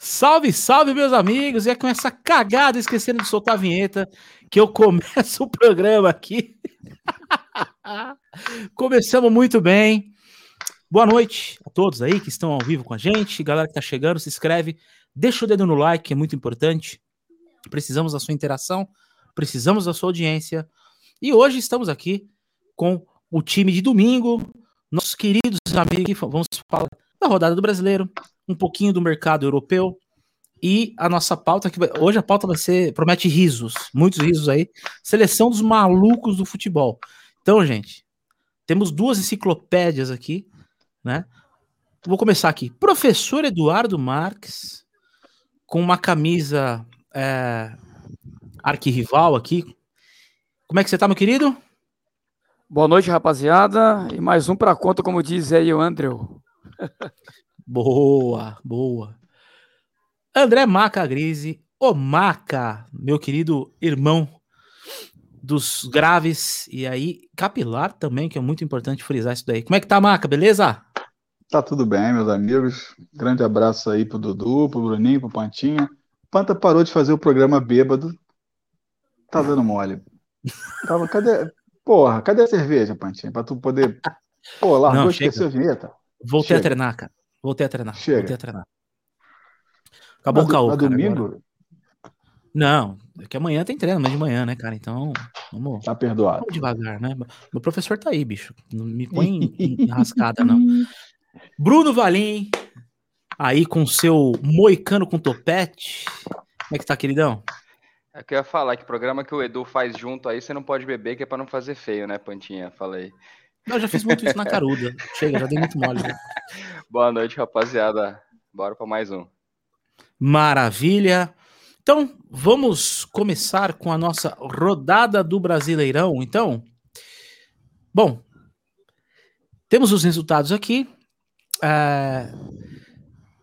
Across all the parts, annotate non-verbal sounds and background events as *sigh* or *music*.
Salve, salve, meus amigos! E é com essa cagada, esquecendo de soltar a vinheta, que eu começo *laughs* o programa aqui. *laughs* Começamos muito bem. Boa noite a todos aí que estão ao vivo com a gente. Galera que tá chegando, se inscreve, deixa o dedo no like, é muito importante. Precisamos da sua interação, precisamos da sua audiência. E hoje estamos aqui com o time de domingo, nossos queridos amigos, vamos falar da rodada do brasileiro, um pouquinho do mercado europeu e a nossa pauta que hoje a pauta vai ser promete risos, muitos risos aí, seleção dos malucos do futebol. Então, gente, temos duas enciclopédias aqui, né? Vou começar aqui. Professor Eduardo Marques com uma camisa é, arquirrival aqui. Como é que você tá, meu querido? Boa noite, rapaziada. E mais um para conta, como diz aí o Andrew. *laughs* boa, boa. André Maca Grise, o Maca, meu querido irmão dos graves e aí capilar também, que é muito importante frisar isso daí. Como é que tá, Maca? Beleza? Tá tudo bem, meus amigos. Grande abraço aí pro Dudu, pro Bruninho, pro Pantinha. Panta parou de fazer o programa bêbado. Tá dando mole. Tava, cadê? Porra, cadê a cerveja, Pantinha? Pra tu poder. Pô, largou, Não, esqueceu a vinheta. Voltei chega. a treinar, cara. Voltei a treinar. Chega. Voltei a treinar. Acabou o caô. domingo? Agora. Não, é que amanhã tem treino, mas de manhã, né, cara? Então, vamos. Tá perdoado. Vamos devagar, né? Meu professor tá aí, bicho. Não me põe em, em rascada, não. *laughs* Bruno Valim, aí com seu moicano com topete. Como é que tá, queridão? É que eu ia falar que programa que o Edu faz junto aí, você não pode beber, que é pra não fazer feio, né, Pantinha? Falei. Eu já fiz muito isso na caruda. Chega, já dei muito mole. Já. *laughs* Boa noite, rapaziada. Bora para mais um. Maravilha. Então, vamos começar com a nossa rodada do Brasileirão, então. Bom, temos os resultados aqui. É...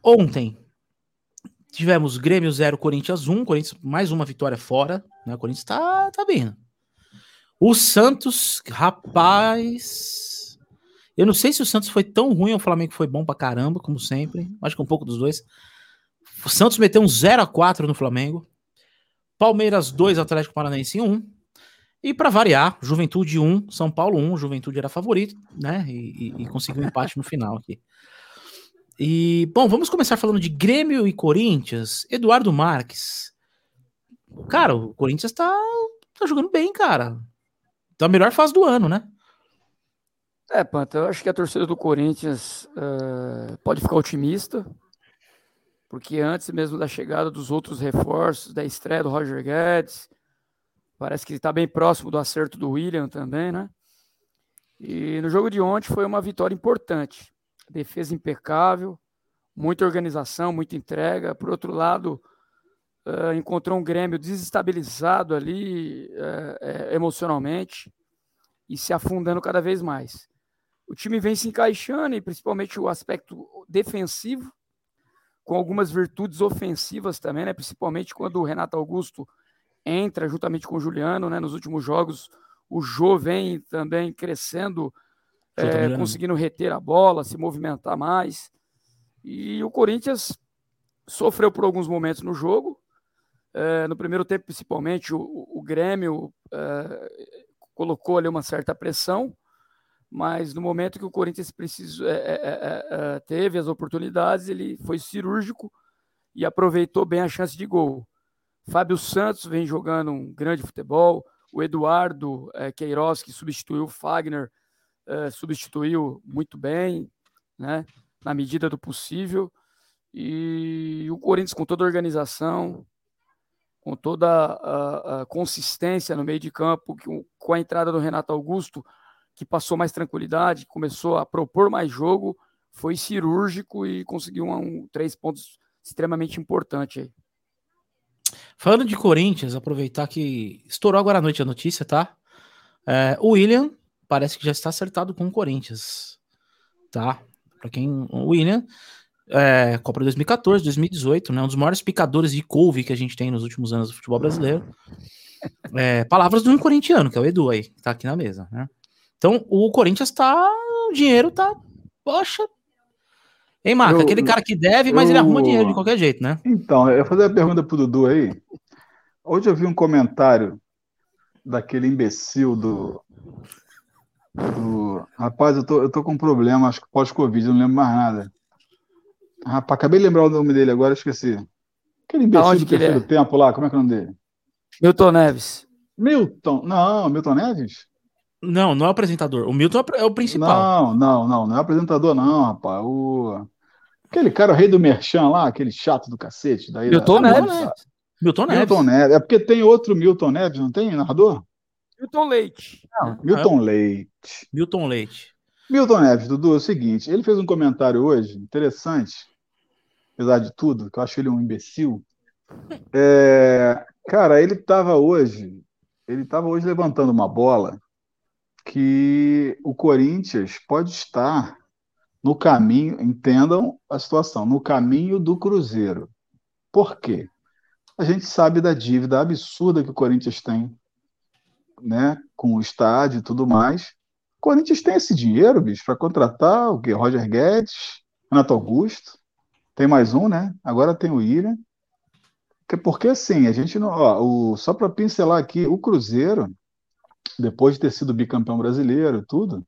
Ontem tivemos Grêmio 0, Corinthians 1. Corinthians mais uma vitória fora. Né? O Corinthians tá, tá bem. O Santos, rapaz. Eu não sei se o Santos foi tão ruim ou o Flamengo foi bom pra caramba, como sempre. Acho que um pouco dos dois. O Santos meteu um 0 a 4 no Flamengo. Palmeiras 2, Atlético Paranaense 1. E para variar, Juventude 1, São Paulo 1. Juventude era favorito, né? E, e, e conseguiu um empate no final aqui. E, bom, vamos começar falando de Grêmio e Corinthians. Eduardo Marques. Cara, o Corinthians tá, tá jogando bem, cara. Então, a melhor fase do ano, né? É, Panta, eu acho que a torcida do Corinthians uh, pode ficar otimista, porque antes mesmo da chegada dos outros reforços, da estreia do Roger Guedes, parece que está bem próximo do acerto do William também, né? E no jogo de ontem foi uma vitória importante. Defesa impecável, muita organização, muita entrega. Por outro lado, uh, encontrou um Grêmio desestabilizado ali uh, emocionalmente e se afundando cada vez mais. O time vem se encaixando e principalmente o aspecto defensivo, com algumas virtudes ofensivas também, né? principalmente quando o Renato Augusto entra juntamente com o Juliano, né? nos últimos jogos o Jô vem também crescendo, é, conseguindo reter a bola, se movimentar mais. E o Corinthians sofreu por alguns momentos no jogo, é, no primeiro tempo, principalmente, o, o Grêmio é, colocou ali uma certa pressão, mas no momento que o Corinthians é, é, é, teve as oportunidades, ele foi cirúrgico e aproveitou bem a chance de gol. Fábio Santos vem jogando um grande futebol, o Eduardo Queiroz, que substituiu o Fagner, substituiu muito bem, né, na medida do possível. E o Corinthians, com toda a organização, com toda a, a, consistência no meio de campo, com a entrada do Renato Augusto, que passou mais tranquilidade, começou a propor mais jogo, foi cirúrgico e conseguiu um, um três pontos extremamente importantes aí. Falando de Corinthians, aproveitar que estourou agora à noite a notícia, tá? É, o William parece que já está acertado com o Corinthians, tá? Para quem o William é, Copa de 2014, 2018, né? Um dos maiores picadores de couve que a gente tem nos últimos anos do futebol brasileiro. *laughs* É, palavras de um corintiano, que é o Edu aí, que tá aqui na mesa, né? Então, o Corinthians tá. O dinheiro tá. Poxa. Hein, Marca? Eu- Aquele cara que deve, mas ele eu- arruma dinheiro de qualquer jeito, né? Então, eu ia fazer a pergunta pro Dudu aí. Hoje eu vi um comentário daquele imbecil do. do... Rapaz, eu tô, eu tô com um problema, acho que pós-Covid, não lembro mais nada. Rapaz, acabei de lembrar o nome dele agora, esqueci. Aquele imbecil Aonde do terceiro é? tempo lá, como é que é o nome dele? Milton Neves. Milton. Não, Milton Neves? Não, não é o apresentador. O Milton é o- é o principal. Não, não, não, não é apresentador, não, rapaz. O... Aquele cara, o rei do Merchan lá, aquele chato do cacete. Daí Milton da... Neves. Milton Neves. Milton Neves. É porque tem outro Milton Neves, não tem, narrador? Milton Leite. Não, Milton Leite. é Milton Leite. Milton Neves, Dudu, é o seguinte, ele fez um comentário hoje, interessante, apesar de tudo, que eu acho ele um imbecil. É, cara, ele estava hoje, ele estava hoje levantando uma bola que o Corinthians pode estar no caminho, entendam a situação, no caminho do Cruzeiro. Por quê? A gente sabe da dívida absurda que o Corinthians tem, né, com o estádio e tudo mais. O Corinthians tem esse dinheiro, bicho, para contratar o quê? Roger Guedes, Renato Augusto, tem mais um, né? Agora tem o William. Que- Porque assim, a gente não. Ó, o, só para pincelar aqui, o Cruzeiro, depois de ter sido bicampeão brasileiro e tudo,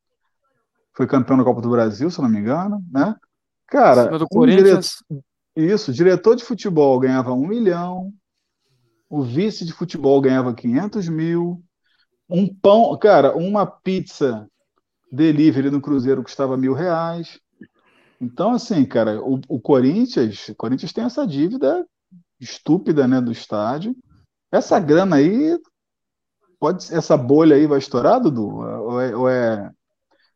foi campeão da Copa do Brasil, se não me engano, né? Cara, um isso, diretor de futebol ganhava um milhão, o vice de futebol ganhava 500 mil, um pão, cara, uma pizza delivery no Cruzeiro custava mil reais. Então, assim, cara, o, o Corinthians, o Corinthians tem essa dívida estúpida, né, do estádio. Essa grana aí, pode, essa bolha aí vai estourar, Dudu? Ou é, ou é,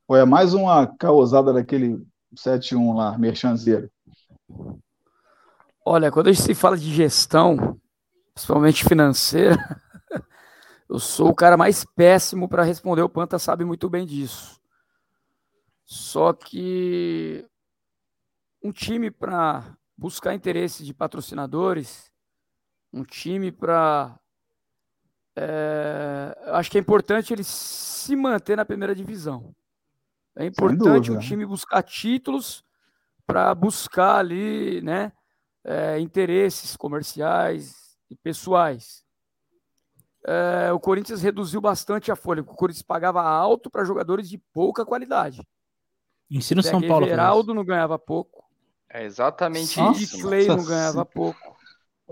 ou é mais uma causada daquele 7-1 lá, merchanzeiro? Olha, quando a gente se fala de gestão, principalmente financeira, *laughs* eu sou o cara mais péssimo para responder. O Panta sabe muito bem disso. Só que um time para buscar interesse de patrocinadores, um time para. eu acho que é importante ele se manter na primeira divisão. É importante o dúvida. time buscar títulos para buscar ali, né? é, interesses comerciais e pessoais. É, o Corinthians reduziu bastante a folha. O Corinthians pagava alto para jogadores de pouca qualidade. Ensina o São Paulo. Everaldo não ganhava pouco. É exatamente Sid isso. Clay não Nossa ganhava pouco.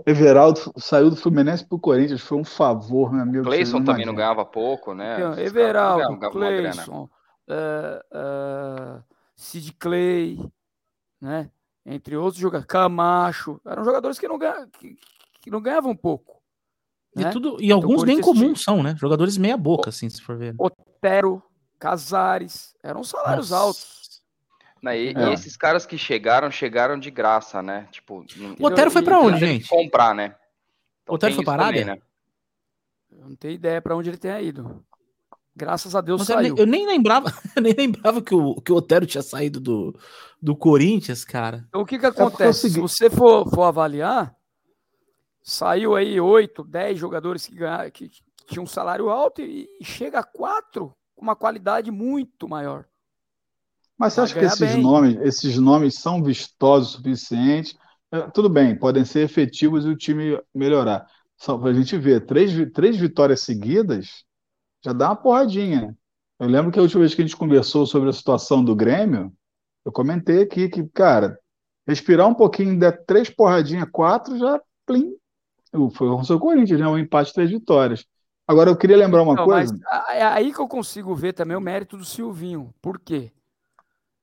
Everaldo saiu do Fluminense pro Corinthians, foi um favor, meu amigo. Cleison também não ganhava pouco, né? Então, Everaldo. Cleison, é, é, Sid Clay, né? entre outros jogadores, Camacho, eram jogadores que não, ganha, que, que não ganhavam pouco. E, né? tudo, e alguns bem Corinthians comuns são, né? Jogadores meia boca, assim, se for ver. Otero, Casares, eram salários Nossa. altos. Né, E, É. e esses caras que chegaram, chegaram de graça, né? Tipo, não- O Otero foi pra não onde, gente? comprar, né? O Otero foi também, Arábia? né? Eu não tenho ideia para onde ele tenha ido. Graças a Deus Mas eu, saiu. nem, eu nem lembrava, *laughs* eu nem lembrava que o, que o Otero tinha saído do, do Corinthians, cara. Então, o que, que é o acontece? seguinte- Se você for, for avaliar, saiu aí 8, 10 jogadores que, ganha, que, que tinham um salário alto e, e chega a 4 com uma qualidade muito maior. Mas você acha que esses bem. nomes, esses nomes são vistosos o suficiente? É, Tudo bem, podem ser efetivos e o time melhorar. Só para a gente ver, três, três vitórias seguidas já dá uma porradinha. Eu lembro que a última vez que a gente conversou sobre a situação do Grêmio, eu comentei aqui que, cara, respirar um pouquinho, der três porradinhas, quatro, já plim. Foi o seu Corinthians, né? Um empate, três vitórias. Agora eu queria lembrar uma Não, coisa. é aí que eu consigo ver também o mérito do Silvinho. Por quê?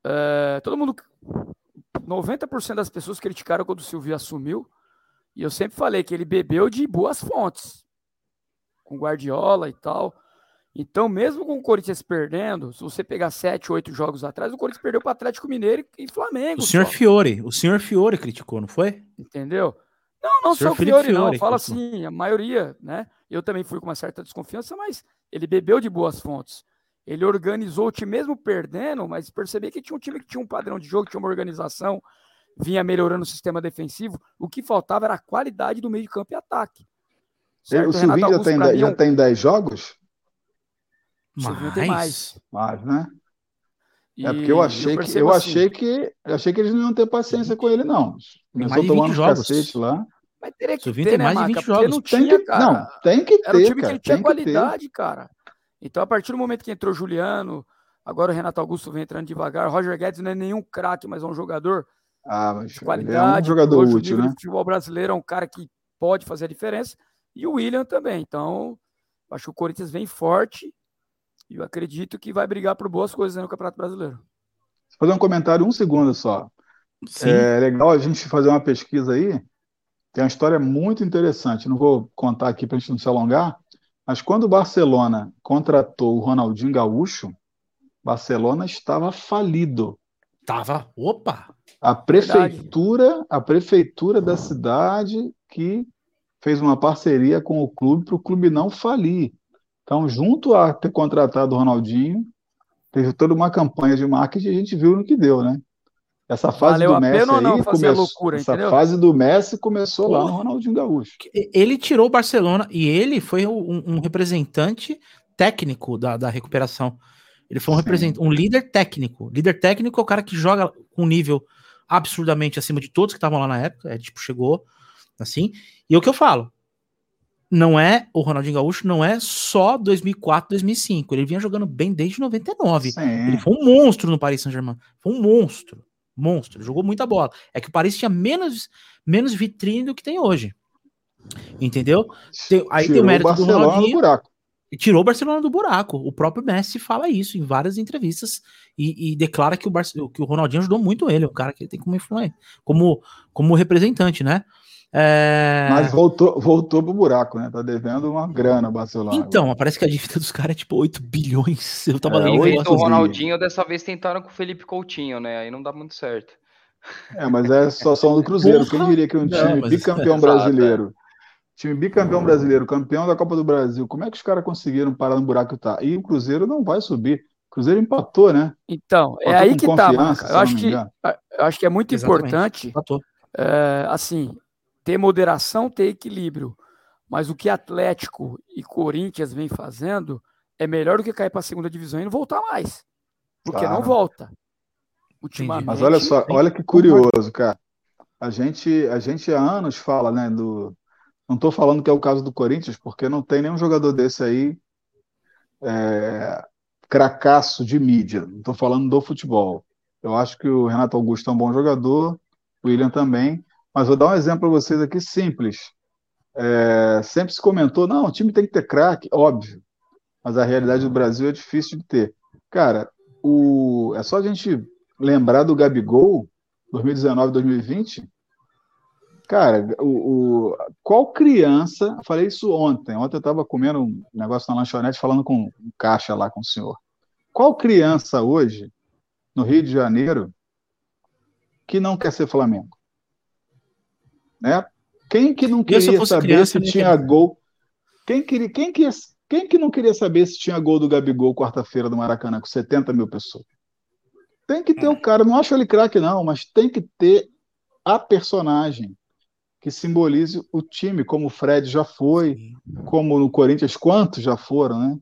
É, todo mundo. 90% das pessoas criticaram quando o Silvinho assumiu. E eu sempre falei que ele bebeu de boas fontes. Com Guardiola e tal. Então, mesmo com o Corinthians perdendo, se você pegar 7, 8 jogos atrás, o Corinthians perdeu para Atlético Mineiro e Flamengo. O senhor só, Fiore, o senhor Fiore criticou, não foi? entendeu? Não, não Senhor só o Felipe Fiore, não. Fiore, Fala assim, a maioria, né? Eu também fui com uma certa desconfiança, mas ele bebeu de boas fontes. Ele organizou o time mesmo perdendo, mas percebi que tinha um time que tinha um padrão de jogo, tinha uma organização, vinha melhorando o sistema defensivo. O que faltava era a qualidade do meio de campo e ataque. o Renato Silvinho já tem, mim, já é um- tem 10 jogos? O Silvinho tem mais. Mais, né? É porque eu achei eu que eu assim, achei que eu achei que eles não iam ter paciência com ele não. Começou tomando jogos. cacete lá. Mas teria que ter, né, mais de 20 jogos. Não tinha, tem que, cara. Não, tem que ter, Era um time cara, que ele tinha qualidade, cara. Então, a partir do momento que entrou Juliano, agora o Renato Augusto vem entrando devagar, Roger Guedes não é nenhum craque, mas é um jogador ah, mas de qualidade. É um jogador útil, né? O futebol brasileiro é um cara que pode fazer a diferença. E o William também. Então, acho que o Corinthians vem forte e eu acredito que vai brigar por boas coisas no Campeonato Brasileiro. Vou fazer um comentário, um segundo só. Sim. É legal a gente fazer uma pesquisa aí. Tem uma história muito interessante. Não vou contar aqui para a gente não se alongar, mas quando o Barcelona contratou o Ronaldinho Gaúcho, Barcelona estava falido. Tava, opa! A prefeitura, Verdade. a prefeitura da cidade que fez uma parceria com o clube para o clube não falir. Então, junto a ter contratado o Ronaldinho, teve toda uma campanha de marketing e a gente viu no que deu, né? Essa fase Valeu do Messi aí começou, loucura, essa entendeu? fase do Messi começou Porra. lá no Ronaldinho Gaúcho. Ele tirou o Barcelona e ele foi um, um representante técnico da, da recuperação. Ele foi um representante, um líder técnico. Líder técnico é o cara que joga com nível absurdamente acima de todos que estavam lá na época. É tipo, chegou assim. E é o que eu falo. Não é, o Ronaldinho Gaúcho não é só 2004, 2005. Ele vinha jogando bem desde 99. Sim. Ele foi um monstro no Paris Saint-Germain. Foi um monstro. Monstro. Jogou muita bola. É que o Paris tinha menos, menos vitrine do que tem hoje. Entendeu? Tem, aí Tirou tem o mérito do Ronaldinho. buraco. E tirou o Barcelona do buraco. O próprio Messi fala isso em várias entrevistas e, e declara que o, Bar que o Ronaldinho ajudou muito ele, o cara que ele tem como influência, como, como representante, né? É... Mas voltou, voltou pro buraco, né? Tá devendo uma grana o Barcelona. Então, agora. parece que a dívida dos caras é tipo 8 bilhões. *laughs* Eu tava é, lendo. O Ronaldinho dessa vez tentaram com o Felipe Coutinho, né? Aí não dá muito certo. É, mas é a situação do Cruzeiro. Porra. Quem diria que um time não, bicampeão *laughs* brasileiro Time bicampeão brasileiro, campeão da Copa do Brasil. Como é que os caras conseguiram parar no buraco que tá? E o Cruzeiro não vai subir. O Cruzeiro empatou, né? Então, é empatou é aí que tá, Marca. Eu acho que, eu acho que é muito Exatamente. importante, é, assim, ter moderação, ter equilíbrio. Mas o que Atlético e Corinthians vem fazendo é melhor do que cair para a segunda divisão e não voltar mais. Porque claro. não volta. Ultimamente. Mas olha só, olha que curioso, cara. A gente, a gente há anos fala, né, do, não estou falando que é o caso do Corinthians, porque não tem nenhum jogador desse aí é, cracaço de mídia. Não estou falando do futebol. Eu acho que o Renato Augusto é um bom jogador, o William também. Mas vou dar um exemplo para vocês aqui simples. É, sempre se comentou, não, o time tem que ter craque, óbvio. Mas a realidade do Brasil é difícil de ter. Cara, o, é só a gente lembrar do Gabigol, 2019, 2020, Cara, o, o, qual criança. Falei isso ontem. Ontem eu estava comendo um negócio na lanchonete falando com um caixa lá com o senhor. Qual criança hoje, no Rio de Janeiro, que não quer ser Flamengo? Né? Quem que não queria saber criança, se tinha gol? Quem, queria, quem, que, quem que não queria saber se tinha gol do Gabigol quarta-feira do Maracanã com 70 mil pessoas? Tem que ter o cara, não acho ele craque, não, mas tem que ter a personagem que simbolize o time, como o Fred já foi, como no Corinthians, quantos já foram, né?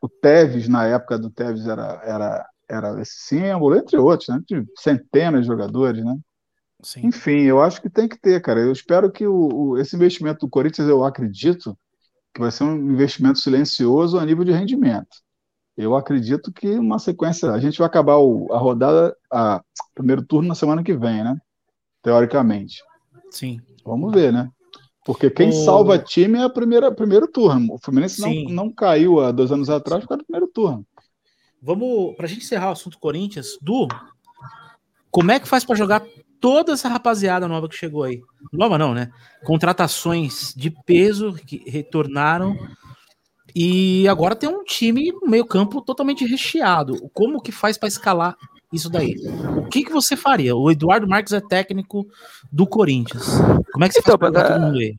O Tevez, na época do Tevez, era, era, era esse símbolo, entre outros, né? De centenas de jogadores, né? Sim. Enfim, eu acho que tem que ter, cara. Eu espero que o, o, esse investimento do Corinthians, eu acredito que vai ser um investimento silencioso a nível de rendimento. Eu acredito que uma sequência. A gente vai acabar o, a rodada, a primeiro turno na semana que vem, né? Teoricamente. Sim. Vamos ver, né? Porque quem o... salva time é a primeira primeiro turno. O Fluminense não, não caiu há dois anos atrás por causa do primeiro turno. Vamos, pra gente encerrar o assunto Corinthians, Du, como é que faz para jogar toda essa rapaziada nova que chegou aí? Nova não, né? Contratações de peso que retornaram e agora tem um time meio campo totalmente recheado. Como que faz para escalar isso daí. O que, que você faria? O Eduardo Marques é técnico do Corinthians. Como é que você então, faz para todo mundo aí?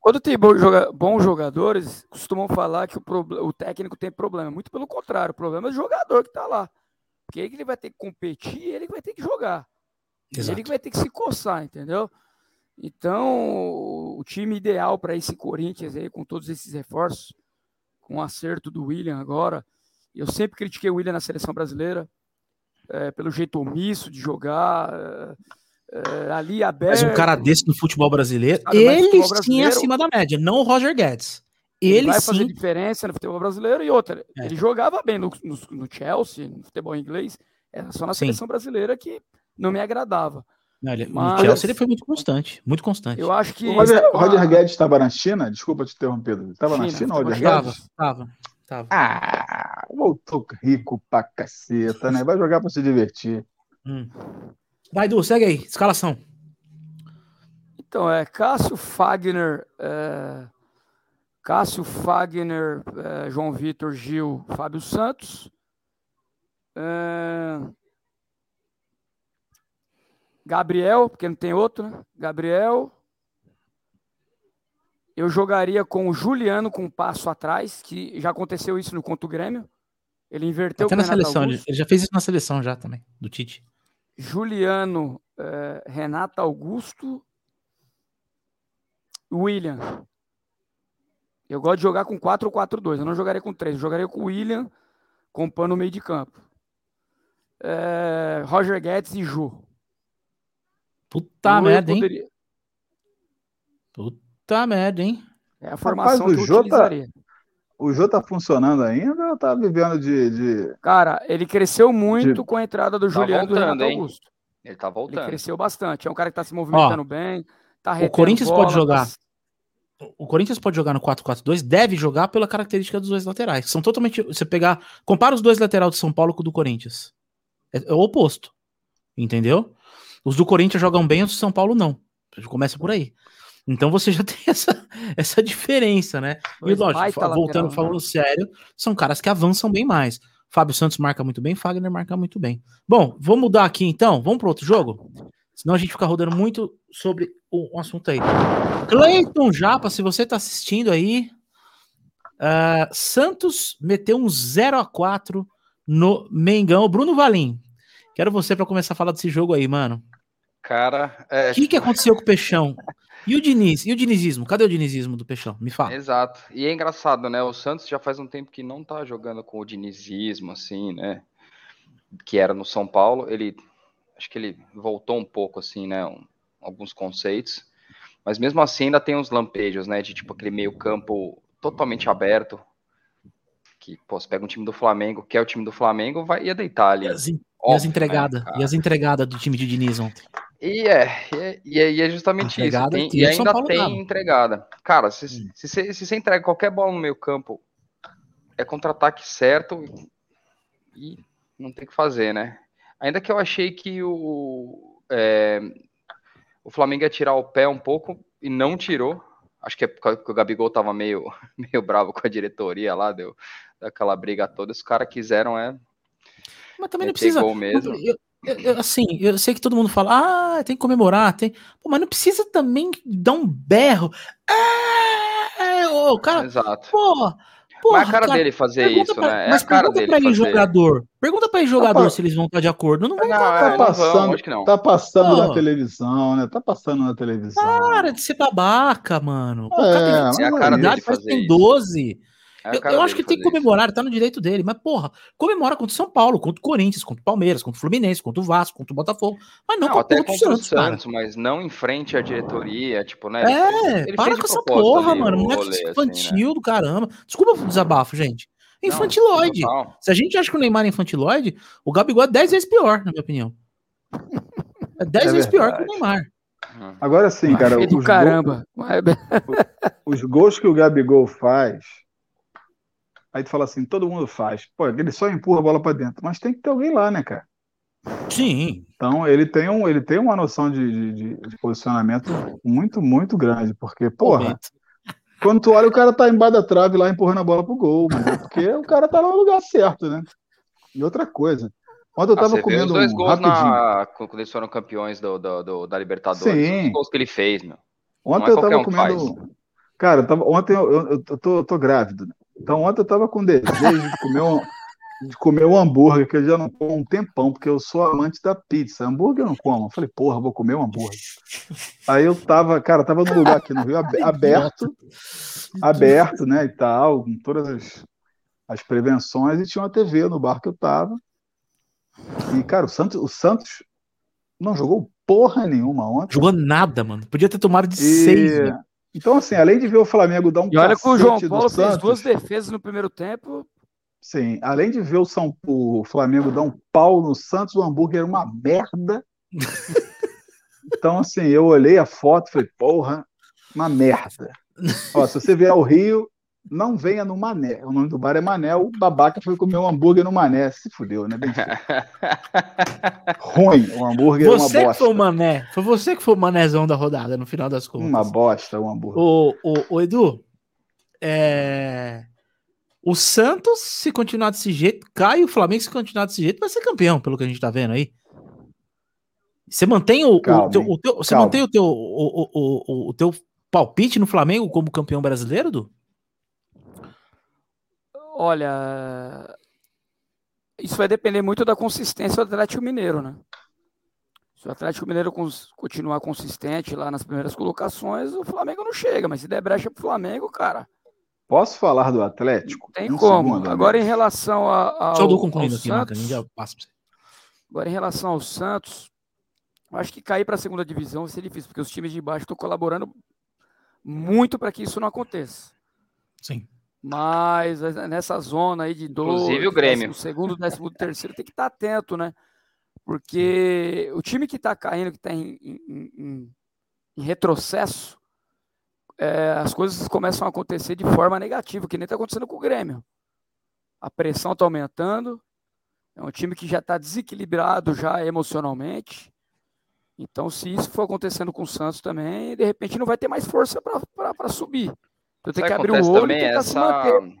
Quando tem bons jogadores, costumam falar que o, o, técnico tem problema. Muito pelo contrário, o problema é o jogador que está lá. Porque ele vai ter que competir, ele vai ter que jogar. Exato. Ele que vai ter que se coçar, entendeu? Então, o time ideal para esse Corinthians aí, com todos esses reforços, com o acerto do William agora. Eu sempre critiquei o William na seleção brasileira é, pelo jeito omisso de jogar, é, é, ali aberto. Mas um cara desse no futebol brasileiro, Sabe, ele futebol sim é acima da média, não o Roger Guedes. ele Ele vai fazer sim. diferença no futebol brasileiro e outra. É. Ele jogava bem no, no, no Chelsea, no futebol inglês, era só na Sim. seleção brasileira que não me agradava. Não, ele- Mas- Chelsea ele foi muito constante, muito constante. Eu acho que. O Roger, a- Roger Guedes estava na China? Desculpa te interromper. Ele Estava na China, o Roger Tava, Guedes? tava, tava. Ah, voltou rico pra caceta, né? Vai jogar pra se divertir. Hum. Vai, Du, segue aí, escalação. Então, é Cássio Fagner, é, Cássio Fagner, é, João Vitor, Gil, Fábio Santos. é, Gabriel, porque não tem outro, né? Gabriel. Eu jogaria com o Juliano com um passo atrás, que já aconteceu isso no contra o Grêmio. Ele inverteu Até com na o Renato seleção, ele, Augusto. ele já fez isso na seleção já também, do Tite. Juliano, eh, Renato Augusto, William. Eu gosto de jogar com 4 ou 4-2. Eu não jogaria com 3. Eu jogaria com o William, com pano no meio de campo. Eh, Roger Guedes e Ju. Puta merda, hein? poderia- Puta merda, hein? É a formação o que eu Jota- utilizaria. O Jô tá funcionando ainda ou tá vivendo de. de... Cara, ele cresceu muito De- com a entrada do Tá Juliano e do voltando, Renato hein? Augusto. Ele tá Ele voltando. cresceu bastante. É um cara que tá se movimentando bem. Tá retendo Corinthians pode bola, tá- jogar. O Corinthians pode jogar no 4-4-2, deve jogar pela característica dos dois laterais. que São totalmente. Você pegar. Compara os dois laterais de São Paulo com o do Corinthians. É, é o oposto. Entendeu? Os do Corinthians jogam bem, os do São Paulo não. Começa por aí. Então você *laughs* já tem essa, essa diferença, né? E Dois lógico, fa- voltando, lateral, né? falando sério, são caras que avançam bem mais. Fábio Santos marca muito bem, Fagner marca muito bem. Bom, vamos mudar aqui então. Vamos para outro jogo? Senão a gente fica rodando muito sobre o, o assunto aí. Cleiton Japa, se você tá assistindo aí, ah, Santos meteu um 0 a 4 no Mengão. Bruno Valim, quero você para começar a falar desse jogo aí, mano. Cara, é, O que, que aconteceu com o Peixão? E o Diniz? E o dinizismo? Cadê o dinizismo do Peixão? Me fala. Exato. E é engraçado, né? O Santos já faz um tempo que não tá jogando com o dinizismo, assim, né? Que era no São Paulo. Ele, acho que ele voltou um pouco, assim, né? um- alguns conceitos. Mas mesmo assim ainda tem uns lampejos, né? De tipo aquele meio campo totalmente aberto. Que, pô, você pega um time do Flamengo, que é o time do Flamengo, vai ia deitar ali. E as, e as né, entregadas? cara? e as entregadas do time de Diniz ontem? E é, e é, e é- e é justamente isso. Entregada tem- e ainda tem entregada. Cara, se, Hum. se, você, se você entrega qualquer bola no meio campo, é contra-ataque certo e não tem o que fazer, né? Ainda que eu achei que o, é, o Flamengo ia tirar o pé um pouco e não tirou. Acho que é porque o Gabigol tava meio, *laughs* meio bravo com a diretoria lá, deu daquela briga toda. Os caras quiseram é Mas também não precisa. mesmo. Eu- eu- eu- assim, eu sei que todo mundo fala, ah, tem que comemorar, tem. Pô, mas não precisa também dar um berro. Ah, ô, cara, Exato. porra, porra. Mas é a cara, cara, dele fazer pergunta isso, pra- né? É mas a cara pergunta dele pra ele, fazer. jogador. Pergunta pra ele, jogador, Rapaz, se eles vão estar de acordo. Não vão Não, é, Tá não passando, vão, acho que não. tá passando Pô. na televisão, né? Tá passando na televisão. Para de ser babaca, mano. Pô, o É, cara tem mas 25 é a cara idade, dele que tem fazer isso. 12. É Eu, eu acho que tem que fazer isso. comemorar, tá no direito dele, mas porra, comemora contra o São Paulo, contra o Corinthians, contra o Palmeiras, contra o Fluminense, contra o Vasco, contra o Botafogo, mas não, Não, contra, até o contra o Santos. Santos, mas não em frente à diretoria, tipo, né? É, ele para fez de com essa porra, ali mano. o Moleque rolê, assim, né? infantil do caramba. Desculpa o desabafo, gente. Não, Infantiloide. total. Se a gente acha que o Neymar é infantiloide, o Gabigol é 10 vezes pior, na minha opinião. É 10 É vezes pior que o. Neymar. Agora sim, cara, os, caramba. Mas- *laughs* os gols que o Gabigol faz, aí tu fala assim, todo mundo faz. Pô, ele só empurra a bola pra dentro, mas tem que ter alguém lá, né, cara? Sim. Então ele tem, um, ele tem uma noção de, de- de- de posicionamento muito, muito grande, porque, porra, Momento. *laughs* quando tu olha, o cara tá embaixo da trave lá empurrando a bola pro gol, mas é porque o cara tá lá no lugar certo, né? E outra coisa, ontem eu Ah, tava você vê os comendo dois um gols rapidinho. na... quando eles foram campeões do, do- do- da Libertadores. Sim. Os gols que ele fez, meu. Ontem Não é eu tava um que comendo. Cara, eu tava... ontem eu, eu, eu tô, eu tô grávido. né? Então ontem eu tava com desejo de comer um, de comer um hambúrguer, que eu já não como um tempão, porque eu sou amante da pizza. Hambúrguer eu não como. Eu falei, porra, vou comer um hambúrguer. Aí eu tava, cara, tava num lugar aqui no Rio abe- *laughs* aberto, aberto, né, e tal, com todas as, as prevenções, e tinha uma TV no bar que eu tava. E, cara, o Santos, o Santos não jogou porra nenhuma ontem. Jogou nada, mano. Podia ter tomado de e... seis, né? Então, assim, além de ver o Flamengo dar um E olha que o João Paulo fez duas defesas no primeiro tempo. Sim, além de ver o, São, o Flamengo dar um pau no Santos, o hambúrguer era uma merda. *laughs* então, assim, eu olhei a foto e falei, porra, uma merda. Ó, se você vier ao Rio, não venha no Mané. O nome do bar é Mané. O babaca foi comer um hambúrguer no Mané. Se fudeu, né? Bem *laughs* Ruim. O hambúrguer você é uma bosta. que foi o Mané. Foi você que foi o manézão da rodada, no final das contas. Uma bosta, o hambúrguer. Ô, ô, ô Edu, é... o Santos, se continuar desse jeito, cai. O Flamengo, se continuar desse jeito, vai ser campeão, pelo que a gente tá vendo aí. Você mantém o, Calma, o, teu, o teu, você mantém o teu, o, o, o, o teu palpite no Flamengo como campeão brasileiro, Edu? Olha, isso vai depender muito da consistência do Atlético Mineiro, né? Se o Atlético Mineiro continuar consistente lá nas primeiras colocações, o Flamengo não chega, mas se der brecha pro Flamengo, cara. Posso falar do Atlético? Tem um como. Segundo, Agora, em relação a, ao. Só dou concluindo aqui, Santos, já passo pra você. Agora, em relação ao Santos, acho que cair para a segunda divisão vai ser difícil, porque os times de baixo estão colaborando muito para que isso não aconteça. Sim. Mas eh, nessa zona aí de dois, Inclusive o Grêmio. segundo, décimo terceiro, tem que estar tá atento, né? Porque o time que está caindo, que está em, em, em, em, retrocesso, é, as coisas começam a acontecer de forma negativa, que nem está acontecendo com o Grêmio. A pressão está aumentando, é um time que já está desequilibrado já emocionalmente. Então, se isso for acontecendo com o Santos também, de repente não vai ter mais força para subir. Então tem que abrir o olho e tentar essa... se manter.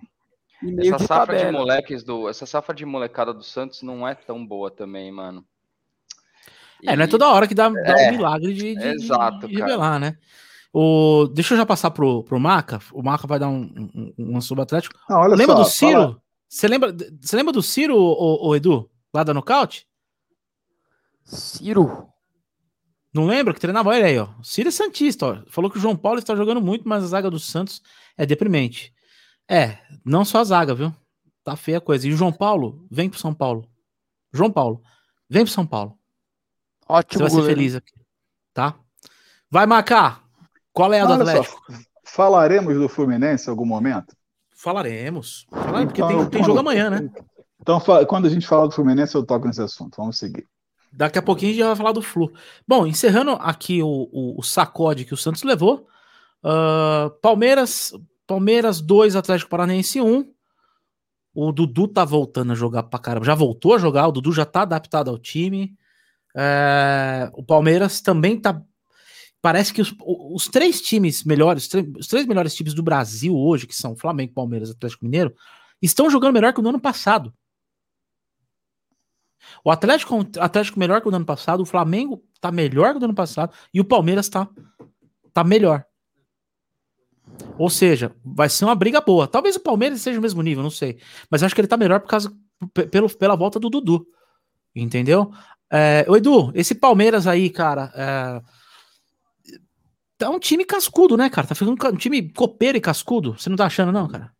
Essa safra tabela. de moleques do. Essa safra de molecada do Santos não é tão boa também, mano. E... É, não é toda hora que dá, dá é, um milagre de, de, exato, de revelar, né? O, deixa eu já passar pro, pro Maca. O Maca vai dar um, um, um subatlético. Ah, lembra só, do Ciro? Você lembra, você lembra do Ciro, o, o Edu? Lá da nocaute? Ciro? Não lembra que treinava ele aí, ó. Ciro é Santista, ó. Falou que o João Paulo está jogando muito, mas a zaga do Santos é deprimente. É, não só a zaga, viu? Tá feia a coisa. E o João Paulo, vem pro São Paulo. João Paulo, vem pro São Paulo. Ótimo. Você vai ser feliz aqui. Tá? Vai, Macá. Qual é a do Atlético? Só, falaremos do Fluminense em algum momento? Falaremos. Falaremos, porque então, tem, tem jogo amanhã, né? Então, quando a gente falar do Fluminense, eu toco nesse assunto. Vamos seguir. Daqui a pouquinho a gente vai falar do Flu. Bom, encerrando aqui o, o, o sacode que o Santos levou. Uh, Palmeiras, Palmeiras 2, Atlético Paranaense 1. O Dudu tá voltando a jogar pra caramba. Já voltou a jogar, o Dudu já tá adaptado ao time. É, o Palmeiras também tá. Parece que os, os três times melhores, os três melhores times do Brasil hoje, que são Flamengo, Palmeiras e Atlético Mineiro, estão jogando melhor que no ano passado. O Atlético, Atlético melhor que o ano passado, o Flamengo tá melhor que o ano passado e o Palmeiras tá, tá melhor. Ou seja, vai ser uma briga boa. Talvez o Palmeiras seja o mesmo nível, não sei. Mas acho que ele tá melhor por causa pelo, pela volta do Dudu. Entendeu? É, o Edu, esse Palmeiras aí, cara, é, tá um time cascudo, né, cara? Tá ficando um time copeiro e cascudo. Você não tá achando, não, cara?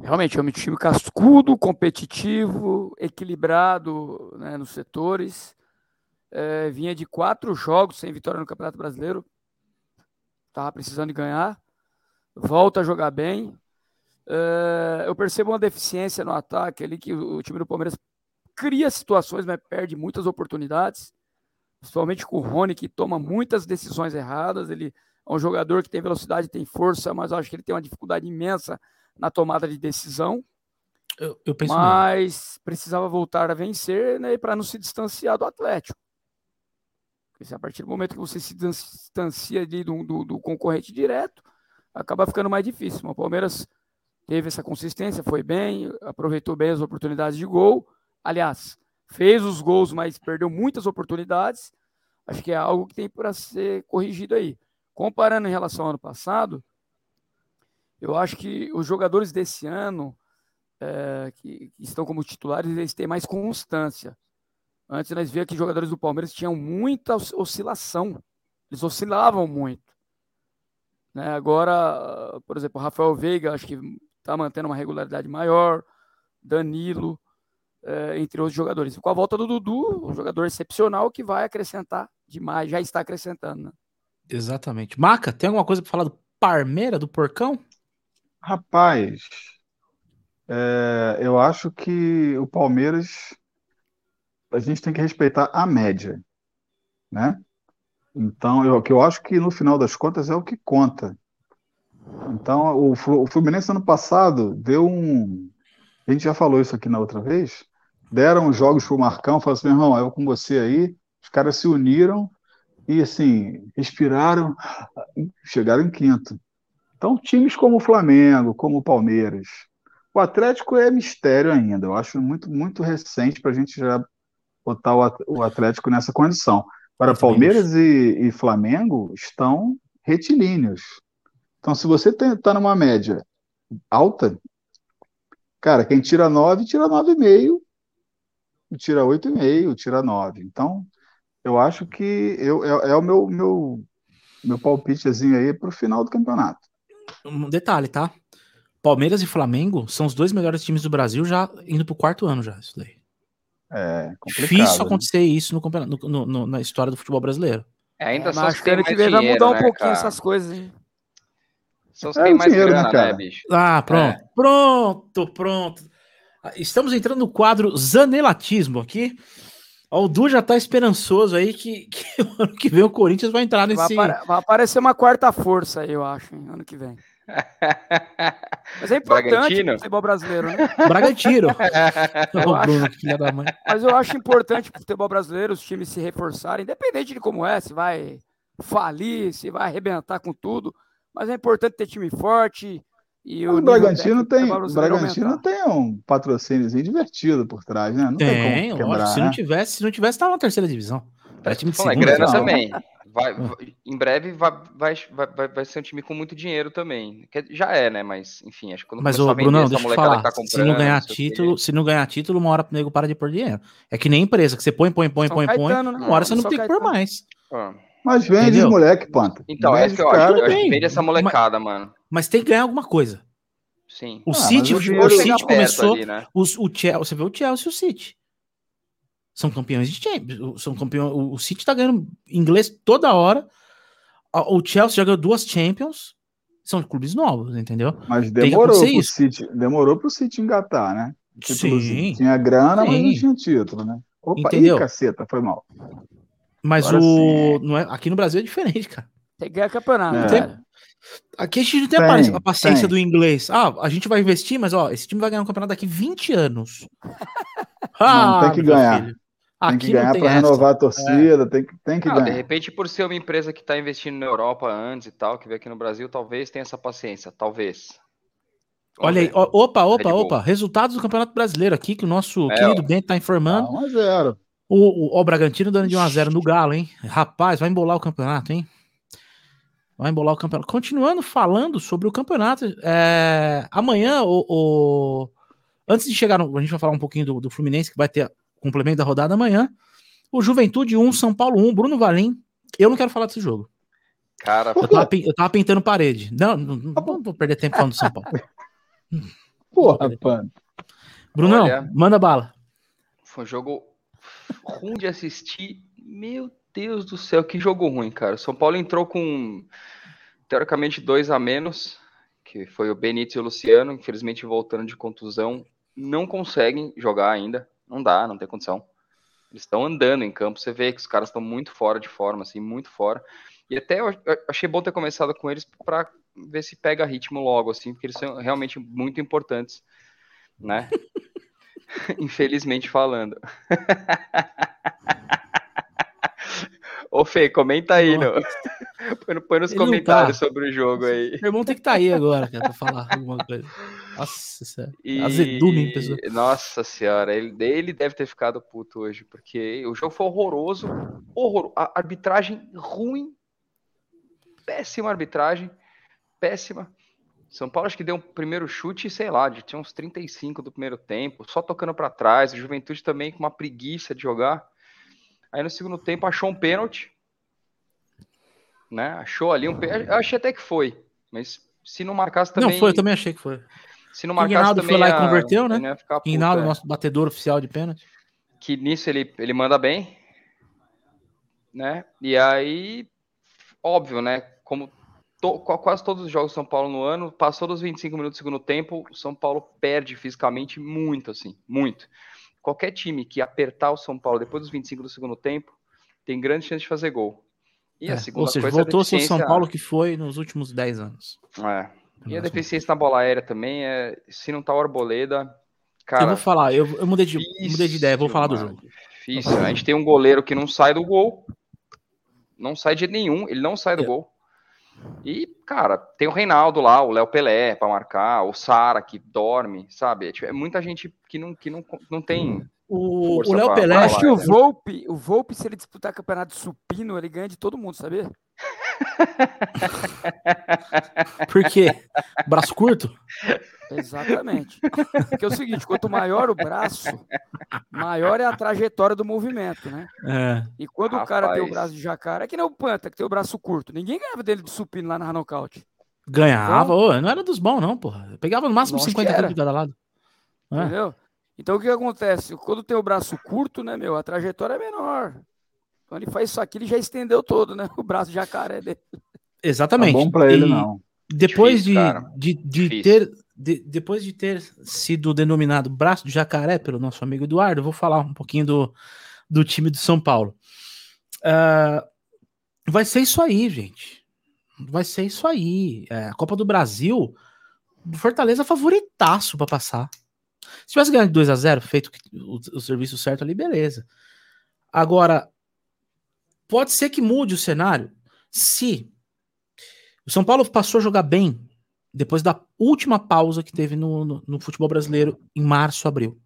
Realmente é um time cascudo, competitivo, equilibrado né, nos setores. É, vinha de quatro jogos sem vitória no Campeonato Brasileiro. Estava precisando de ganhar. Volta a jogar bem. É, eu percebo uma deficiência no ataque ali, que o time do Palmeiras cria situações, mas perde muitas oportunidades. Principalmente com o Rony, que toma muitas decisões erradas. Ele é um jogador que tem velocidade, tem força, mas acho que ele tem uma dificuldade imensa na tomada de decisão. Eu, eu mas mesmo. precisava voltar a vencer né, para não se distanciar do Atlético. Porque a partir do momento que você se distancia de, do, do, do, concorrente direto, acaba ficando mais difícil. O Palmeiras teve essa consistência, foi bem, aproveitou bem as oportunidades de gol. Aliás, fez os gols, mas perdeu muitas oportunidades. Acho que é algo que tem para ser corrigido aí. Comparando em relação ao ano passado, eu acho que os jogadores desse ano, é, que, que, estão como titulares, eles têm mais constância. Antes nós via que jogadores do Palmeiras tinham muita oscilação. Eles oscilavam muito. Né? Agora, por exemplo, Rafael Veiga, acho que está mantendo uma regularidade maior. Danilo. é, entre outros jogadores. Com a volta do Dudu, um jogador excepcional que vai acrescentar demais, já está acrescentando. Né? Exatamente. Maca, tem alguma coisa para falar do Parmeira, do Porcão? Rapaz, é, eu acho que o Palmeiras a gente tem que respeitar a média, né? Então, eu, eu acho que no final das contas é o que conta. Então, o, o Fluminense ano passado deu um. A gente já falou isso aqui na outra vez. Deram jogos pro Marcão, falaram assim: meu irmão, eu com você aí. Os caras se uniram e, assim, respiraram, chegaram em quinto. Então, times como o Flamengo, como o Palmeiras. O Atlético é mistério ainda. Eu acho muito, muito recente para a gente já botar o Atlético nessa condição. Para Palmeiras e, e, Flamengo estão retilíneos. Então, se você está numa média alta, cara, quem tira 9, tira 9,5, tira 8,5, tira 9. Então, eu acho que eu, é, é o meu, meu, meu palpitezinho aí para o final do campeonato. Um detalhe, tá? Palmeiras e Flamengo são os dois melhores times do Brasil já indo para o quarto ano já, isso daí. É Difícil né? acontecer isso no, no, no, na história do futebol brasileiro. É, ainda é, só que ano que vem vai mudar um né, pouquinho cara? essas coisas, hein? São os que é, têm mais dinheiro, né, grana, né, bicho? Ah, pronto. É. Pronto, pronto. Estamos entrando no quadro Zanelatismo aqui. O Du já tá esperançoso aí que, que *laughs* ano que vem o Corinthians vai entrar nesse. Vai, apare vai aparecer uma quarta força aí, eu acho, hein, ano que vem. *laughs* Mas é importante o futebol brasileiro, né? *laughs* Bragantino. eu acho... Mas eu acho importante o futebol brasileiro os times se reforçarem, independente de como é, se vai falir, se vai arrebentar com tudo. Mas é importante ter time forte. E o, o Bragantino tem, Bragantino tem um patrocíniozinho divertido por trás, né? Não tem, tem como quebrar, se, né? não tivesse, se não tivesse, tava na terceira divisão. Era time de segunda, é grana também. Vai, vai, em breve vai, vai, vai, vai ser um time com muito dinheiro também. Que já é, né? Mas, enfim, acho que quando Mas, o Bruno, deixa eu falar. Tá se não ganhar título, se não ganhar título, uma hora o nego para de pôr dinheiro. É que nem empresa, que você põe, põe, põe, São põe, Caetano, põe. Né? Uma hora você não tem que pôr mais. Ah. Mas vende Entendeu? moleque, Panta. Então, é que eu acho. Eu acho que vende essa molecada, mas, mano. Mas tem que ganhar alguma coisa. Sim. O ah, City, o, o City começou. Ali, né? o, o Chelsea, você vê o Chelsea e o City são campeões de Champions. São campeões, o City tá ganhando inglês toda hora. O Chelsea já ganhou duas Champions. São clubes novos, entendeu? Mas demorou pro isso. City, demorou pro City engatar, né? Tipo, Sim. Tinha grana, Sim. mas não tinha título, né? Opa, entendeu? Ih, caceta, foi mal. Mas Agora o não é, aqui no Brasil é diferente, cara. Tem que ganhar campeonato, é. tem, Aqui a gente não tem, tem a paciência tem. do inglês. Ah, a gente vai investir, mas ó, esse time vai ganhar um campeonato daqui 20 anos. ah, não, tem que ganhar. Filho. Tem Aqui que ganhar para renovar a torcida, é. tem, que, tem que ah, ganhar. De repente, por ser uma empresa que está investindo na Europa antes e tal, que veio aqui no Brasil, talvez tenha essa paciência, talvez. Vamos Olha aí, opa, opa, opa, resultados do Campeonato Brasileiro aqui, que o nosso é, querido Bento está informando. 1 a 0 o, o, o Bragantino dando de 1 a 0 no Galo, hein? Rapaz, vai embolar o campeonato, hein? Vai embolar o campeonato. Continuando falando sobre o campeonato, é, amanhã, o, o, antes de chegar, no, a gente vai falar um pouquinho do, do Fluminense, que vai ter complemento da rodada amanhã. O Juventude 1, São Paulo 1, Bruno Valim. Eu não quero falar desse jogo. Cara, eu tava, eu tava pintando parede. Não, não, não, vou perder tempo falando do São Paulo. Porra, pano. Brunão, Olha, manda bala. Foi um jogo ruim de assistir. Meu Deus do céu, que jogo ruim, cara. São Paulo entrou com teoricamente dois a menos, que foi o Benítez e o Luciano, infelizmente voltando de contusão, não conseguem jogar ainda. Não dá, não tem condição. Eles estão andando em campo, você vê que os caras estão muito fora de forma, assim, muito fora. E até eu achei bom ter começado com eles para ver se pega ritmo logo, assim, porque eles são realmente muito importantes, né? *laughs* Infelizmente falando. *laughs* Ô Fê, comenta aí, *laughs* no... põe, põe nos Ele comentários tá. sobre o jogo aí. Meu irmão tem que estar tá aí agora, cara, pra falar alguma coisa. Nossa, sério. E... Azedume, hein, pessoal. Nossa senhora, ele, ele deve ter ficado puto hoje, porque o jogo foi horroroso, horror, a arbitragem ruim, péssima arbitragem, péssima. São Paulo acho que deu um primeiro chute, sei lá, de, tinha uns 35 do primeiro tempo, só tocando para trás, o Juventude também com uma preguiça de jogar. Aí no segundo tempo achou um pênalti. Né? Achou ali um pênalti. Eu achei até que foi. Mas se não marcasse também. Não, foi, eu também achei que foi. Se não marcasse Rinaldo também foi lá e converteu, né? Rinaldo, é. nosso batedor oficial de pênalti. que nisso ele, ele manda bem, né? E aí, óbvio, né? Como to- qua- quase todos os jogos do São Paulo no ano, passou dos 25 minutos do segundo tempo, o São Paulo perde fisicamente muito, assim, muito. Qualquer time que apertar o São Paulo depois dos 25 do segundo tempo tem grande chance de fazer gol. E É, a segunda Ou seja, coisa é voltou a ser o São Paulo que foi nos últimos 10 anos. É. E a deficiência na bola aérea também é. Se não tá o Arboleda, cara. eu vou falar, eu, eu mudei, de, mudei de ideia, vou falar do mano, jogo. Difícil. A gente tem um goleiro que não sai do gol. Não sai de jeito nenhum, ele não sai do É. gol. E, cara, tem o Reinaldo lá, o Léo Pelé pra marcar, o Sara que dorme, sabe? É, tipo, é muita gente que não, que não, não tem. O Força o Léo Pelé, pra acho que o é. Volpe, o Volpe, se ele disputar campeonato de supino, ele ganha de todo mundo, sabia? *laughs* por quê? Braço curto? Exatamente. Porque é o seguinte, quanto maior o braço, maior é a trajetória do movimento, né? É. E quando o cara tem o Rapaz. braço de jacaré, é que nem o Panta, que tem o braço curto. Ninguém ganhava dele de supino lá na nocaute. Ganhava, ô, não era dos bons, não, porra. Eu pegava no máximo Lógico 50 que era. quilos de cada lado. É. Entendeu? Então o que acontece? Quando tem o braço curto, né, meu, a trajetória é menor. Quando ele faz isso aqui, ele já estendeu todo, né? O braço de jacaré dele. Tá Exatamente. bom pra ele, E não. Depois Difícil, de, de, de ter de- depois de ter sido denominado braço de jacaré pelo nosso amigo Eduardo, eu vou falar um pouquinho do, do time do São Paulo. Ah, vai ser isso aí, gente. Vai ser isso aí. É, a Copa do Brasil, o Fortaleza favoritaço pra passar. Se tivesse ganhado de 2 a 0 feito o, o serviço certo ali, beleza. Agora, pode ser que mude o cenário se o São Paulo passou a jogar bem depois da última pausa que teve no, no, no futebol brasileiro em março, abril.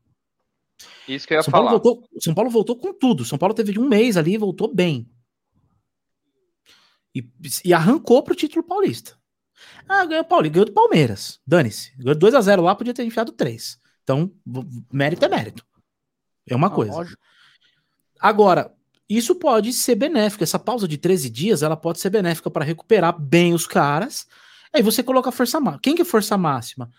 Isso que eu ia São Paulo, falar. voltou, São Paulo voltou com tudo. São Paulo teve um mês ali e voltou bem. E, e arrancou pro título paulista. Ah, ganhou o Paulista, ganhou do Palmeiras. Dane-se. Ganhou 2x0 lá, podia ter enfiado 3. Então, mérito é mérito. É uma Não, coisa. lógico. Agora, isso pode ser benéfico. Essa pausa de 13 dias, ela pode ser benéfica para recuperar bem os caras. Aí você coloca a força máxima. Quem que é força máxima?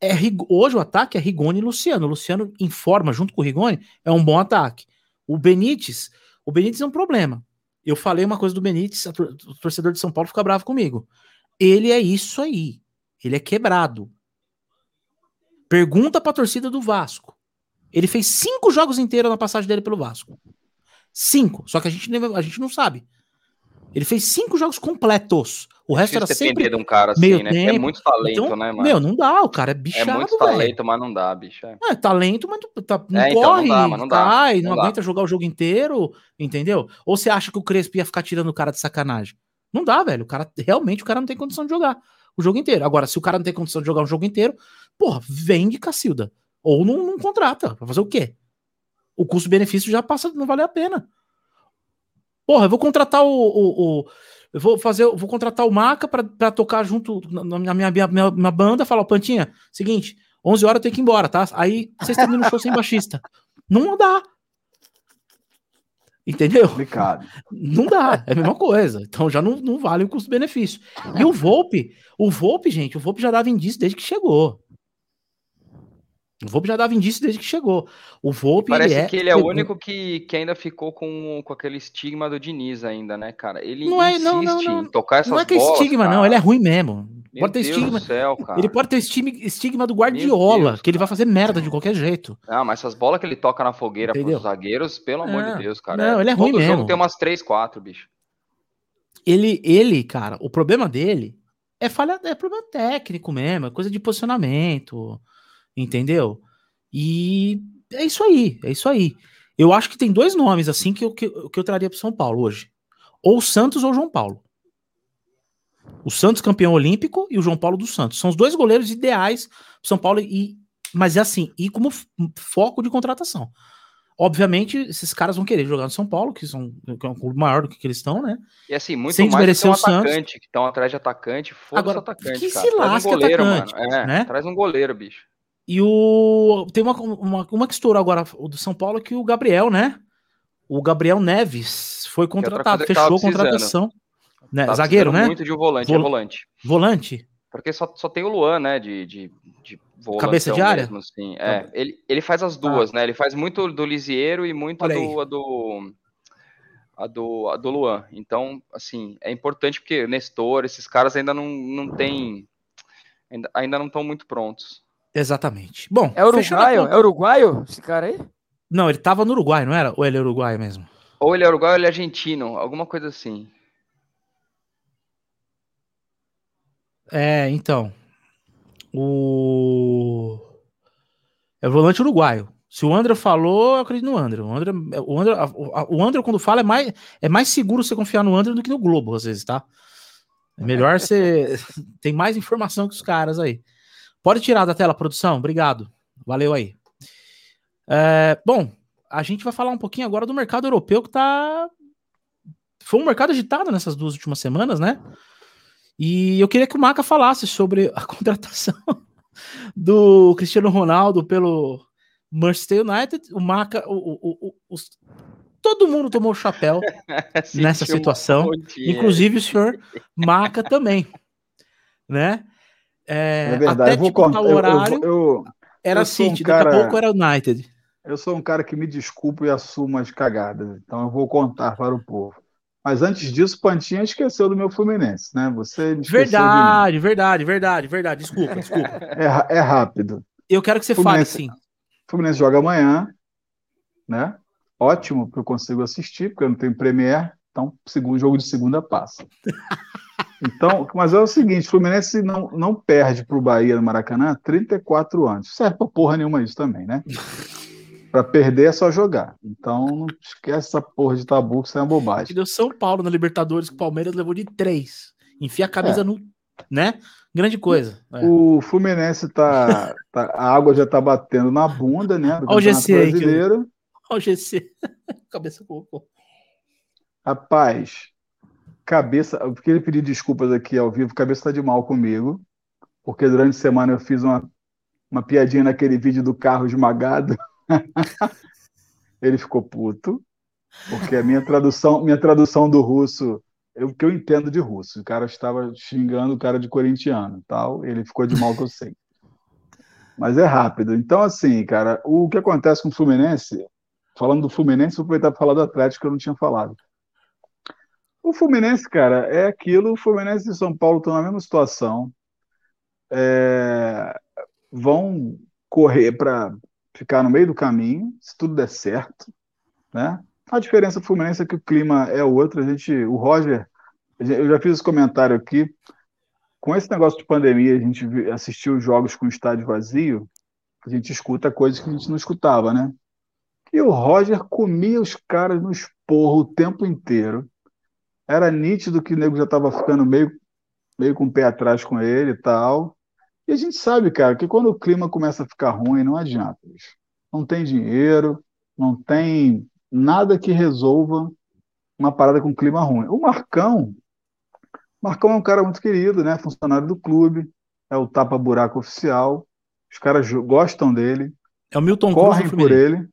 É, hoje o ataque é Rigoni e Luciano. O Luciano informa junto com o Rigoni, é um bom ataque. O Benítez, o Benítez é um problema. Eu falei uma coisa do Benítez, a tor- o torcedor de São Paulo fica bravo comigo. Ele é isso aí. Ele é quebrado. Pergunta pra torcida do Vasco. Ele fez cinco jogos inteiros na passagem dele pelo Vasco. Cinco. Só que a gente, a gente não sabe. Ele fez cinco jogos completos. O resto era sempre. de um cara assim, meio né? É tempo. muito talento, Então, né, mano? Meu, não dá. O cara é é bichado, muito velho. talento, mas não dá, bicho. É. É, talento, mas não, tá- não É, então, não corre, dá, não dá, cai, não, não dá. aguenta jogar o jogo inteiro, entendeu? Ou você acha que o Crespo ia ficar tirando o cara de sacanagem? Não dá, velho. O cara, realmente, o cara não tem condição de jogar o jogo inteiro. Agora, se o cara não tem condição de jogar o jogo inteiro, porra, vende Cacilda. Ou não, não contrata. Vai fazer o quê? O custo-benefício já passa, não vale a pena. Porra, eu vou contratar o. o- o- eu vou fazer, eu vou contratar o Maca pra, pra tocar junto na, na minha, minha, minha, minha banda, falar, "Ô, Pantinha, seguinte, 11 horas eu tenho que ir embora, tá? Aí vocês terminam o show sem baixista. Não dá. Entendeu? Complicado. Não dá, é a mesma coisa. Então já não, não vale o custo-benefício. E o Volpe, o Volpe, gente, o Volpe já dava indício desde que chegou. O Volpe já dava indício desde que chegou. O Volpe, Parece ele é, que ele é o único que, que ainda ficou com, com aquele estigma do Diniz ainda, né, cara? Ele Não é- não, não, não. em tocar essas Não é que é estigma, cara. não, ele é ruim mesmo. Meu pode ter Deus estigma. céu. Ele pode ter estigma, estigma do Guardiola, Deus, que ele vai fazer merda de qualquer jeito. Não, mas essas bolas que ele toca na fogueira Entendeu? pros zagueiros, pelo amor Não, de Deus, cara. não, ele é ruim Todo jogo mesmo. tem umas 3, 4, bicho. Ele, ele, cara, o problema dele é falha, é problema técnico mesmo, é coisa de posicionamento, entendeu? E é isso aí, é isso aí. Eu acho que tem dois nomes assim que eu, que, que eu traria para São Paulo hoje. Ou o Santos ou João Paulo. O Santos campeão olímpico e o João Paulo dos Santos. São os dois goleiros ideais pro São Paulo e mas é assim, e como foco de contratação. Obviamente, esses caras vão querer jogar no São Paulo, que são que é um clube maior do que, que eles estão, né? E assim, muito Sem mais que um o Santos. atacante, que estão atrás de atacante, foda Agora, atacante, que cara. se lasque um goleiro, atacante, mano. É, né? traz um goleiro, bicho. E o. Tem uma, uma, uma que estourou agora, o do São Paulo, que o Gabriel, né? O Gabriel Neves foi outra contratado, fechou a contratação. Né? Tá Zagueiro, né? Muito de um volante, Vol- é volante. Volante. Porque só, só tem o Luan, né, de, de, de Cabeça de área? Mesmo, assim. É, ele, ele faz as duas, ah. né? Ele faz muito do Lisieiro e muito a do, a do, a do, a do Luan. Então, assim, é importante porque Nestor, esses caras ainda não, não tem. Ainda, ainda não estão muito prontos. Exatamente. Bom, é uruguaio? É uruguaio esse cara aí? Não, ele tava no Uruguai, não era? Ou ele é uruguaio mesmo? Ou ele é uruguaio ou ele é argentino, alguma coisa assim. É, então. O. É o volante uruguaio. Se o André falou, eu acredito no André. O André, o André, o André quando fala, é mais, é mais seguro você confiar no André do que no Globo, às vezes, tá? É melhor *laughs* você. Tem mais informação que os caras aí. Pode tirar da tela, produção. Obrigado. Valeu aí. É, bom, a gente vai falar um pouquinho agora do mercado europeu que tá. Foi um mercado agitado nessas duas últimas semanas, né? E eu queria que o Maca falasse sobre a *laughs* contratação do Cristiano Ronaldo pelo Manchester United. O Maca, o, o, o, os, todo mundo tomou o chapéu *laughs* nessa situação, inclusive o senhor Maca também, né? É, é verdade. Até eu vou contar o horário, eu, eu, era City, um cara, daqui a pouco era United. Eu sou um cara que me desculpa e assumo as cagadas, então eu vou contar para o povo. Mas antes disso, Pantinha esqueceu do meu Fluminense, né? Você Verdade, de verdade, verdade, verdade. Desculpa, desculpa. *laughs* É, é rápido. Eu quero que você Fluminense, fale, sim. Fluminense joga amanhã, né? Ótimo, que eu consigo assistir, porque eu não tenho Premier, então segundo jogo de segunda passa. *laughs* Então, mas é o seguinte, Fluminense não, não perde para o Bahia no Maracanã há 34 anos. Serve para porra nenhuma isso também, né? *laughs* Para perder é só jogar. Então não esquece essa porra de tabu, que isso é uma bobagem. deu São Paulo na Libertadores, que o Palmeiras levou de três. Enfia a camisa é. no. né? Grande coisa. É. O Fluminense tá, tá, A água já tá batendo na bunda, né? Do Olha o GC brasileiro. Olha o GC. *laughs* Cabeça colocou. Rapaz, cabeça. Eu queria pedir desculpas aqui ao vivo, cabeça tá de mal comigo. Porque durante a semana eu fiz uma, uma piadinha naquele vídeo do carro esmagado. *laughs* ele ficou puto, porque a minha tradução, minha tradução do russo, o que eu entendo de russo, o cara estava xingando o cara de corintiano, tal, ele ficou de mal que eu sei. Mas é rápido. Então, assim, cara, o que acontece com o Fluminense, falando do Fluminense, vou aproveitar para falar do Atlético que eu não tinha falado. O Fluminense, cara, é aquilo, o Fluminense e São Paulo estão na mesma situação. É, vão correr para ficar no meio do caminho, se tudo der certo, né? A diferença do Fluminense é que o clima é outro. A gente, o Roger, eu já fiz esse comentário aqui. Com esse negócio de pandemia, a gente assistiu jogos com estádio vazio, a gente escuta coisas que a gente não escutava, né? E o Roger comia os caras no esporro o tempo inteiro. Era nítido que o nego já estava ficando meio, meio com o pé atrás com ele e tal. E a gente sabe, cara, que quando o clima começa a ficar ruim, não adianta. Não tem dinheiro, não tem nada que resolva uma parada com clima ruim. O Marcão, Marcão é um cara muito querido, né? Funcionário do clube, é o tapa-buraco oficial. Os caras gostam dele. É o Milton correm Cruz por ele.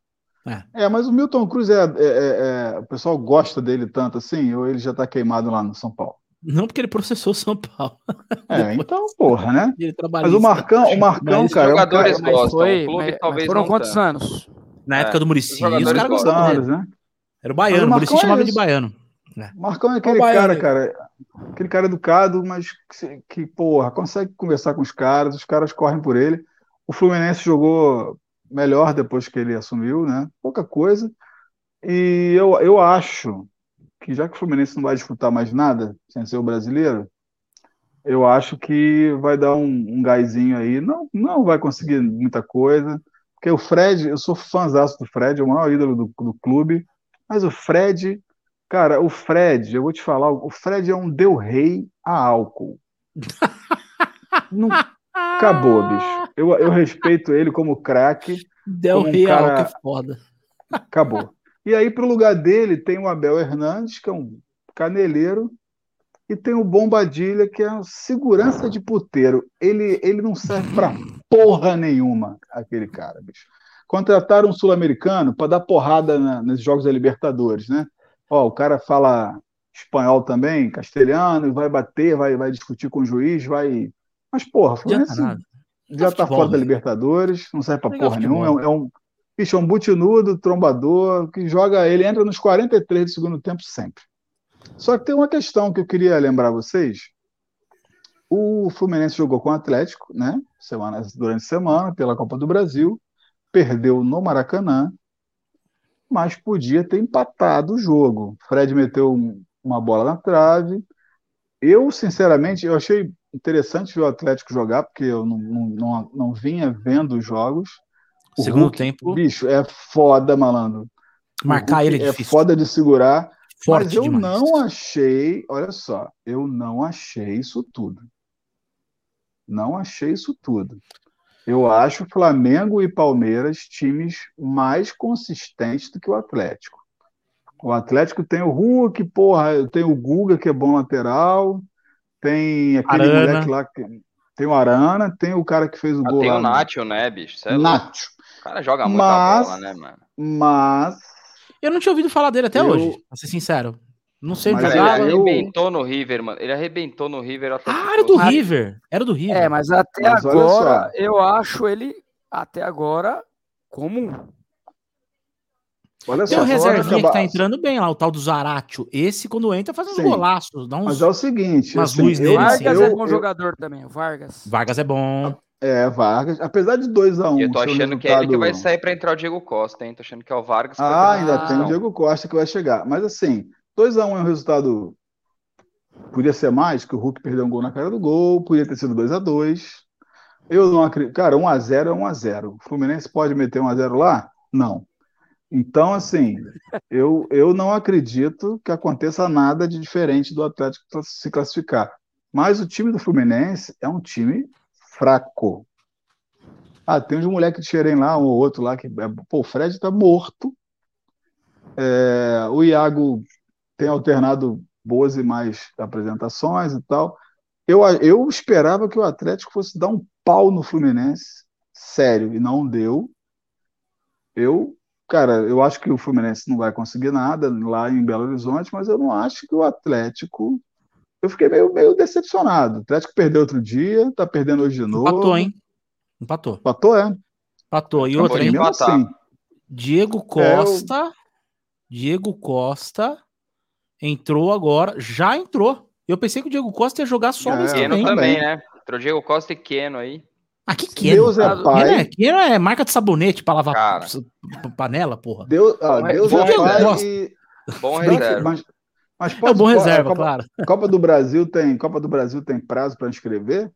É. é. mas o Milton Cruz é, é, é, é, O pessoal gosta dele tanto assim, ou ele já está queimado lá no São Paulo? Não porque ele processou São Paulo. *laughs* É, então, porra, né? Mas o Marcão, o Marcão, mas cara. Os jogadores é um cara, gostam. Foi, o clube mas, talvez foram quantos tanto. anos? Na época do Murici, os, os caras. Né? Era o baiano, o Murici é chamava de baiano. É. Marcão é aquele cara, cara, aquele cara educado, mas que, que, porra, consegue conversar com os caras, os caras correm por ele. O Fluminense jogou melhor depois que ele assumiu, né? Pouca coisa. E eu, eu acho que já que o Fluminense não vai disputar mais nada, sem ser o brasileiro, eu acho que vai dar um, um gásinho aí. Não, não vai conseguir muita coisa, porque o Fred, eu sou fãzaço do Fred, é o maior ídolo do, do clube, mas o Fred, cara, o Fred, eu vou te falar, o Fred é um deu rei a álcool. *laughs* não, acabou, bicho. Eu, eu respeito ele como craque. Deu um rei cara... a álcool é foda. Acabou. E aí, para o lugar dele, tem o Abel Hernandes, que é um caneleiro, e tem o Bombadilha, que é um segurança de puteiro. Ele, ele não serve para porra nenhuma, aquele cara, bicho. Contrataram um sul-americano para dar porrada na, nos jogos da Libertadores, né? Ó, o cara fala espanhol também, castelhano, e vai bater, vai, vai discutir com o juiz, vai. Mas, porra, Fluminense nada. já tá futebol, fora da né? Libertadores, não serve pra Legal porra nenhuma. É um, é um, bicho, é um butinudo, trombador, que joga, ele entra nos 43 do segundo tempo sempre. Só que tem uma questão que eu queria lembrar vocês. O Fluminense jogou com o Atlético, né? Semana, durante a semana, pela Copa do Brasil, perdeu no Maracanã, mas podia ter empatado o jogo. Fred meteu um- uma bola na trave. Eu, sinceramente, eu achei interessante ver o Atlético jogar, porque eu não, não, não, não vinha vendo os jogos. O Segundo Hulk, tempo, bicho, é foda, malandro. Marcar ele é é foda de segurar. Forte Mas eu demais. não achei, olha só, eu não achei isso tudo. Não achei isso tudo. Eu acho Flamengo e Palmeiras times mais consistentes do que o Atlético. O Atlético tem o Hulk, porra, tem o Guga, que é bom lateral, tem aquele Arana. moleque lá, que, tem o Arana, tem o cara que fez o Ah, gol tem lá. o no- Nacho, né, bicho? Cê é. Nacho. O cara joga muita Mas- bola, né, mano? Mas Eu não tinha ouvido falar dele até Eu- hoje, pra ser sincero. Não sei Cara, jogava. ele eu- arrebentou no River, mano. Ele arrebentou no River até Ah, era do River. Era do River. É, mas até Mas agora, eu acho ele, até agora, comum. Olha Tem só, um só reservinha que tá entrando bem lá, o tal do Zaratio. Esse, quando entra, faz uns Sim. golaços, dá uns... Mas é o seguinte, umas assim, luzes eu- nele, Vargas assim. é eu- bom eu- jogador também, o Vargas. Vargas é bom. É, Vargas, apesar de 2x1. E eu tô um achando que é ele que vai sair pra entrar o Diego Costa, hein? Tô achando que é o Vargas Ah, ainda tem o. Diego Costa que vai chegar. Mas assim, 2x1 é um resultado. Podia ser mais, que o Hulk perdeu um gol na cara do gol, podia ter sido 2x2. Eu não acredito. Cara, 1x0 é 1x0. O Fluminense pode meter 1x0 lá? Não. Então, assim, eu, eu não acredito que aconteça nada de diferente do Atlético se classificar. Mas o time do Fluminense é um time fraco. Ah, tem uns moleques de Xerém lá, um ou outro lá, que. Pô, o Fred tá morto. É, o Iago tem alternado boas e mais apresentações e tal. Eu, eu esperava que o Atlético fosse dar um pau no Fluminense, sério, e não deu. Eu, cara, eu acho que o Fluminense não vai conseguir nada lá em Belo Horizonte, mas eu não acho que o Atlético. Eu fiquei meio, meio decepcionado. O Atlético perdeu outro dia, tá perdendo hoje de novo. Empatou, hein? Empatou. Empatou, é? Empatou. E outra, hein? mesmo empatar. assim. Diego Costa. Diego Costa entrou agora. Já entrou. Eu pensei que o Diego Costa ia jogar só É, vem. também. também, né? Entrou Diego Costa e Keno aí. Ah, que. Deus é Keno pai. é, Keno é marca de sabonete pra lavar Cara. panela, porra. Deus, ah, Bom, Deus bom é pai e. Bom reserva. Mas, mas É um pode, bom pode- a reserva, Copa, claro. Copa do Brasil tem Copa do Brasil tem prazo para inscrever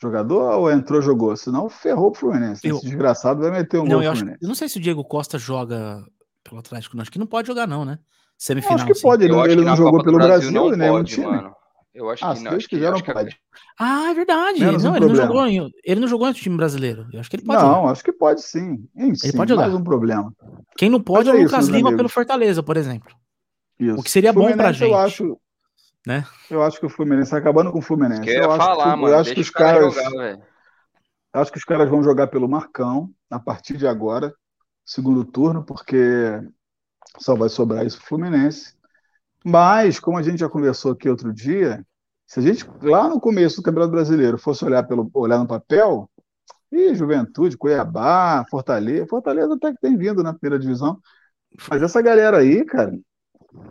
jogador ou entrou jogou? Senão ferrou pro Fluminense. Eu- Esse desgraçado vai meter um Não, gol eu, acho, Fluminense. eu não sei se o Diego Costa joga pelo Atlético, não. Acho que não pode jogar, não, né? Eu Semifinal. acho que assim. pode, ele, Eu ele não jogou pelo Brasil Brasil, não nem um pode, time. mano. Eu acho Ah, que se não. Deus Acho que, quiser, não acho que- pode. Ah, é verdade. Menos não, um ele, não jogou em, ele não jogou em time brasileiro. Eu acho que ele pode não, jogar. acho que pode sim. Sim, sim, pode jogar. mais um problema. Quem não pode é é o Lucas Lima amigos. pelo Fortaleza, por exemplo. Isso. O que seria bom pra Fluminense, Eu gente, acho, né? eu acho que o Fluminense acabando com o Fluminense. eu acho falar, que, eu mano. acho Deixa que os o cara caras, jogar, acho que os caras vão jogar pelo Marcão a partir de agora, segundo turno, porque só vai sobrar isso pro Fluminense. Mas, como a gente já conversou aqui outro dia, se a gente lá no começo do Campeonato Brasileiro fosse olhar pelo olhar no papel, e Juventude, Cuiabá, Fortaleza, Fortaleza até que tem vindo na primeira divisão, mas essa galera aí, cara,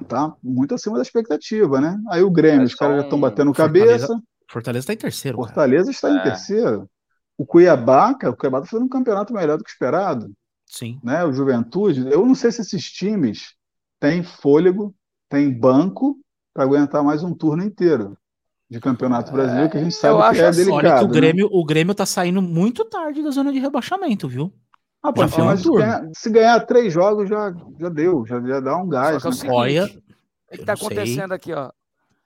tá muito acima da expectativa, né? Aí o Grêmio, É os caras já estão batendo Fortaleza- cabeça. Fortaleza tá em terceiro. cara. Fortaleza está em É. terceiro. O Cuiabá, cara, o Cuiabá está fazendo um campeonato melhor do que esperado, Sim. né? O Juventude, eu não sei se esses times têm fôlego, têm banco para aguentar mais um turno inteiro de Campeonato Brasileiro, que a gente sabe que é assim, delicado. Olha que o né? Grêmio, o Grêmio tá saindo muito tarde da zona de rebaixamento, viu? Ah, pode já um mas se turno. ganhar, se ganhar três jogos já, já deu, já, já dá um Só gás. que é o né? Olha, o que está não sei. acontecendo aqui, ó?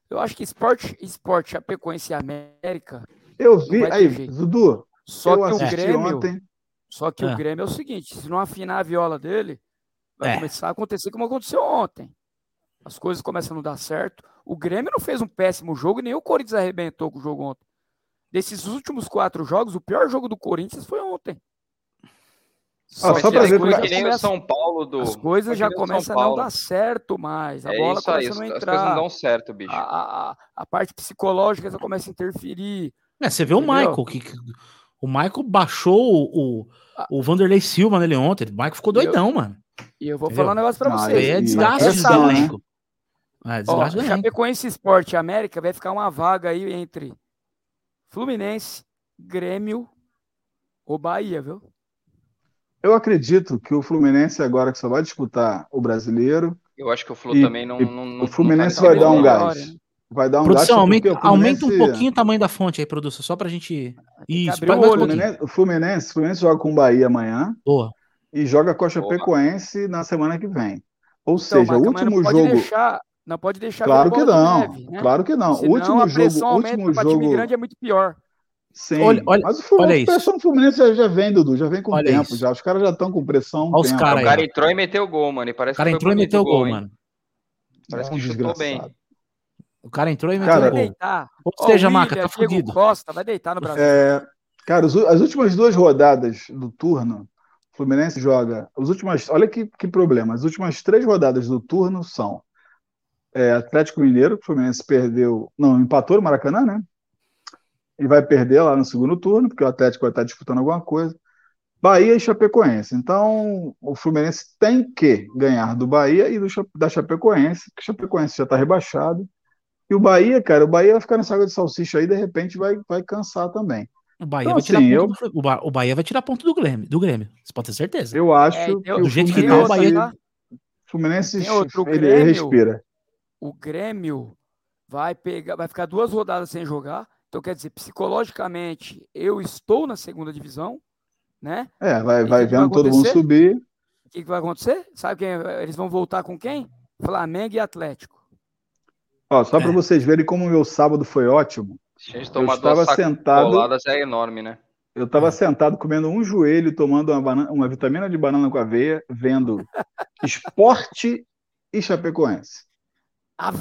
Eu acho que esporte, esporte Chapecoense e América, Eu vi, aí. Dudu, só eu que o Grêmio, ontem. só que É. o Grêmio é o seguinte, se não afinar a viola dele, vai É. começar a acontecer como aconteceu ontem. As coisas começam a não dar certo. O Grêmio não fez um péssimo jogo, nem o Corinthians arrebentou com o jogo ontem. Desses últimos quatro jogos, o pior jogo do Corinthians foi ontem. Ah, Mas só pra é ver que é- o começam- São Paulo do. As coisas já o começam a não dar certo mais. A É bola aí, começa a não as coisas não entrar. dão certo, bicho. A, a, a- parte psicológica já começa a interferir. É, você vê o Entendeu? Michael, que, que- o Michael baixou o, o, o Vanderlei Silva nele ontem. O Michael ficou Eu- doidão, mano. E eu vou Entendeu? falar um negócio pra Ah, vocês. É desgaste e- do né? elenco. É, Ó. Chapecoense Sport e América vai ficar uma vaga aí entre Fluminense, Grêmio ou Bahia, viu? Eu acredito que o Fluminense agora que só vai disputar o brasileiro, Eu acho que o Flu E- também não, não, não o Fluminense não vai tá dar um melhor, gás. né? vai dar um Produção, gasto aumenta, o aumenta um Fluminense- pouquinho o tamanho da fonte aí, produção, só pra gente. Isso, abrir vai o um. Fluminense, o Fluminense, Fluminense joga com o Bahia amanhã Boa. e joga com a Boa. Chapecoense na semana que vem. Ou Então, seja, o último jogo. deixar, não pode deixar Claro que não, neve, né? claro que não. O Senão último a pressão jogo, aumenta último para time jogo. grande é muito pior. Sim, Olha- olha- mas o Fluminense, olha a isso. pressão do Fluminense já, vem, Dudu, já vem com Olha tempo. isso. Já. Os caras já estão com pressão Olha os tempo. caras O cara entrou e meteu gol, mano. E O parece cara que foi entrou e meteu o gol, hein? mano. Parece É um que chutou bem. desgraçado. O cara entrou e meteu Cara, o vai gol. deitar. Ou seja, o Maca, William, tá fudido. Costa vai deitar no Brasil. É, cara, as últimas duas rodadas do turno, o Fluminense joga. As últimas, olha que, que problema. As últimas três rodadas do turno são é, Atlético Mineiro, que o Fluminense perdeu. Não, empatou no Maracanã, né? E vai perder lá no segundo turno, porque o Atlético vai estar disputando alguma coisa. Bahia e Chapecoense. Então, o Fluminense tem que ganhar do Bahia e do, da Chapecoense, porque o Chapecoense já está rebaixado. E o Bahia, cara, o Bahia vai ficar nessa água de salsicha aí, de repente vai, vai cansar também. O Bahia Então, vai tirar assim, ponto eu- do o, Ba- o Bahia vai tirar ponto do Grêmio, do Grêmio. Você pode ter certeza. Eu acho É, que então, o do jeito que tá, o Bahia- o Fluminense ele Grêmio. respira. O Grêmio vai pegar, vai ficar duas rodadas sem jogar. Então, quer dizer, psicologicamente, eu estou na segunda divisão, né? É, vai, E vai que que vai vendo todo mundo subir. O que, que vai acontecer? Sabe quem? Eles vão voltar com quem? Flamengo e Atlético. Ó, só para É. vocês verem como o meu sábado foi ótimo. Gente Eu estava sentado, é enorme, né? eu estava sentado comendo um joelho, tomando uma, banana- uma vitamina de banana com aveia, vendo *laughs* esporte e Chapecoense. Ave,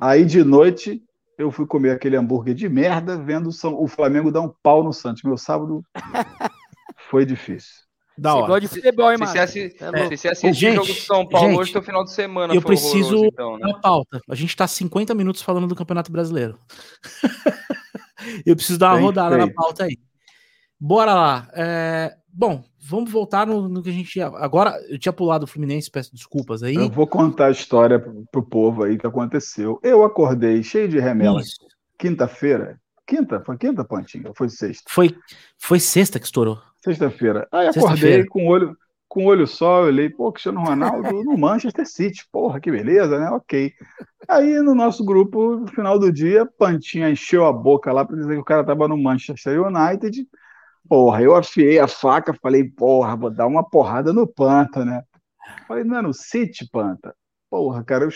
Aí de noite eu fui comer aquele hambúrguer de merda, vendo o Flamengo dar um pau no Santos. Meu sábado *laughs* foi difícil. Da hora. gosta de futebol, hein, Se mano? você, é se você assistir Gente, o jogo do São Paulo gente, hoje, teu final de semana eu foi preciso- então, né? Na pauta. A gente tá 50 minutos falando do Campeonato Brasileiro. *laughs* eu preciso dar uma Bem rodada na pauta aí. Bora lá. É, Bom, vamos voltar no, no que a gente. Agora, eu tinha pulado o Fluminense, peço desculpas aí. Eu vou contar a história pro, povo aí que aconteceu. Eu acordei cheio de remela Isso. quinta-feira. Quinta? Foi quinta, Pontinha? Ou Foi sexta? Foi, foi sexta que estourou. Sexta-feira. Aí Sexta-feira. acordei com o olho, com olho só, eu olhei, pô, Cristiano Ronaldo no *laughs* Manchester City. Porra, que beleza, né? Ok. Aí no nosso grupo, no final do dia, Pantinha encheu a boca lá para dizer que o cara tava no Manchester United. Porra, eu afiei a faca, falei, porra, vou dar uma porrada no Panta, né? Falei, não é no City, Panta? Porra, cara,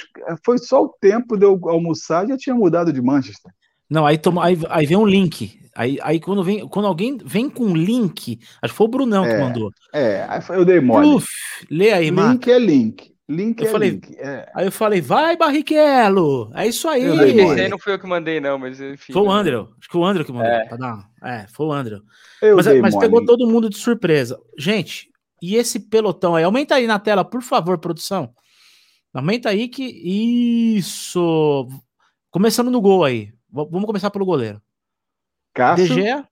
foi só o tempo de eu almoçar, já tinha mudado de Manchester. Não, aí, toma, aí, aí vem um link. Aí, aí quando, vem, quando alguém vem com link, acho que foi o Brunão que É, mandou. É, aí eu dei mole. Uf, lê aí. Link é link. Link Eu é falei, link. É. Aí eu falei, vai, Barrichello! É isso aí! Esse aí não foi eu que mandei, não, mas enfim. Foi o né? André, acho que o André que mandou. É. pra dar- é, foi o André. Eu Mas, mas pegou todo mundo de surpresa. Gente, e esse pelotão aí? Aumenta aí na tela, por favor, produção. Aumenta aí que. Isso! Começando no gol aí. V- Vamos começar pelo goleiro. Cássio, DG.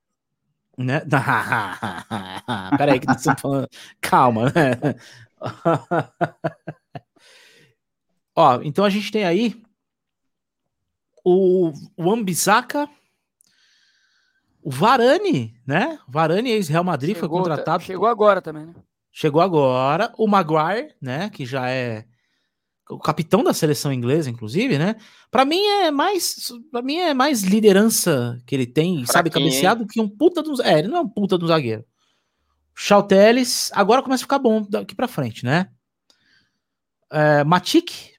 Né? *laughs* Peraí, que estamos falando. Calma, né? *laughs* Ó, então a gente tem aí o, o Ambisaka, o Varane, né? Varane, ex-Real Madrid, foi Chegou, tá- contratado. Chegou agora também, né? Chegou agora. O Maguire, né? Que já é o capitão da seleção inglesa, inclusive, né? Pra mim é mais, para mim é mais liderança que ele tem, sabe, Fraquinho, cabecear do que um puta do, é, ele não é um puta do zagueiro. Chauteles, agora começa a ficar bom daqui pra frente, né? É, Matic,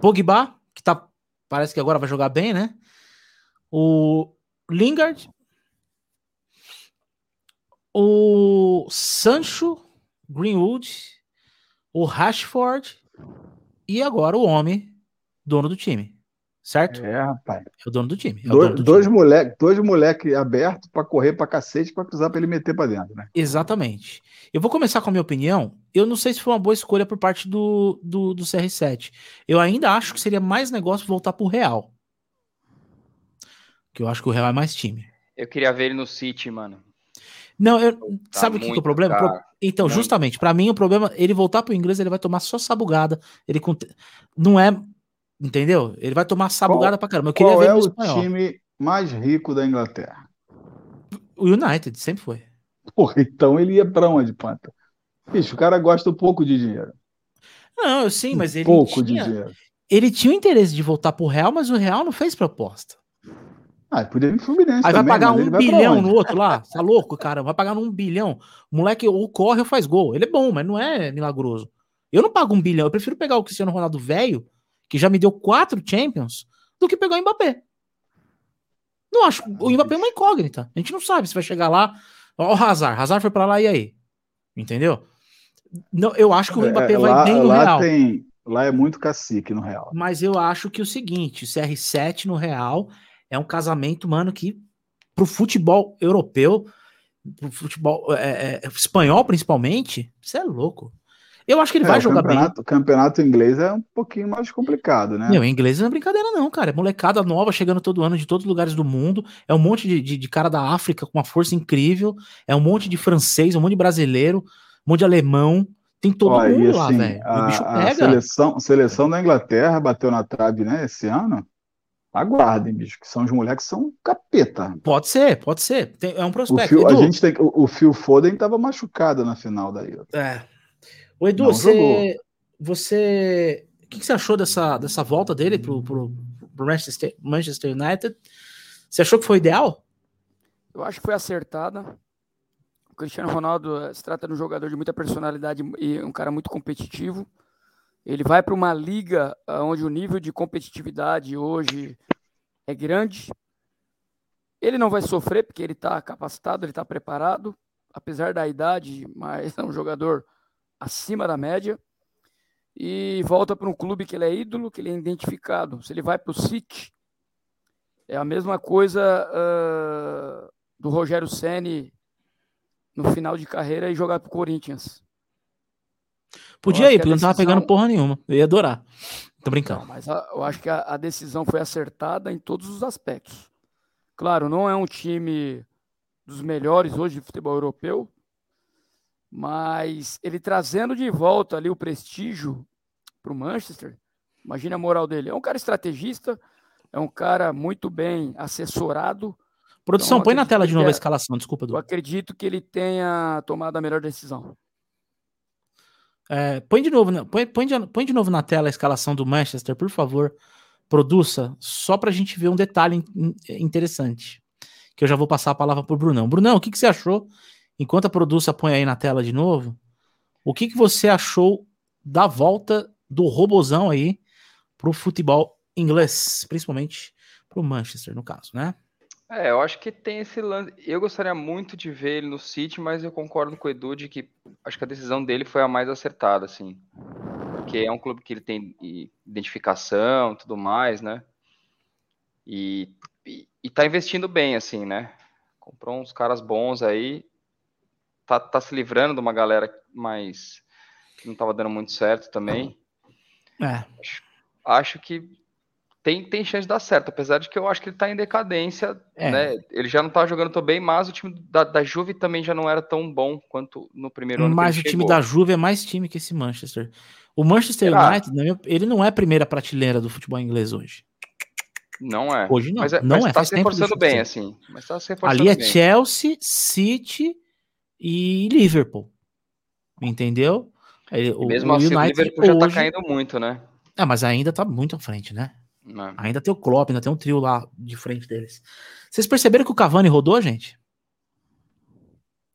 Pogba, que tá parece que agora vai jogar bem, né? O Lingard, o Sancho, Greenwood, o Rashford e agora o homem, dono do time. Certo? É, rapaz. É o dono do time. É dono do dois time. moleque, dois moleque abertos pra correr pra cacete pra cruzar pra ele meter pra dentro, né? Exatamente. Eu vou começar com a minha opinião. Eu não sei se foi uma boa escolha por parte do, do, do CR7. Eu ainda acho que seria mais negócio voltar pro Real. Que eu acho que o Real é mais time. Eu queria ver ele no City, mano. Não, eu, tá sabe o que, que, é o problema? Então, muito. justamente, para mim o problema, ele voltar pro inglês, ele vai tomar só sabugada. Ele não é, entendeu? Ele vai tomar sabugada qual, pra caramba. Eu queria qual ver é o espanhol. time mais rico da Inglaterra? O United, sempre foi. Porra, então ele ia pra onde, Panta? Bicho, o cara gosta um pouco de dinheiro. Não, eu sim, mas ele pouco tinha, de dinheiro. Ele tinha o interesse de voltar pro Real, mas o Real não fez proposta. Ah, podia ir no Fluminense Aí também, vai pagar um bilhão no outro lá? Tá louco, cara? Vai pagar um bilhão. O moleque ou corre ou faz gol. Ele é bom, mas não é milagroso. Eu não pago um bilhão. Eu prefiro pegar o Cristiano Ronaldo velho, que já me deu quatro Champions, do que pegar o Mbappé. Não acho. O Mbappé é uma incógnita. A gente não sabe se vai chegar lá. Ó, o Hazard. Hazard foi pra lá e aí? Entendeu? Não, eu acho que o é, Mbappé é, vai lá, bem no lá Real. Tem, lá é muito cacique no Real. Mas eu acho que o seguinte: o CR7 no Real é um casamento, mano, que pro futebol europeu, pro futebol é, é, espanhol principalmente, você é louco. Eu acho que ele é, vai jogar campeonato, bem. O campeonato inglês é um pouquinho mais complicado, né? Meu, inglês não é brincadeira, não, cara. É molecada nova chegando todo ano de todos os lugares do mundo. É um monte de, de, de, cara da África com uma força incrível. É um monte de francês, um monte de brasileiro, um monte de alemão. Tem todo Ó, mundo assim, lá, velho. O bicho pega. A seleção, seleção da Inglaterra bateu na trave, né, esse ano. Aguardem, bicho, que são os moleques que são capeta. Pode ser, pode ser. Tem, é um prospecto. O Phil, a gente tem, o, o Phil Foden estava machucado na final daí. É. O Edu, você, você. O que, que, você achou dessa, dessa volta dele pro, pro, pro Manchester, Manchester United? Você achou que foi ideal? Eu acho que foi acertada. O Cristiano Ronaldo eh, se trata de um jogador de muita personalidade e um cara muito competitivo. Ele vai para uma liga onde o nível de competitividade hoje é grande. Ele não vai sofrer porque ele está capacitado, ele está preparado, apesar da idade, mas *laughs* é um jogador acima da média. E volta para um clube que ele é ídolo, que ele é identificado. Se ele vai para o City, é a mesma coisa uh, do Rogério Ceni no final de carreira e jogar para o Corinthians. Podia ir, porque decisão... não tava pegando porra nenhuma. Eu ia adorar. Tô brincando. Não, mas a, eu acho que a, a, decisão foi acertada em todos os aspectos. Claro, não é um time dos melhores hoje de futebol europeu, mas ele trazendo de volta ali o prestígio para o Manchester, imagina a moral dele. É um cara estrategista, é um cara muito bem assessorado. Produção, então, põe na tela de novo a escalação, desculpa. Eu acredito que ele tenha tomado a melhor decisão. É, põe, de novo, põe, põe, de, põe de novo na tela a escalação do Manchester, por favor. Produça, só para a gente ver um detalhe interessante. Que eu já vou passar a palavra para o Brunão. Brunão, o que, que você achou? Enquanto a Produça põe aí na tela de novo, o que, que você achou da volta do robozão aí para o futebol inglês, principalmente para o Manchester, no caso, né? É, eu acho que tem esse lance. Eu gostaria muito de ver ele no City, mas eu concordo com o Edu de que acho que a decisão dele foi a mais acertada, assim. Porque é um clube que ele tem identificação tudo mais, né? E, e, e, tá investindo bem, assim, né? Comprou uns caras bons aí. Tá, tá se livrando de uma galera mais. que não tava dando muito certo também. É. Acho, acho que tem, tem chance de dar certo, apesar de que eu acho que ele tá em decadência, é. né? Ele já não tá jogando tão bem, mas o time da, da Juve também já não era tão bom quanto no primeiro ano. Mas o time da Juve é mais time que esse Manchester. O Manchester Será? United, ele não é a primeira prateleira do futebol inglês hoje. Não é. Hoje não. Mas, é, não mas é. tá se reforçando bem, assim. Mas tá se reforçando Ali é bem. Chelsea, City e Liverpool. Entendeu? O, mesmo o assim, United o Liverpool hoje... já tá caindo muito, né? É, mas ainda tá muito à frente, né? Não. Ainda tem o Klopp, ainda tem um trio lá de frente deles. Vocês perceberam que o Cavani rodou, gente?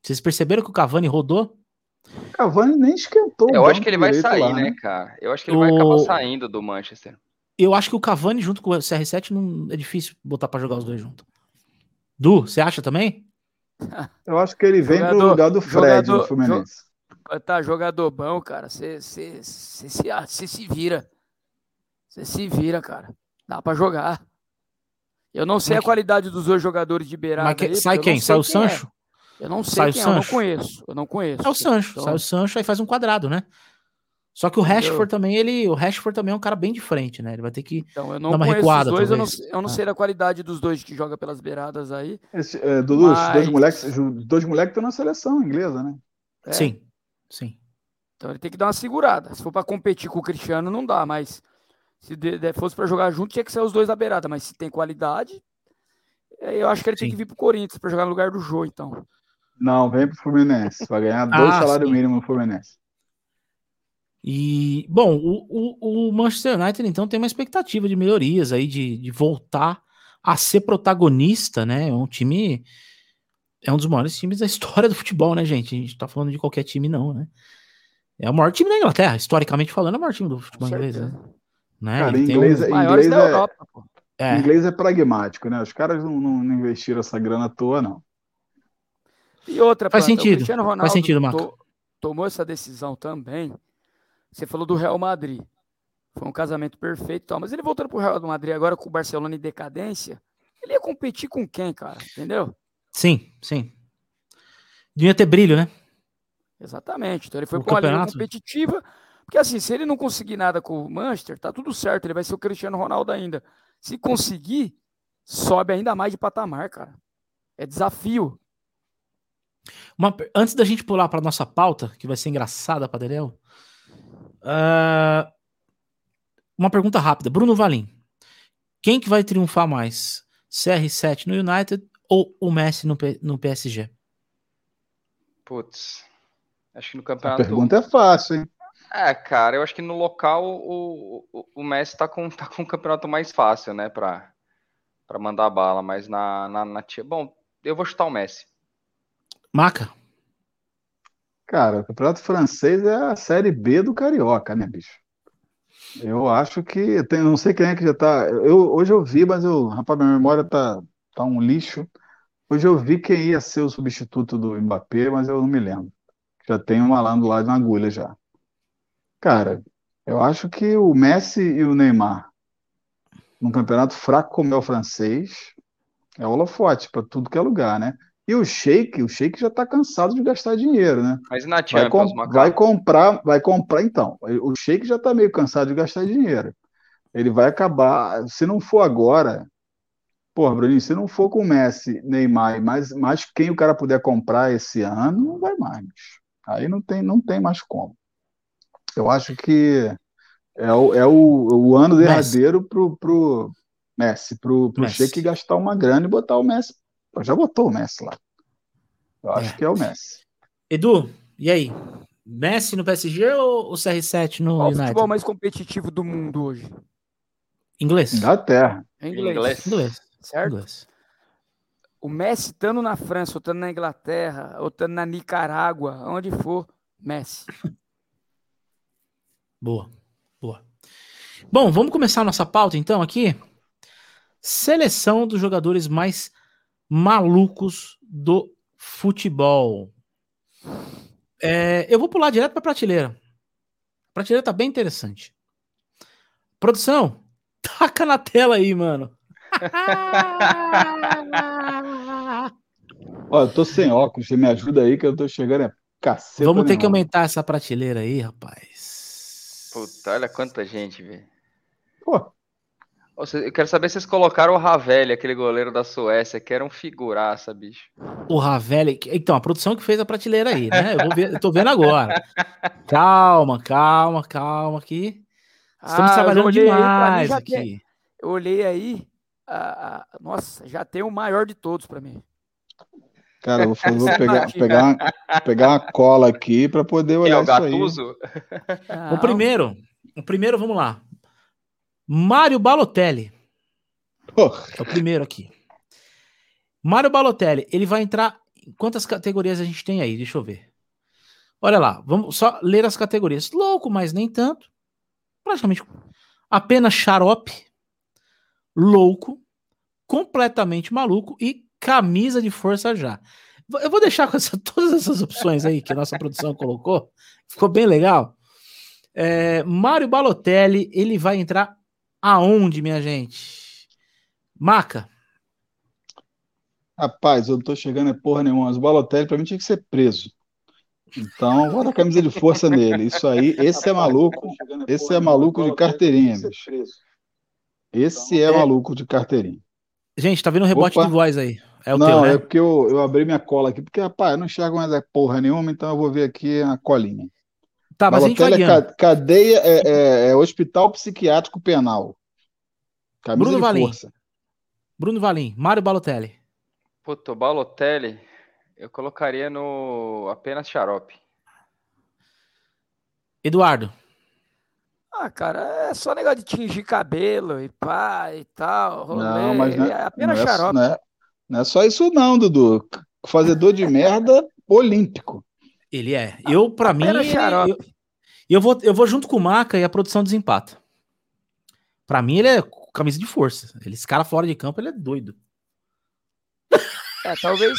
Vocês perceberam que o Cavani rodou? O Cavani nem esquentou. Eu acho que ele vai sair, lá, né, né, cara? Eu acho que ele o... vai acabar saindo do Manchester. Eu acho que o Cavani junto com o CR7 não é difícil botar para jogar os dois juntos. Du, você acha também? Eu acho que ele vem jogador, pro lugar do Fred jogador, no Fluminense. Jo... Tá, jogador bom, cara. Você se, se vira. Você se vira, cara. Dá para jogar. Eu não sei Mas a qualidade dos dois jogadores de beirada. Que, aí, sai quem? Sai o quem Sancho? É. Eu não sei sai quem o Sancho. É, eu não conheço. Eu não conheço. É o Sancho. Então... Sai o Sancho aí faz um quadrado, né? Só que o Rashford também, ele, o Rashford também é um cara bem de frente, né? Ele vai ter que então, eu não dar uma recuada. Dois, eu não, eu não ah. sei da qualidade dos dois que joga pelas beiradas aí. Esse, é, Dudu, mas... dois moleques, dois moleques estão na seleção inglesa, né? É. Sim, sim. Então ele tem que dar uma segurada. Se for para competir com o Cristiano, não dá, mas se de, de, fosse para jogar junto, tinha que ser os dois da beirada. Mas se tem qualidade, eu acho que ele sim. tem que vir pro Corinthians para jogar no lugar do Jô, então. Não, vem pro Fluminense. Vai ganhar dois ah, salários mínimos no Fluminense. E, bom, o, o, o, Manchester United então tem uma expectativa de melhorias aí, de, de voltar a ser protagonista, né? É um time. É um dos maiores times da *laughs* história do futebol, né, gente? A gente tá falando de qualquer time, não, né? É o maior time da Inglaterra, historicamente falando, é o maior time do futebol inglês, né? né? Cara, inglês, um... É- inglês, é, Europa, é, inglês é pragmático, né? Os caras não, não, investiram essa grana à toa, não. E outra, faz sentido. Faz sentido, Marco. To, tomou essa decisão também você falou do Real Madrid. Foi um casamento perfeito tal. Mas ele voltando pro Real Madrid agora com o Barcelona em decadência, ele ia competir com quem, cara? Entendeu? Sim, sim. Devia ter brilho, né? Exatamente. Então ele foi com uma linha competitiva. Porque assim, se ele não conseguir nada com o Manchester, tá tudo certo. Ele vai ser o Cristiano Ronaldo ainda. Se conseguir, sobe ainda mais de patamar, cara. É desafio. Uma, antes da gente pular para nossa pauta, que vai ser engraçada, Paderel, Uh, uma pergunta rápida. Bruno Valim. Quem que vai triunfar mais? CR7 no United ou o Messi no, no PSG? Putz. Acho que no campeonato. A pergunta é fácil, hein? É, cara, eu acho que no local o, o, o Messi tá com, *laughs* tá com um campeonato mais fácil, né, pra, pra mandar bala, mas na, na, na tia. Bom, eu vou chutar o Messi. Maca. Cara, o Campeonato Francês é a Série B do Carioca, né, bicho? Eu acho que tem, não sei quem é que já tá. Eu, hoje eu vi, mas eu, rapaz, minha memória tá, tá um lixo. Hoje eu vi quem ia ser o substituto do Mbappé, mas eu não me lembro. Já tem um lá na agulha já. Cara, eu acho que o Messi e o Neymar, num campeonato fraco como é o francês, é holofote para tudo que é lugar, né? E o Sheik, o Sheik já está cansado de gastar dinheiro, né? Mas na Champions, vai, com, vai comprar, vai comprar então. O Sheik já está meio cansado de gastar dinheiro. Ele vai acabar, se não for agora, porra, Bruninho, se não for com o Messi, Neymar, mais, mais quem o cara puder comprar esse ano, não vai mais. Aí não tem, não tem mais como. Eu acho que é o, é o, o ano derradeiro pro, pro Messi, pro, pro Messi. Sheik gastar uma grana e botar o Messi já botou o Messi lá. Eu acho é. que é o Messi. Edu, e aí? Messi no PSG ou o CR7 no Qual United? o futebol mais competitivo do mundo hoje? Inglês. Inglaterra. É inglês. Inglês. Inglês. Certo? Inglês. O Messi estando na França, ou estando na Inglaterra, ou estando na Nicarágua, onde for, Messi. *laughs* Boa, boa. Bom, vamos começar a nossa pauta então aqui. Seleção dos jogadores mais malucos do futebol. É, eu vou pular direto para a prateleira. A prateleira tá bem interessante. Produção, *laughs* taca na tela aí, mano. *laughs* Ó, eu tô sem óculos, você me ajuda aí que eu tô chegando é cacete. Vamos ter que aumentar essa prateleira aí, rapaz. Puta, olha quanta gente, velho. Pô, eu quero saber se vocês colocaram o Ravelli, aquele goleiro da Suécia, que era um figuraça, bicho. O Ravelli, então, a produção que fez a prateleira aí, né? Eu, vou ver, eu tô vendo agora. *laughs* Calma, calma, calma aqui. Estamos ah, trabalhando demais aqui. Tem, eu olhei aí, ah, nossa, já tem o maior de todos para mim. Cara, eu vou, vou pegar, *laughs* pegar, uma, pegar uma cola aqui para poder olhar é o Gattuso? isso aí. O primeiro, o primeiro, vamos lá. Mário Balotelli. Oh. É o primeiro aqui. Mário Balotelli, ele vai entrar. Quantas categorias a gente tem aí? Deixa eu ver. Olha lá, vamos só ler as categorias. Louco, mas nem tanto. Praticamente apenas xarope, louco, completamente maluco e camisa de força já. Eu vou deixar com essa, *laughs* todas essas opções aí que a nossa produção colocou. Ficou bem legal. É, Mário Balotelli, ele vai entrar Aonde, minha gente? Maca. Rapaz, eu não tô chegando é porra nenhuma. Os Balotelli, pra mim, tinha que ser preso. Então, bota a camisa de força nele. Isso aí, esse é maluco. Esse é maluco de carteirinha, bicho. Esse é maluco de carteirinha. Gente, tá vendo um rebote Opa. de voz aí. É o não, teu, né? é porque eu, eu abri minha cola aqui, porque, rapaz, eu não enxergo mais a porra nenhuma, então eu vou ver aqui a colinha. Tá, mas a gente vai Balotelli é cadeia, é, é- é hospital psiquiátrico penal. Camisa Bruno de Valim. força. Bruno Valim, Mário Balotelli. Puto, Balotelli, eu colocaria no apenas xarope. Eduardo. Ah, cara, é só negócio de tingir cabelo e pá e tal. Rolê, Não, mas não é é, apenas não é- xarope. não é- não é só isso não, Dudu. Fazedor de merda olímpico. Ele é. Eu, pra mim, ele- eu, eu vou, eu vou junto com o Maca e a produção desempata. Pra mim, ele é camisa de força. Ele, esse cara fora de campo, ele é doido. *laughs* É, talvez.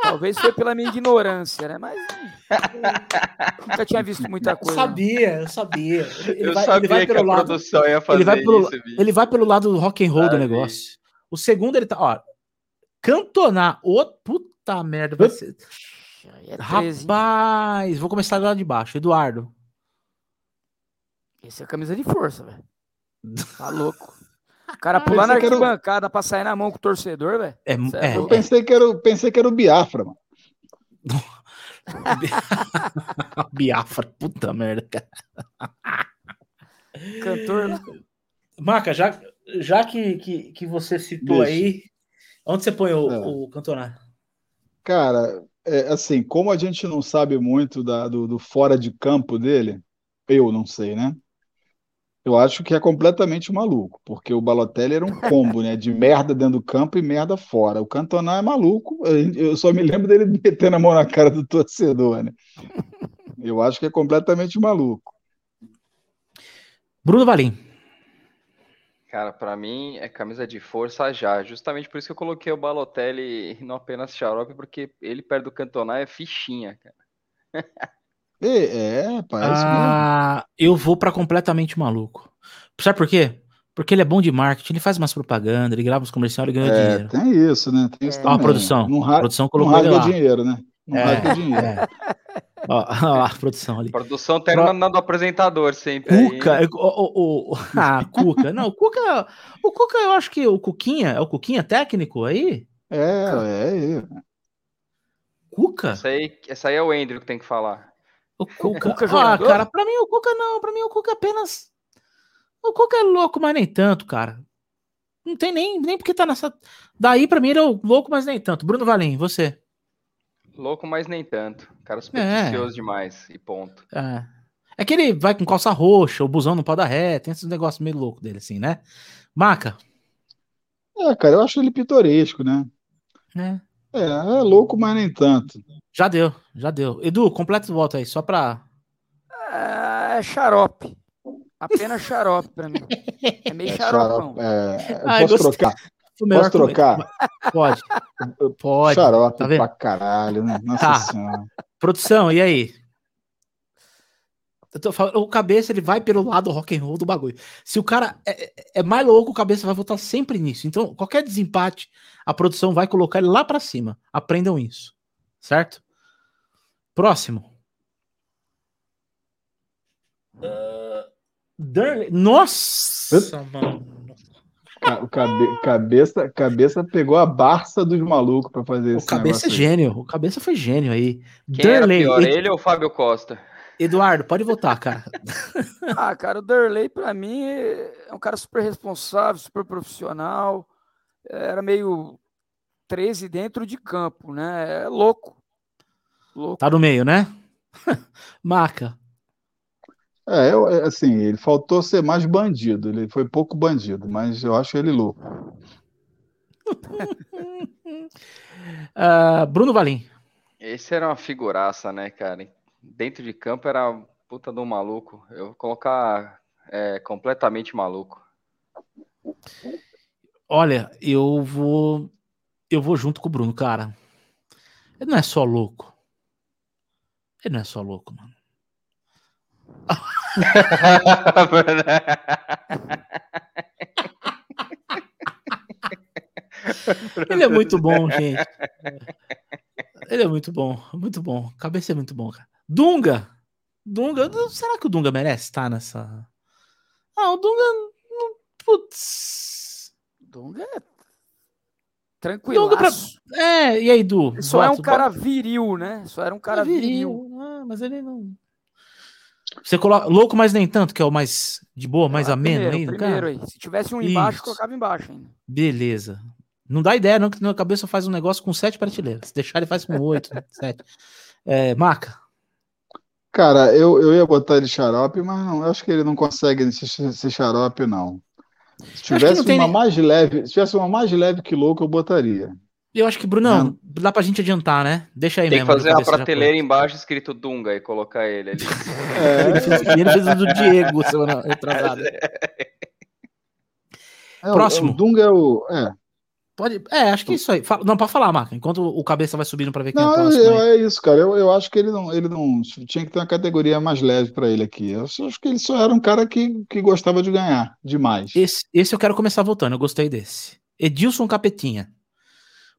talvez foi pela minha ignorância, né? Mas. hum, Nunca tinha visto muita coisa. sabia, eu sabia. Ele, eu vai, sabia ele vai que pelo a lado, produção ia fazer ele vai pelo, isso, bicho. ele vai pelo lado do rock and roll do Sabia. negócio. O segundo, ele tá, ó, cantonar, ô, puta merda, vai ser... É 13, hein? Rapaz, vou começar lá de baixo. Eduardo. Esse é camisa de força, velho. *laughs* Tá louco. O cara pular Pensei na que era arquibancada pra sair na mão com o torcedor, velho. É, é é, Eu pensei que era, o- pensei que era o Biafra, mano. *laughs* Biafra, puta merda, cara. Cantor. né? Maca, já, já que, que, que você citou Deixa. aí, onde você põe o, É. o cantonar? Cara, é, assim, como a gente não sabe muito da- do, do fora de campo dele, eu não sei, né? Eu acho que é completamente maluco, porque o Balotelli era um combo, né? De merda dentro do campo e merda fora. O Cantona é maluco, eu só me lembro dele *laughs* metendo a mão na cara do torcedor, né? Eu acho que é completamente maluco. Bruno Valim. Cara, pra mim é camisa de força já. Justamente por isso que eu coloquei o Balotelli *laughs* no apenas xarope, porque ele perto do Cantona é fichinha, cara. É, é, é isso mesmo. Ah, eu vou pra completamente maluco. Sabe por quê? Porque ele é bom de marketing, ele faz umas propagandas, ele grava uns comerciais e ganha É, dinheiro. tem isso, né? Tem isso É. Ó, a produção. Não, A ra produção não colocou ele lá. dinheiro, né? Não É, dinheiro. é. Ó, ó, a produção ali. Produção terminando do apresentador sempre. aí, Cuca, hein? o, o, o- *laughs* ah, Cuca, não, o Cuca, o Cuca, eu acho que o Cuquinha, é o Cuquinha técnico aí? É, é, é. Cuca? Essa aí, essa aí é o Andrew que tem que falar. O Cuca, Cuca ah, cara, pra mim o Cuca não, pra mim o Cuca apenas, o Cuca é louco, mas nem tanto, cara. Não tem nem, nem porque tá nessa, daí pra mim ele é o louco, mas nem tanto. Bruno Valim, você? Louco, mas nem tanto. Cara supersticioso demais. E ponto. É. É que ele vai com calça roxa, o busão não pode dar ré, tem esses negócios meio louco dele assim, né? Maca, É, cara, eu acho ele pitoresco, né? né? É, é louco, mas nem tanto. Já deu, já deu. Edu, completa o voto aí, só pra. É xarope. Apenas xarope pra mim. É meio xaropão. Xarope, é, Ai, posso gostei. trocar? Posso trocar? Pode. Pode. Xarope tá vendo? pra caralho, né? Nossa Tá. senhora. Produção, e aí? Eu tô falando, o cabeça ele vai pelo lado rock and roll do bagulho. Se o cara é, é- é mais louco, o cabeça vai votar sempre nisso. Então, qualquer desempate, a produção vai colocar ele lá pra cima. Aprendam isso. Certo? Próximo. Ah, Durley. Nossa, mano. O cabe- cabeça, cabeça pegou a Barça dos malucos pra fazer O esse cabeça é aí. gênio. O cabeça foi gênio aí. Quem era Durley, pior, Ed- ele ou o Fábio Costa? Eduardo, pode votar, cara. *laughs* Ah, cara, o Derley, pra mim, é um cara super responsável, super profissional. Era meio 13 dentro de campo, né? É louco. Louco. Tá no meio, né? *laughs* Maca. É, eu- é, assim, ele faltou ser mais bandido. Ele foi pouco bandido, mas eu acho ele louco. *laughs* Ah, Bruno Valim. Esse era uma figuraça, né, cara? Dentro de campo era puta de um maluco. Eu vou colocar é, completamente maluco. Olha, eu vou. Eu vou junto com o Bruno, cara. Ele não é só louco. Ele não é só louco, mano. *laughs* Ele é muito bom, gente. Ele é muito bom, muito bom. Cabeça é muito bom, cara. Dunga! Dunga, será que o Dunga merece estar nessa. Ah, o Dunga. Putz. Dunga é tranquilo. Pra... É, e aí, Du? Só é um cara viril, né? Só era um cara é viril. viril. Ah, mas ele não. Você coloca louco, mas nem tanto, que é o mais de boa, mais ah, ameno aí, primeiro aí. Se tivesse um embaixo, colocava embaixo ainda. Beleza. Não dá ideia, não, que na cabeça faz um negócio com sete prateleiras. Se deixar, ele faz com oito, *laughs* sete. É, Maca. Cara, eu, eu ia botar ele xarope, mas não, eu acho que ele não consegue ser, ser xarope, não. Se tivesse uma tem... mais leve, se tivesse uma mais leve que louco, eu botaria. Eu acho que, Brunão, é. dá pra gente adiantar, né? Deixa aí Tem mesmo. Tem que fazer a prateleira embaixo escrito Dunga e colocar ele ali. *laughs* É. ele, fez, ele fez o do Diego semana retrasada. É, Próximo. O, o Dunga é o. É. Pode, é, acho que é isso aí. Não, pode falar, Marca, enquanto o cabeça vai subindo para ver quem não, é o próximo. Eu, é isso, cara. Eu, eu acho que ele não, ele não tinha que ter uma categoria mais leve para ele aqui. Eu acho que ele só era um cara que, que gostava de ganhar demais. Esse, esse eu quero começar voltando, eu gostei desse. Edilson Capetinha.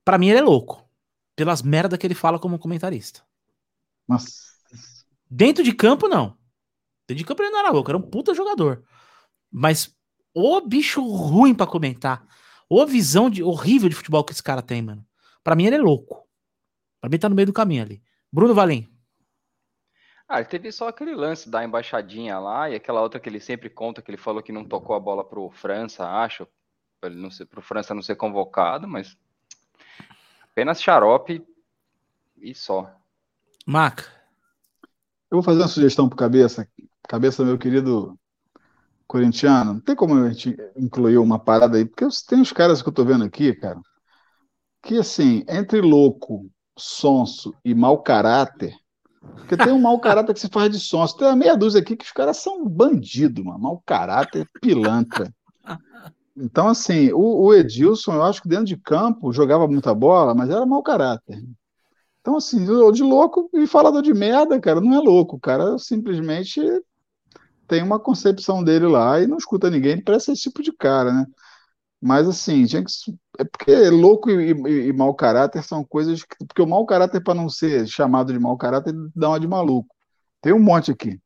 Para mim ele é louco, pelas merda que ele fala como comentarista. Mas dentro de campo não. Dentro de campo ele não era louco, era um puta jogador. Mas o bicho ruim para comentar Ô visão de, horrível de futebol que esse cara tem, mano. Pra mim ele é louco. Pra mim tá no meio do caminho ali. Bruno Valim. Ah, ele teve só aquele lance da embaixadinha lá e aquela outra que ele sempre conta que ele falou que não tocou a bola pro França, acho. Pra ele não ser, pro França não ser convocado, mas apenas xarope e só. Maca. Eu vou fazer uma sugestão pro cabeça. Cabeça, meu querido corintiano, não tem como a gente incluir uma parada aí, porque tem os caras que eu tô vendo aqui, cara, que assim, entre louco, sonso e mau caráter, porque tem um mau *laughs* caráter que se faz de sonso, tem uma meia dúzia aqui que os caras são bandido, mano, mau caráter, pilantra. Então, assim, o, o, Edilson, eu acho que dentro de campo jogava muita bola, mas era mau caráter. Então, assim, de louco e falador de merda, cara, não é louco, o cara simplesmente tem uma concepção dele lá e não escuta ninguém, parece esse tipo de cara, né? Mas assim, tinha que, é porque louco e, e, e mau caráter são coisas que. Porque o mau caráter, para não ser chamado de mau caráter, dá uma de maluco. Tem um monte aqui.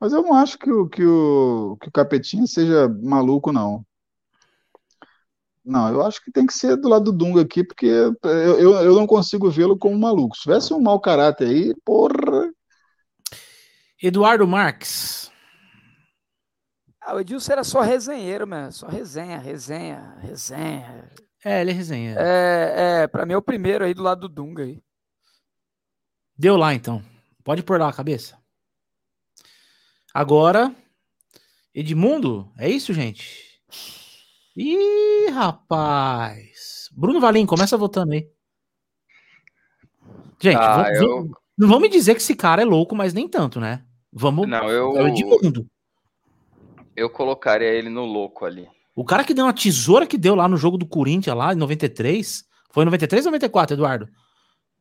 Mas eu não acho que o, que o, que o Capetinha seja maluco, não. Não, eu acho que tem que ser do lado do Dunga aqui, porque eu, eu, eu não consigo vê-lo como maluco. Se tivesse um mau caráter aí, porra. Eduardo Marques. Ah, o Edilson era só resenheiro, mano. Só resenha, resenha, resenha. É, ele é resenha. É, é, pra mim é o primeiro aí do lado do Dunga aí. Deu lá então. Pode pôr lá a cabeça. Agora, Edmundo, é isso, gente? Ih, rapaz. Bruno Valim, começa votando aí. Gente, ah, vamos, eu... não vamos me dizer que esse cara é louco, mas nem tanto, né? Vamos. Não, eu. É o Edmundo. Eu colocaria ele no louco ali. O cara que deu uma tesoura que deu lá no jogo do Corinthians lá em 93. Foi em 93 ou 94, Eduardo?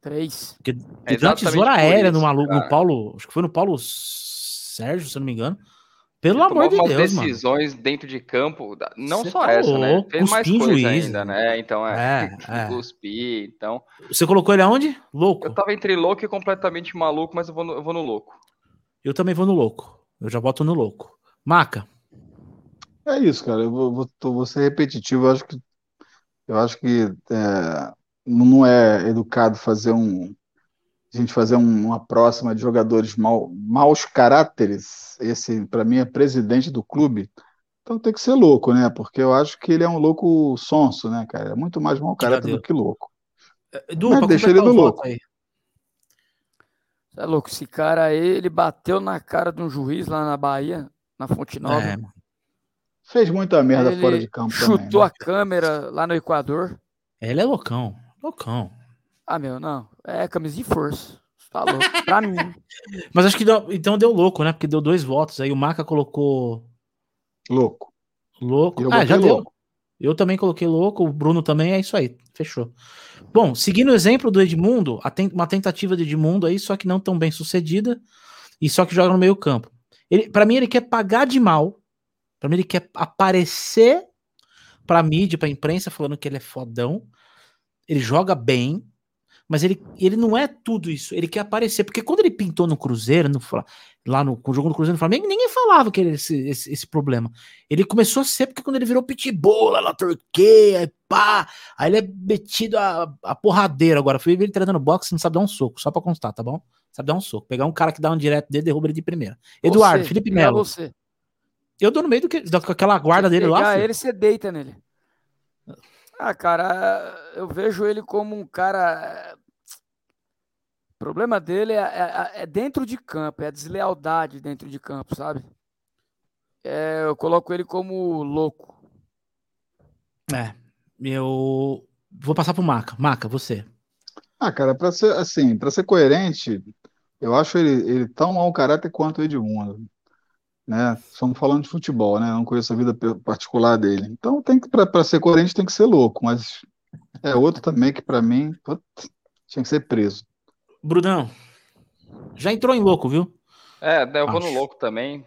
3. Que, que é deu uma tesoura aérea no maluco, no Paulo. Acho que foi no Paulo Sérgio, se eu não me engano. Pelo Ele amor de Deus, decisões mano. dentro de campo, não Cê só tá essa, né? louco, né? Fez mais coisa juiz, ainda, né? Então é, é, *laughs* é. cuspir, então. Você colocou ele aonde? Louco. Eu tava entre louco e completamente maluco, mas eu vou no, eu vou no louco. Eu também vou no louco. Eu já boto no louco. Maca. É isso, cara. Eu vou, vou, vou ser repetitivo. Eu acho que, eu acho que é, não é educado fazer um. A gente fazer um, uma próxima de jogadores mal, maus caráteres. Esse, para mim, é presidente do clube. Então tem que ser louco, né? Porque eu acho que ele é um louco sonso, né, cara? É muito mais mau caráter do que louco. É, Edu, Mas deixa ele do louco. Aí. é louco, esse cara aí, ele bateu na cara de um juiz lá na Bahia, na Fonte Nova. É, Fez muita merda ele fora de campo chutou também. Né? a câmera lá no Equador. Ele é loucão. Loucão. Ah, meu, não. É camisa de força. Falou. Tá pra mim. *laughs* Mas acho que deu, então deu louco, né? Porque deu dois votos. Aí o Maca colocou. Louco. Louco. Eu ah, já louco. deu. Eu também coloquei louco. O Bruno também. É isso aí. Fechou. Bom, seguindo o exemplo do Edmundo, uma tentativa de Edmundo aí, só que não tão bem sucedida. E só que joga no meio campo. Ele, para mim, ele quer pagar de mal Pra mim, ele quer aparecer pra mídia, pra imprensa, falando que ele é fodão. Ele joga bem. Mas ele, ele não é tudo isso. Ele quer aparecer. Porque quando ele pintou no Cruzeiro, no, lá no, no jogo do Cruzeiro no Flamengo, ninguém falava que ele esse, esse, esse, problema. Ele começou a ser porque quando ele virou pitbull lá na Turquia, pá, aí ele é metido a, a porradeira agora. Fui ver ele treinando boxe, não sabe dar um soco, só pra constar, tá bom? Sabe dar um soco. Pegar um cara que dá um direto dele, derruba ele de primeira. Eduardo, Felipe Melo. Você. Eu dou no meio do que, daquela guarda dele lá. Filho. ele, você deita nele. Ah, cara, eu vejo ele como um cara. O problema dele é, é, é dentro de campo, é a deslealdade dentro de campo, sabe? É, eu coloco ele como louco. É, eu vou passar pro Maca. Maca, você. Ah, cara, para ser assim, para ser coerente, eu acho ele, ele tão mau caráter quanto o Edmundo, né? Estamos falando de futebol, né? Eu não conheço a vida particular dele. Então tem que para ser coerente tem que ser louco, mas é outro também que para mim putz, tinha que ser preso. Brunão, já entrou em louco, viu? É, eu vou acho. no louco também.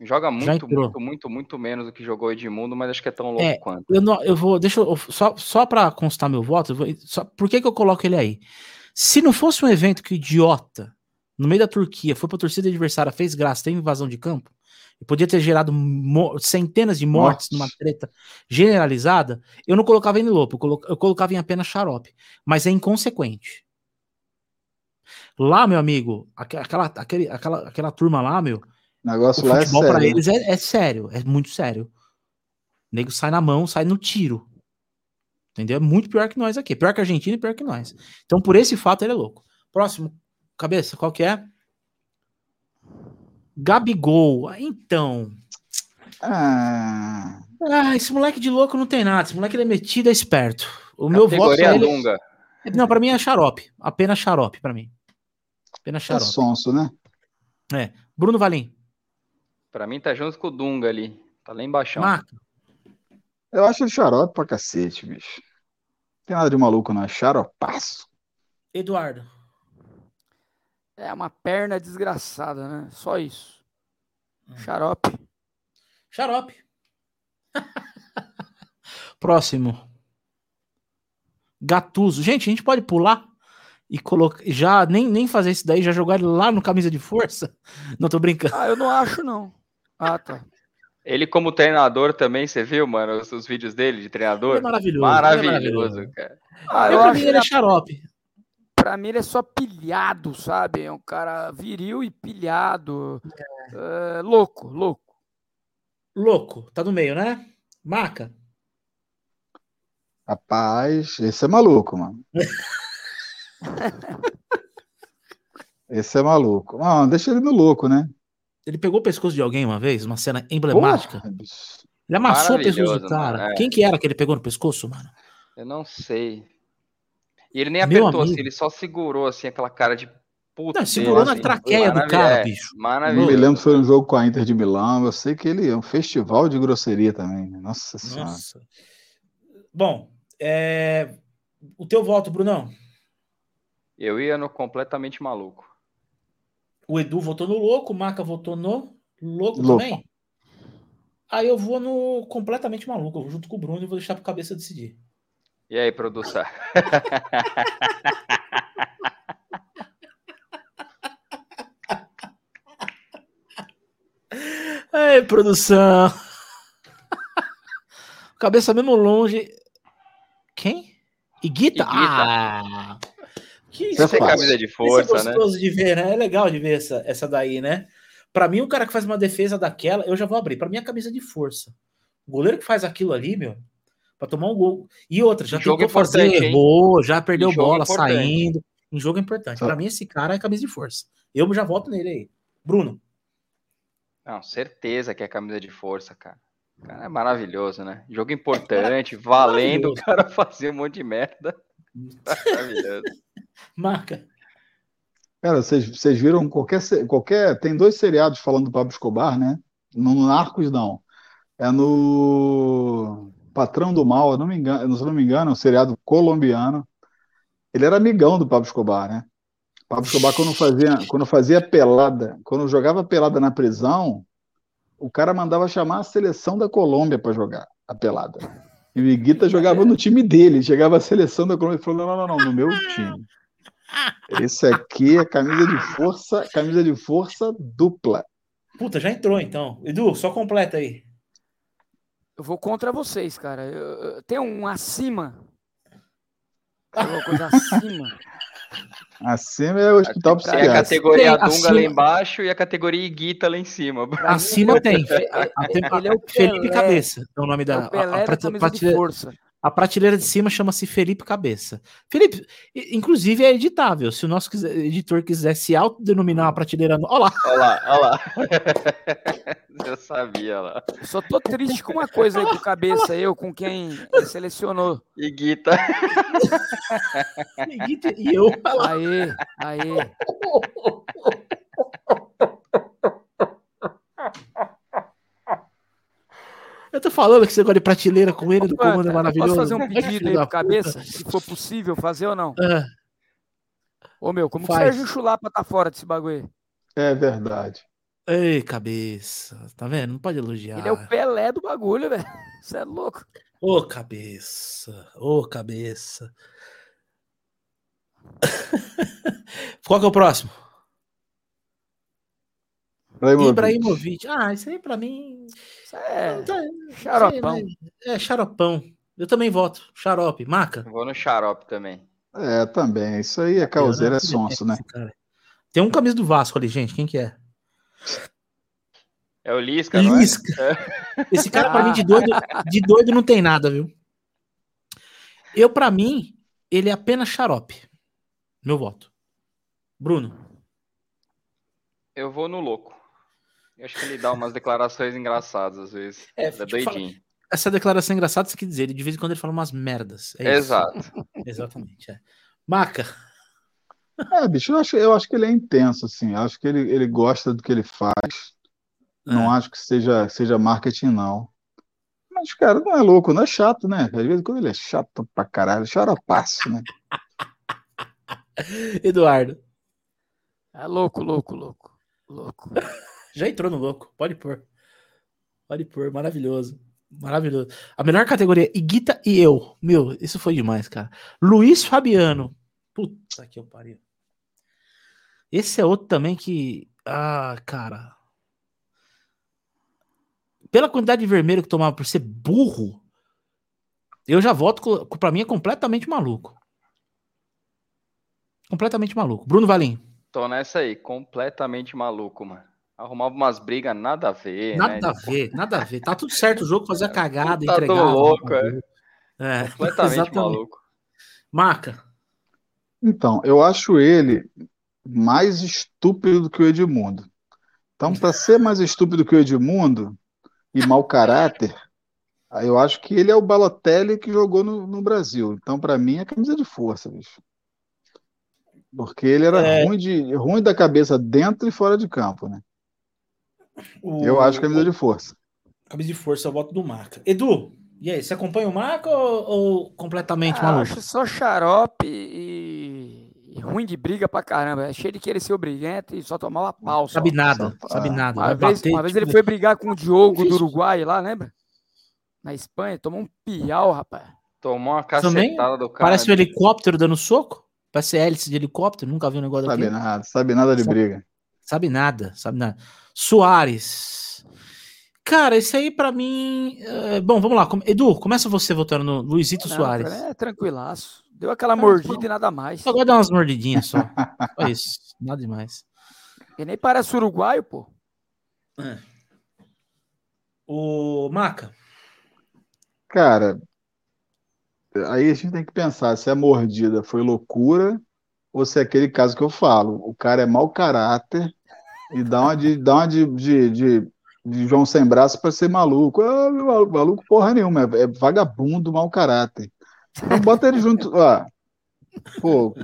Joga muito, muito, muito, muito menos do que jogou Edmundo, mas acho que é tão louco é, quanto. Eu, não, eu vou, deixa eu, só, só para constar meu voto, vou, só, por que, que eu coloco ele aí? Se não fosse um evento que o idiota, no meio da Turquia, foi pra torcida adversária, fez graça, teve invasão de campo, e podia ter gerado centenas de mortes Nossa. numa treta generalizada, eu não colocava ele louco, eu, eu colocava em apenas xarope. Mas é inconsequente. Lá, meu amigo, aquela, aquele, aquela, aquela turma lá, meu, negócio o lá é sério. pra eles é, é, sério, é muito sério. O nego sai na mão, sai no tiro. Entendeu? É muito pior que nós aqui. Pior que a Argentina e pior que nós. Então, por esse fato, ele é louco. Próximo, cabeça, qual que é? Gabigol. Então. Ah. ah, esse moleque de louco não tem nada. Esse moleque ele é metido, é esperto. O meu voto é ele... Dunga. Não, para mim é xarope. Apenas xarope para mim. Apenas é xarope. É sonso, né? É. Bruno Valim. Para mim tá junto com o Dunga ali. Tá lá embaixo. Marco. Eu acho ele xarope pra cacete, bicho. Não tem nada de maluco, não. É xaropaço. Eduardo. É uma perna desgraçada, né? Só isso. Hum. Xarope. Xarope. *laughs* Próximo. Gatuso. Gente, a gente pode pular e colocar. Já nem, nem fazer isso daí, já jogar ele lá no camisa de força? *laughs* Não tô brincando. Ah, eu não acho, não. Ah, tá. Ele, como treinador também, você viu, mano, os, os vídeos dele de treinador? É maravilhoso. Maravilhoso, é maravilhoso. cara. Ah, eu, eu acho que ele é xarope. Pra mim, ele é só pilhado, sabe? É um cara viril e pilhado. É. É, louco, louco. Louco, tá no meio, né? Maca. Rapaz, esse é maluco, mano. *laughs* esse é maluco. Não, deixa ele no louco, né? Ele pegou o pescoço de alguém uma vez, uma cena emblemática. Porra, ele amassou o pescoço do cara. É. Quem que era que ele pegou no pescoço, mano? Eu não sei. E ele nem apertou, assim, ele só segurou, assim, aquela cara de puta. Não, segurou na traqueia do cara, é, bicho. Maravilhoso. Não me lembro se foi um jogo com a Inter de Milão. Eu sei que ele é um festival de grosseria também. Nossa Senhora. Nossa. Bom, é... o teu voto, Brunão? Eu ia no completamente maluco. O Edu votou no louco, o Maca votou no louco, louco. também. Aí eu vou no completamente maluco, eu vou junto com o Bruno e vou deixar pro cabeça decidir. E aí, produção? *laughs* Ei, produção. Cabeça mesmo longe. Quem? Iguita? Iguita. Ah! Que isso, é camisa de força, isso é gostoso né? de ver, né? É legal de ver essa, essa daí, né? Para mim, o cara que faz uma defesa daquela, eu já vou abrir. Para mim, é camisa de força. O goleiro que faz aquilo ali, meu, para tomar um gol. E outra, já tentou fazer, errou, já perdeu bola importante. saindo. Em jogo é importante. Para mim, esse cara é camisa de força. Eu já voto nele aí. Bruno. Não, certeza que é camisa de força, cara. O cara é maravilhoso, né? Jogo importante, é *laughs* valendo o cara fazer um monte de merda. *laughs* Maravilhoso. Marca. Cara, vocês viram qualquer, qualquer. Tem dois seriados falando do Pablo Escobar, né? No Narcos, não. É no Patrão do Mal, não me engano, se não me engano, um seriado colombiano. Ele era amigão do Pablo Escobar, né? Pablo Escobar, quando fazia, quando fazia pelada, quando jogava pelada na prisão, o cara mandava chamar a seleção da Colômbia para jogar a pelada. E o Iguita jogava no time dele, chegava a seleção da Colômbia e falou: não, não, não, no meu time. Esse aqui é camisa de força, camisa de força dupla. Puta, já entrou então. Edu, só completa aí. Eu vou contra vocês, cara. Eu, eu, tem um acima. Alguma coisa acima. Acima é o hospital Tem a psiquiátrico. categoria Tem, Dunga acima- lá embaixo e a categoria Iguita lá em cima. *laughs* Acima tem. Ele é o Felipe Pelé. Cabeça é o nome É da. o Pelé a, a da prate- camisa de força. A prateleira de cima chama-se Felipe Cabeça. Felipe, inclusive é editável. Se o nosso editor quiser se autodenominar uma prateleira. Olha lá, Olha lá, olha lá. *laughs* Eu sabia lá. Só tô triste com uma coisa aí com cabeça, eu com quem ele selecionou. Iguita. e eu. Olha lá. Aê, aê. *laughs* Eu tô falando que você gosta de prateleira com ele do comando é maravilhoso. Posso fazer um pedido aí pro cabeça? Se for possível fazer ou não? Ah, Ô meu, como que o Faz. Sérgio Chulapa tá fora desse bagulho aí? É verdade. Ei, cabeça. Tá vendo? Não pode elogiar. Ele é o Pelé do bagulho, velho. Você é louco. Ô, cabeça. Ô, cabeça. *laughs* Qual que é o próximo? Ibrahimovic. Ibrahimovic. Ah, isso aí pra mim. É tá- xaropão. sei, né? É, xaropão. Eu também voto. Xarope. Maca. Vou no xarope também. É, também. Isso aí é causeira, é sonso, né? Cara. Tem um camisa do Vasco ali, gente. Quem que é? É o Lisca, não é? Lisca. Esse cara, pra mim, de doido, de doido não tem nada, viu? Eu, pra mim, ele é apenas xarope. Meu voto. Bruno. Eu vou no louco. Eu acho que ele dá umas declarações engraçadas às vezes. É, É, tipo, doidinho. Essa declaração engraçada, você quer dizer, ele de vez em quando ele fala umas merdas. É isso. Exato. *laughs* Exatamente. É. Maca. É, bicho, eu acho, eu acho que ele é intenso, assim. Eu acho que ele, ele gosta do que ele faz. Não É. acho que seja, seja marketing, não. Mas, cara, não é louco, não é chato, né? Às vezes quando ele é chato pra caralho, xaropaço, né? *laughs* Eduardo. É louco, louco, louco. Louco. *laughs* Já entrou no louco. Pode pôr. Pode pôr. Maravilhoso. Maravilhoso. A melhor categoria, Iguita e eu. Meu, isso foi demais, cara. Luiz Fabiano. Puta que eu pariu. Esse é outro também que. Ah, cara. Pela quantidade de vermelho que tomava por ser burro, eu já voto. co- Pra mim é completamente maluco. Completamente maluco. Bruno Valim. Tô nessa aí, completamente maluco, mano. Arrumava umas brigas nada a ver, Nada né? a ver, nada a ver. Tá tudo certo o jogo, fazia *laughs* cagada, Tá entregava. do louco, é. É, *laughs* Completamente exatamente. maluco. Marca. Então, eu acho ele mais estúpido do que o Edmundo. Então, para ser mais estúpido que o Edmundo e mau caráter, eu acho que ele é o Balotelli que jogou no, no Brasil. Então, para mim, é camisa de força, bicho. Porque ele era É. ruim, de, ruim da cabeça dentro e fora de campo, né? Eu acho que é camisa de força. Camisa de força, eu voto do Marca. Edu, e aí, você acompanha o Marca ou, ou completamente Ah, maluco? acho só xarope e... e ruim de briga pra caramba. É cheio de querer ser obrigante e só tomava pau. Só. Sabe nada, só- sabe ah, nada. Uma vez, bater, uma vez tipo, ele foi brigar com o Diogo do. Uruguai lá, lembra? Na Espanha, tomou um piau, rapaz. Tomou uma Também cacetada do cara. Parece um helicóptero dando soco. Parece hélice de helicóptero, nunca vi um negócio Sabe daquele. nada, sabe nada de Sabe- briga. Sabe nada, sabe nada. Soares. Cara, esse aí pra mim. é, Bom, vamos lá. Edu, começa você votando no Luizito Não, Soares. cara, é tranquilaço. Deu aquela mordida e nada mais. Só gosto de dar umas mordidinhas só. *laughs* Só isso. Nada demais. E nem parece uruguaio, pô. O Maca. Cara, aí a gente tem que pensar se a mordida foi loucura ou se é aquele caso que eu falo. O cara é mau caráter e dá uma de, dá uma de, de, de, de João sem braço para ser maluco. Ah, maluco, porra nenhuma, é, é vagabundo, mau caráter. Então bota ele junto. Ó, pô,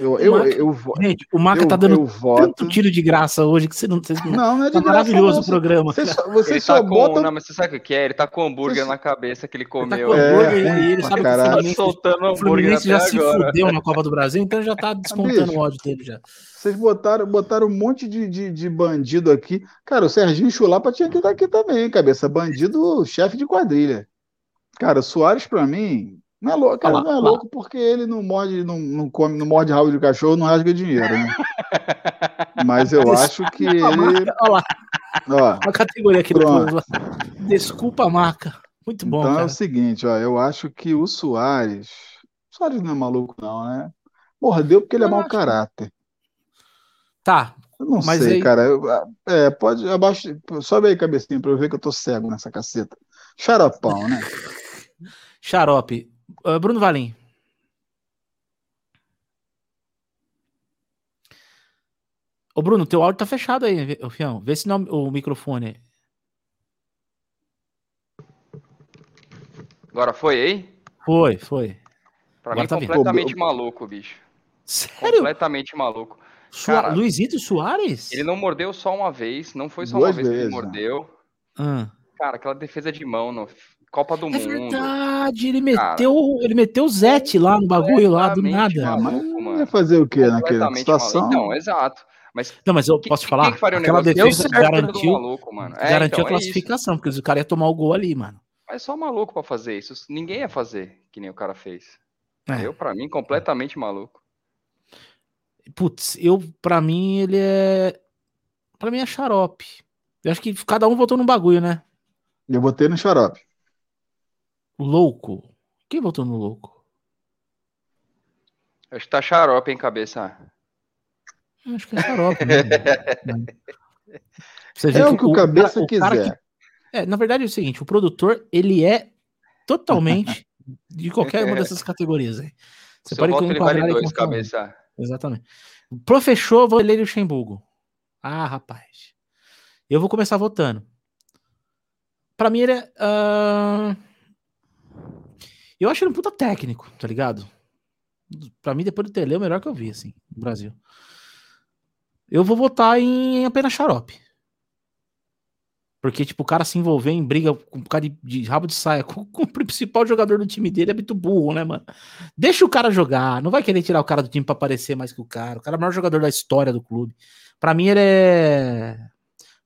eu, eu, eu, eu, vo- Gente, o Maca eu, tá dando eu tanto tiro de graça hoje que você não. Vocês não... Não, não é de Tá graça, maravilhoso não. o programa. Você só, você Ele só tá com. bota. Não, mas você sabe o que é? Ele tá com hambúrguer Você- na cabeça que ele Ele tá comeu. com É, hambúrguer e ele sabe que o. Tá Fluminense, soltando o hambúrguer Fluminense já se agora. fudeu na Copa do Brasil, então já tá *laughs* descontando bicho. o ódio dele já. Vocês botaram, botaram um monte de, de, de bandido aqui. Cara, o Serginho Chulapa tinha que estar aqui também, cabeça. Bandido, chefe de quadrilha. Cara, o Soares, pra mim, Não é louco, cara, não é louco porque ele não morde, não, não come, não morde rabo de cachorro, não rasga dinheiro, né? *laughs* Mas eu acho que ele. Olha lá. Ó, a categoria aqui pronto. do Desculpa a marca. Muito bom. Então cara. é o seguinte, ó, eu acho que o Soares. O Soares não é maluco, não, né? Mordeu porque ele é mau caráter. Tá. Eu não sei, aí... cara. Eu, é, pode. Abaixo, sobe aí, cabecinha, pra eu ver que eu tô cego nessa caceta. Xaropão, né? *laughs* Xarope. Uh, Bruno Valim. Ô, Bruno, teu áudio tá fechado aí, Fião. Vê se não, o microfone. Agora foi aí? Foi, foi. Pra Agora mim, tá completamente vindo. maluco, bicho. Sério? Completamente maluco. Sua... Cara, Luizito Soares? Ele não mordeu só uma vez, não foi só Duas uma vez vezes, que ele mordeu. Hum. Cara, aquela defesa de mão no Copa do é Mundo. É verdade, ele meteu, ele meteu o Zete lá no bagulho lá do nada. Maluco, mano. Ia fazer o quê naquela situação? Maluco. Não, exato. Mas não, mas eu posso te falar, que aquela defesa garantiu, maluco, mano. É, garantiu então, a é classificação, é porque o cara ia tomar o gol ali, mano. Mas só maluco para fazer isso. Ninguém ia fazer que nem o cara fez. É. Eu, para mim, completamente maluco. Putz, eu, para mim, ele é. Para mim é xarope. Eu acho que cada um votou num bagulho, né? Eu botei no xarope. Louco. Quem votou no louco? Acho que tá xarope em cabeça. Acho que é xarope. Né? *laughs* é o que o, o cabeça o quiser. Que... É, na verdade é o seguinte, o produtor, ele é totalmente de qualquer uma *laughs* dessas categorias aí. Você pode enquadrar ele dois, cabeça. Exatamente. Professor Valério Luxemburgo. Ah, rapaz. Eu vou começar votando. Para mim ele é... Uh... Eu acho ele um puta técnico, tá ligado? Pra mim, depois do Tele, é o melhor que eu vi, assim, no Brasil. Eu vou votar em apenas xarope. Porque, tipo, o cara se envolver em briga com um cara de, de, rabo de saia *laughs* com, com, o principal jogador do time dele é muito burro, né, mano? Deixa o cara jogar. Não vai querer tirar o cara do time pra aparecer mais que o cara. O cara é o maior jogador da história do clube. Pra mim, ele é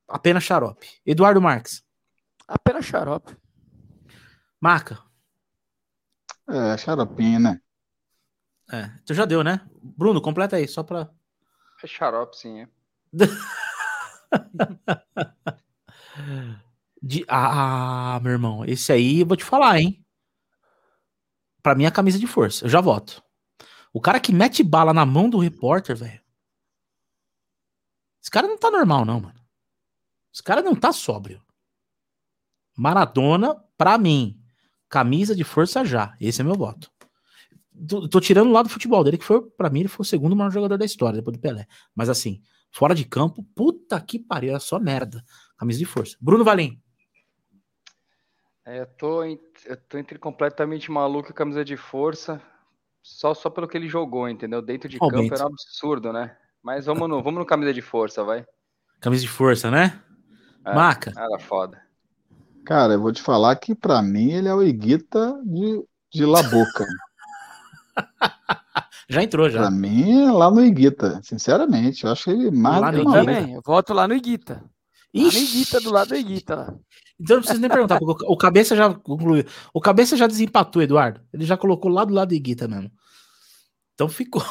apenas xarope. Eduardo Marques. Apenas xarope. Marca. É, xaropinho, né? É, tu já deu, né? Bruno, completa aí, só pra. É xarope, sim, é. *laughs* De... Ah, meu irmão, esse aí eu vou te falar, hein? Pra mim é camisa de força. Eu já voto. O cara que mete bala na mão do repórter, velho. Esse cara não tá normal, não, mano. Esse cara não tá sóbrio. Maradona, pra mim, camisa de força já. Esse é meu voto. Tô, tô tirando lá do futebol dele, que foi, pra mim, ele foi o segundo maior jogador da história, depois do Pelé. Mas assim, fora de campo, puta que pariu, era só merda. Camisa de força. Bruno Valim. É, eu, tô, eu tô entre completamente maluco e camisa de força, só, só pelo que ele jogou, entendeu? Dentro de campo era um absurdo, né? Mas vamos no, vamos no camisa de força, vai. Camisa de força, né? É, Maca. Era foda. Cara, eu vou te falar que para mim ele é o Iguita de, de La Boca. *laughs* já entrou, já. Pra mim é lá no Iguita, sinceramente. Eu acho ele mais lá no também. Eu voto lá no Iguita. Ixi. Lá no Iguita, do lado do Iguita. Então não precisa nem perguntar, porque o cabeça já concluiu. O cabeça já desempatou, Eduardo. Ele já colocou lá do lado do Iguita mesmo. Então ficou.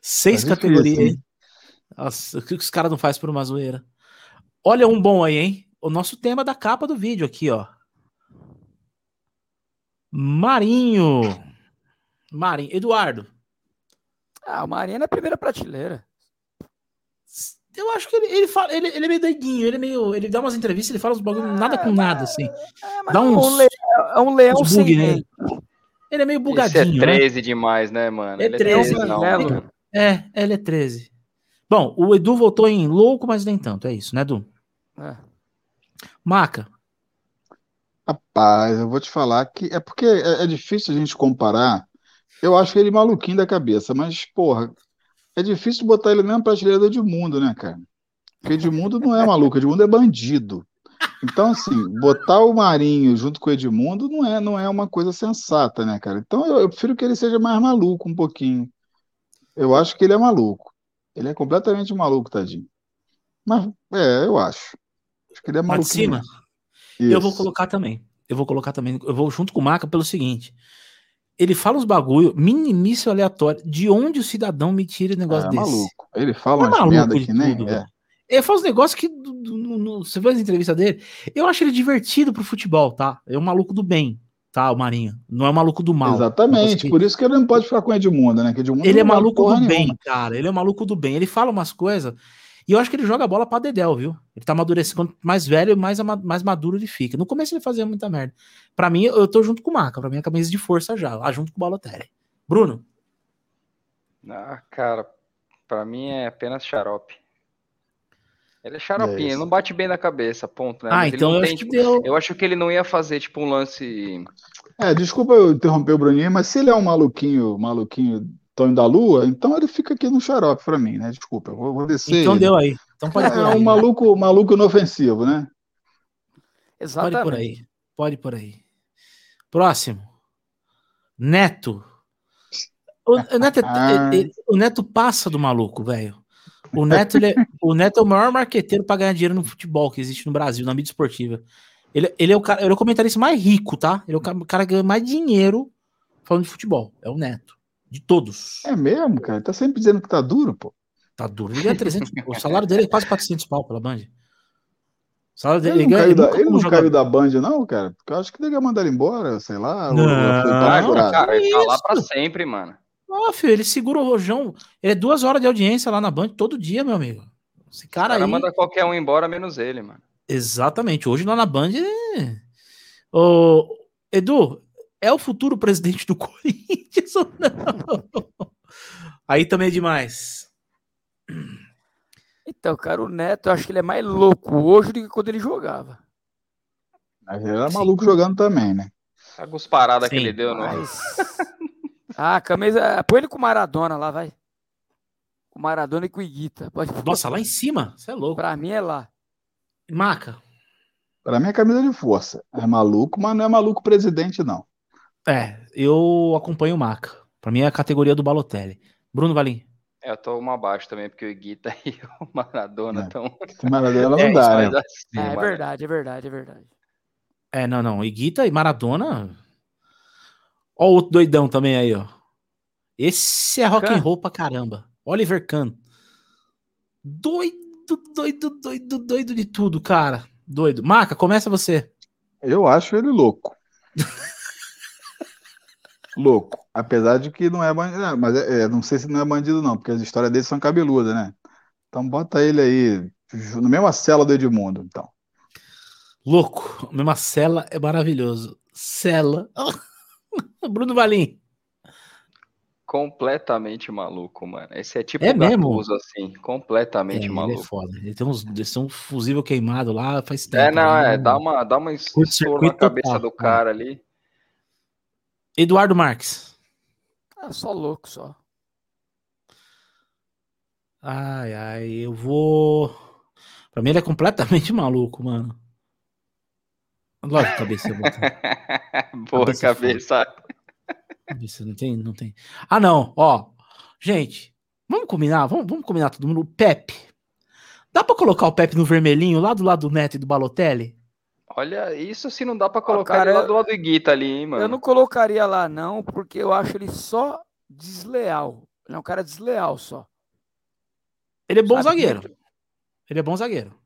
Seis tá categorias? Nossa, o que os caras não fazem por uma zoeira? Olha um bom aí, hein? O nosso tema da capa do vídeo aqui, ó. Marinho. Marinho. Eduardo. Ah, o Marinho é na primeira prateleira. Eu acho que ele, ele, fala, ele, ele é meio doidinho, ele é meio. Ele dá umas entrevistas, ele fala uns bagulho ah, nada com nada, assim. É, dá uns, um leão, é um leão sem bug, né? Ele é meio bugadinho. Esse é 13 né? demais, né, mano? É ele 13, é 13 não. É, ele é 13. Bom, o Edu voltou em louco, mas nem tanto. É isso, né, Edu? É. Maca. Rapaz, eu vou te falar que é porque é, é difícil a gente comparar. Eu acho ele maluquinho da cabeça, mas, porra, é difícil botar ele na mesma prateleira do Edmundo, né, cara? Porque Edmundo não é maluco, Edmundo é bandido. Então, assim, botar o Marinho junto com o Edmundo não é, não é uma coisa sensata, né, cara? Então, eu, eu prefiro que ele seja mais maluco um pouquinho. Eu acho que ele é maluco. Ele é completamente maluco, tadinho. Mas, é, eu acho. Acho que ele é maluco. cima? Eu vou colocar também. eu vou colocar também, eu vou junto com o Maca pelo seguinte. Ele fala uns bagulho, minimício aleatório, de onde o cidadão me tira o negócio É desse. maluco. Ele fala É umas merda que nem. tudo, é. Ele faz uns negócios que. no- no- você vê as entrevistas dele. Eu acho ele divertido pro futebol, tá? É um maluco do bem, tá? O Marinho. Não é um maluco do mal. Exatamente. que- Por isso que ele não pode ficar com o Edmundo, né? Que Edmundo Ele é maluco do bem, nenhuma. cara. Ele é maluco do bem. Ele fala umas coisas. E eu acho que ele joga a bola pra Dedel, viu? Ele tá amadurecendo. Quanto mais velho, mais, mais maduro ele fica. No começo ele fazia muita merda. Pra mim, eu tô junto com o Maca. Pra mim é camisa de força já. Lá junto com o Balotelli. Bruno. Ah, cara, pra mim é apenas xarope. Ele é xaropinho, É ele não bate bem na cabeça, ponto, né? ah, Mas ele então não eu tem, acho que tipo, deu. Eu acho que ele não ia fazer, tipo, um lance. É, desculpa eu interromper o Bruninho, mas se ele é um maluquinho, maluquinho Tonho da Lua, então ele fica aqui no xarope pra mim, né? Desculpa, eu vou, vou descer. Então ele. deu aí. Então pode É, por é aí. um maluco, maluco inofensivo, né? Pode Exatamente. por aí. Pode por aí. Próximo. Neto. O, o Neto, é- Ah. ele- o Neto passa do maluco, velho. O Neto, ele é, o Neto é o maior marqueteiro pra ganhar dinheiro no futebol que existe no Brasil, na mídia esportiva. Ele, ele, é, o cara, ele é o comentarista mais rico, tá? Ele é o cara que ganha mais dinheiro falando de futebol. É o Neto. De todos. É mesmo, cara. Ele tá sempre dizendo que tá duro, pô. Tá duro. Ele ganha 300. *laughs* o salário dele é quase 400 pau pela Band. O salário dele Ele, ele não, ganha. caiu, da, ele não jogador. caiu da Band, não, cara? Porque eu acho que devia mandar ele embora, sei lá. ou- ou Não, procurado. cara, ele tá lá pra sempre, mano. Ah, filho, ele segura o rojão. Ele é duas horas de audiência lá na Band todo dia, meu amigo. Esse O cara, cara aí. manda qualquer um embora, menos ele, mano. Exatamente. Hoje lá na Band. É... Ô, Edu, é o futuro presidente do *laughs* Corinthians ou não? Aí também é demais. Então, cara, o Neto, eu acho que ele é mais louco hoje do que quando ele jogava. Mas ele era Sim. maluco jogando também, né? Sabe os paradas que ele deu, né? Mas. Ah, camisa. Põe ele com o Maradona lá, vai. Com o Maradona e com o Iguita. Pode... Nossa, lá em cima. Você é louco. Pra mim é lá. Maca. Pra mim é camisa de força. É maluco, mas não é maluco presidente, não. É, eu acompanho o Maca. Pra mim é a categoria do Balotelli. Bruno Valim. É, eu tô uma abaixo também, porque o Guita *laughs* e o Maradona É. estão. Que Maradona não *laughs* É, dá, né? acima, É, é verdade, é verdade, é verdade. É, não, não. Iguita e Maradona. Ó o outro doidão também aí, ó. Esse é rock and Kahn? roll pra caramba. Oliver Kahn. Doido, doido, doido, doido de tudo, cara. Doido. Maca, começa você. Eu acho ele louco. *laughs* louco. Apesar de que não é bandido. é, Mas é, é, não sei se não é bandido, não, porque as histórias dele são cabeludas, né? Então bota ele aí, na mesma cela do Edmundo, então. Louco. Mesma cela é maravilhoso. Cela. *laughs* Bruno Valim. Completamente maluco, mano. Esse é tipo É mesmo? Gattuso, assim. Completamente É, ele é maluco. foda. Ele tem uns, eles são um fusível queimado lá faz tempo. É, não, né? é. Dá uma, dá uma estouro na cabeça total, do é. cara ali. Eduardo Marques. Ah, só louco, só. Ai, ai, eu vou. Pra mim ele é completamente *laughs* maluco, mano. Lógico, cabeça. *laughs* Boa Cabeça cabeça. Cabeça, não tem, não tem. Ah, não, ó. Gente, vamos combinar, vamos, vamos combinar todo mundo. Pepe. Dá pra colocar o Pepe no vermelhinho lá do lado do Neto e do Balotelli? Olha, isso se não dá pra colocar cara, ele lá eu- do lado do Guita ali, hein, mano. Eu não colocaria lá, não, porque eu acho ele só desleal. Ele é um cara desleal só. Ele é bom Sabe, zagueiro. muito- Ele é bom zagueiro.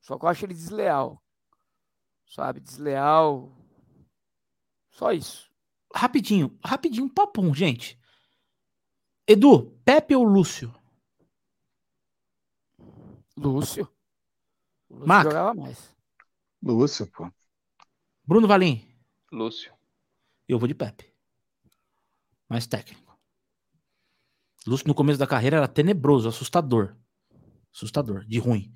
Só que eu acho ele desleal. Sabe? Desleal. Só isso. Rapidinho, rapidinho, papum, gente. Edu, Pepe ou Lúcio? Lúcio. O Lúcio Maca. jogava mais. Lúcio, pô. Bruno Valim? Lúcio. Eu vou de Pepe. Mais técnico. Lúcio no começo da carreira era tenebroso, assustador. Assustador, de ruim.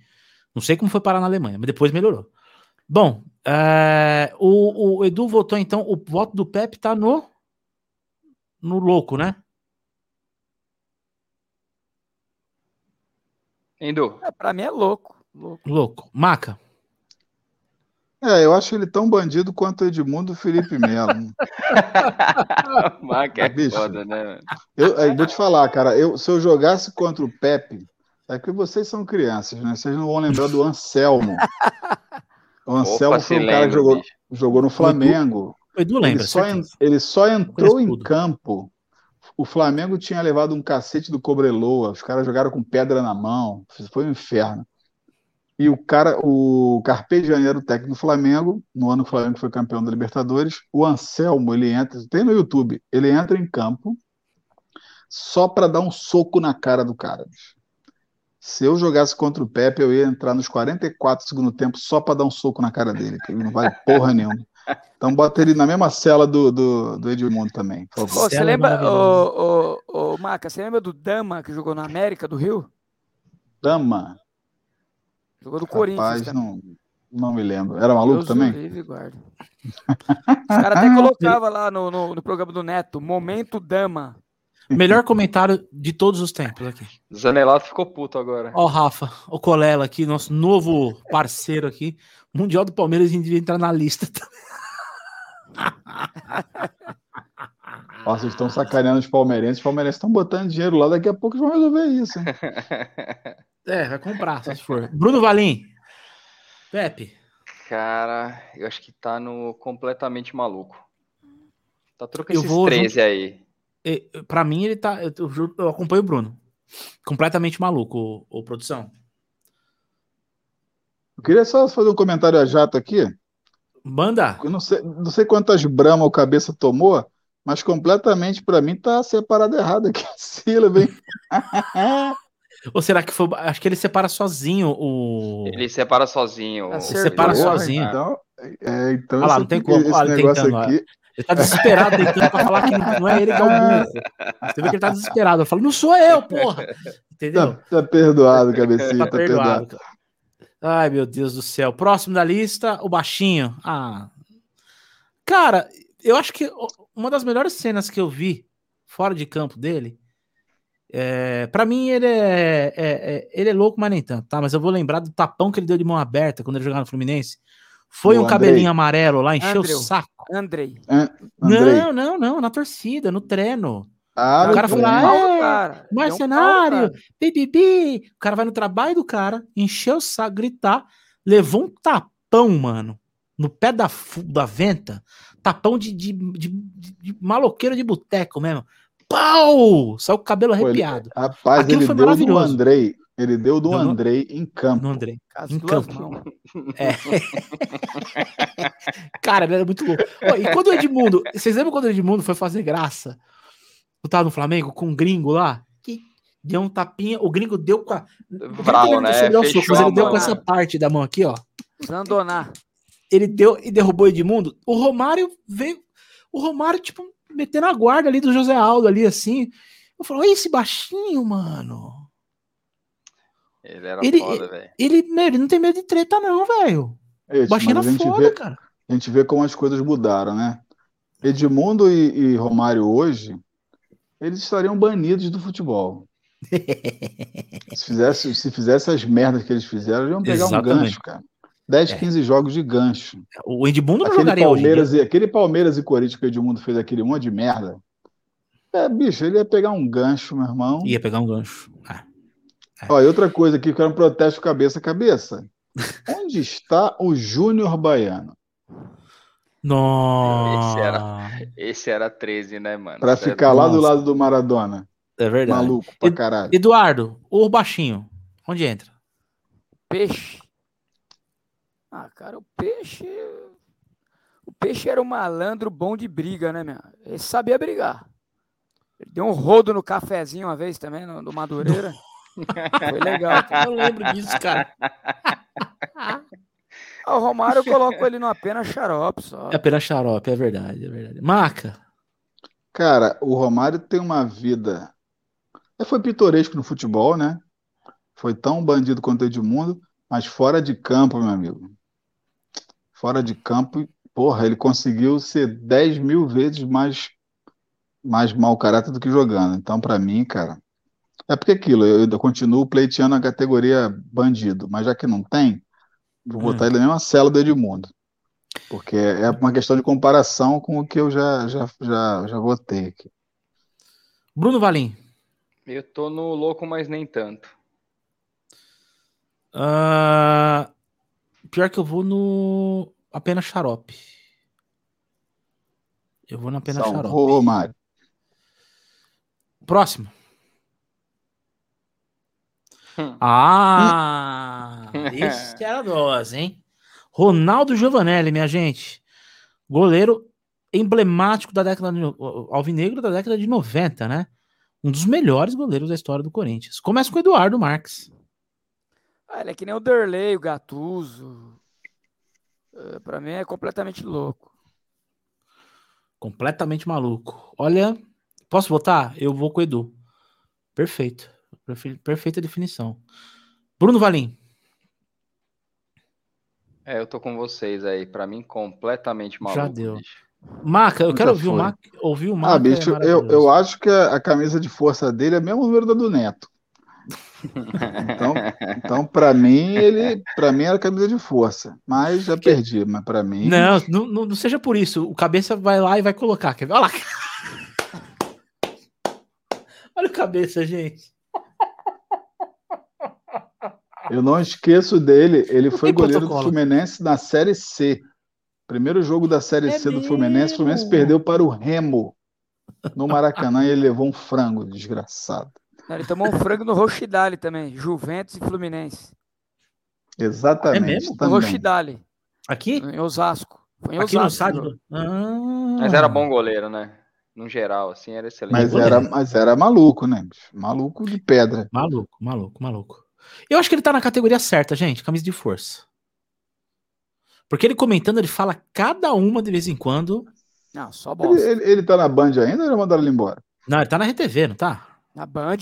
Não sei como foi parar na Alemanha, mas depois melhorou. Bom, é, o, o Edu votou então, o voto do Pepe tá no no louco, né? Indo. É, pra mim é louco. louco. Louco. Maca. É, eu acho ele tão bandido quanto o Edmundo Felipe Melo. *laughs* Maca é Bicho. foda, né? Eu, eu vou te falar, cara, eu, se eu jogasse contra o Pepe, é que vocês são crianças, né? Vocês não vão lembrar do Anselmo. O Anselmo Opa, foi um cara que jogou. Jogou no Flamengo. O Edu lembra. Ele só, en- ele só entrou em campo. O Flamengo tinha levado um cacete do Cobreloa. Os caras jogaram com pedra na mão. Foi um inferno. E o cara, o Carpegiani era o técnico do Flamengo, no ano que o Flamengo foi campeão da Libertadores. O Anselmo, ele entra, tem no YouTube, ele entra em campo só para dar um soco na cara do cara. Se eu jogasse contra o Pepe, eu ia entrar nos 44 do segundo tempo só para dar um soco na cara dele, que ele não vale porra nenhuma. Então bota ele na mesma cela do, do, do Edmundo também, Ô, você lembra, maravilhosa. ô, ô, ô, Maca, você lembra do Dama que jogou na América do Rio? Dama, Jogou do Corinthians rapaz, também. não, não me lembro. Era maluco Deus também? livre guarde. Os caras até colocavam lá no, no, no programa do Neto, Momento Dama. Melhor comentário de todos os tempos aqui. Zanelato ficou puto agora. Ó, o Rafa, o Colela aqui, nosso novo parceiro aqui. Mundial do Palmeiras, a gente devia entrar na lista. *laughs* Ó, vocês estão sacaneando os palmeirenses. Os palmeirenses estão botando dinheiro lá, daqui a pouco eles vão resolver isso. hein? É, vai comprar, só se for. Bruno Valim. Pepe. Cara, eu acho que tá no completamente maluco. Tá troca Eu esses vou 13 aí. E, Pra mim, ele tá. Eu, eu acompanho o Bruno. Completamente maluco, ô, ô, produção. Eu queria só fazer um comentário a jato aqui. Manda. Eu não sei, não sei quantas Brahma o cabeça tomou, mas completamente pra mim tá separado errado aqui a sílaba, hein? *laughs* Ou será que foi. Acho que ele separa sozinho o. Ele separa sozinho. Acertou, separa sozinho. Então, é, então Olha lá, não tem como. Olha, tentando, aqui. Ele tá desesperado tentando pra falar que não, não é ele que é o *laughs* burro. Você vê que ele tá desesperado. Eu falo, não sou eu, porra. Entendeu? Tá, tá perdoado, cabecinha, Tá tá perdoado. perdoado. Ai, meu Deus do céu. Próximo da lista, o baixinho. Ah. Cara, eu acho que uma das melhores cenas que eu vi fora de campo dele. É, para mim, ele é, é- é- ele é louco, mas nem tanto, tá? Mas eu vou lembrar do tapão que ele deu de mão aberta quando ele jogava no Fluminense. Foi O um Andrei. cabelinho amarelo lá, encheu o saco. Andrei. Andrei. Não, não, não, na torcida, no treino. Ah, O cara um pau, Mercenário, bibibi. O cara vai no trabalho do cara, encheu o saco, gritar, levou um tapão, mano, no pé da, da venta, tapão de, de, de, de- de maloqueiro de boteco mesmo. Pau! Saiu com o cabelo Pô, ele- arrepiado. Rapaz, Aquilo ele foi deu do maravilhoso. Andrei. Ele deu do no- Andrei em campo. No André. Com as Em campo. mãos. É. *laughs* Cara, ele era muito louco. E quando o Edmundo. Vocês lembram quando o Edmundo foi fazer graça? Eu tava no Flamengo com um gringo lá? Que deu um tapinha. O gringo deu com a. Vral, Ele né? soco, mas ele deu com essa parte da mão aqui, ó. Zandoná. Ele deu e derrubou o Edmundo. O Romário veio. O Romário, tipo, metendo a guarda ali do José Aldo ali, assim. Eu falei, olha esse baixinho, mano. Ele era Ele- foda, velho. Ele, meu, ele não tem medo de treta, não, velho. Baixinho era foda, vê, cara. a gente vê como as coisas mudaram, né? Edmundo e, e Romário hoje, eles estariam banidos do futebol. *laughs* Se fizesse, se fizesse as merdas que eles fizeram, eles iam pegar um Exatamente. gancho, cara. 10, É. 15 jogos de gancho. O Edmundo não Aquele jogaria hoje. em dia. Palmeiras, e, aquele Palmeiras e Corinthians que o Edmundo fez aquele monte de merda. É, bicho, ele ia pegar um gancho, meu irmão. Ia pegar um gancho. Ah. Ó, e outra coisa aqui, eu quero um protesto cabeça a cabeça. *laughs* Onde está o Júnior Baiano? Nossa. Esse era 13, né, mano? Pra é ficar lá do Nossa. lado do Maradona. É verdade. Maluco pra caralho. Eduardo, o baixinho. Onde entra? Peixe. Ah, cara, o peixe. O peixe era um malandro bom de briga, né, meu? Ele sabia brigar. Ele deu um rodo no cafezinho uma vez também, no, do Madureira. Foi legal. cara. Eu lembro disso, cara. Ah, o Romário eu coloco ele numa pena xarope só. É apenas xarope, é verdade, é verdade. Maca. Cara, o Romário tem uma vida. Ele foi pitoresco no futebol, né? Foi tão bandido quanto o Edmundo, mas fora de campo, meu amigo. Fora de campo, porra, ele conseguiu ser 10 mil vezes mais, mais mau caráter do que jogando. Então, pra mim, cara. É porque aquilo, eu, eu continuo pleiteando a categoria bandido, mas já que não tem, vou botar Hum. ele na mesma cela do Edmundo. Porque é uma questão de comparação com o que eu já, já, já, já votei aqui. Bruno Valim. Eu tô no louco, mas nem tanto. Ah, pior que eu vou no apenas xarope. Eu vou na pena São xarope. Romário. Próximo. Hum. Ah! *laughs* Esse era dose, hein? Ronaldo Giovanelli, minha gente. Goleiro emblemático da década de, alvinegro da década de 90, né? Um dos melhores goleiros da história do Corinthians. Começa com o Eduardo Marques. Ah, ele é que nem o Derlei, o Gattuso. É, pra mim é completamente louco. Completamente maluco. Olha, posso votar? Eu vou com o Edu. Perfeito. Perfe- Perfeita definição. Bruno Valim. É, eu tô com vocês aí. Pra mim, completamente maluco. Já deu. bicho. Maca, eu Nunca quero ouvir o. Maca. Ouvir o Maca. Ah, é bicho, eu, maravilhoso. eu acho que a, a camisa de força dele é o mesmo número da do Neto. Então, então para mim, ele, para mim era camisa de força, mas já perdi, mas para mim, Não, não, não, seja por isso. O cabeça vai lá e vai colocar. Quer ver? Olha lá. *laughs* Olha o cabeça, gente. eu não esqueço dele, ele Não foi goleiro do protocolo. Fluminense na Série C. Primeiro jogo da Série É C do Fluminense, o Fluminense perdeu para o Remo no Maracanã e ele levou um frango, desgraçado. Ele tomou um frango no Rochidale também. Juventus e Fluminense. Exatamente. É mesmo? No também. Rochidale, Aqui? em Osasco. Foi em Aqui no Osasco. estádio? do- Ah. Mas era bom goleiro, né? No geral, assim, era excelente. Mas goleiro. era, mas era maluco, né? Maluco de pedra. Maluco, maluco, maluco. Eu acho que ele tá na categoria certa, gente. Camisa de força. Porque ele comentando, ele fala cada uma de vez em quando. Não, só Ele, bosta. ele, ele tá na Band ainda ou já mandaram ele embora? Não, ele tá na RTV, não tá? Na Band,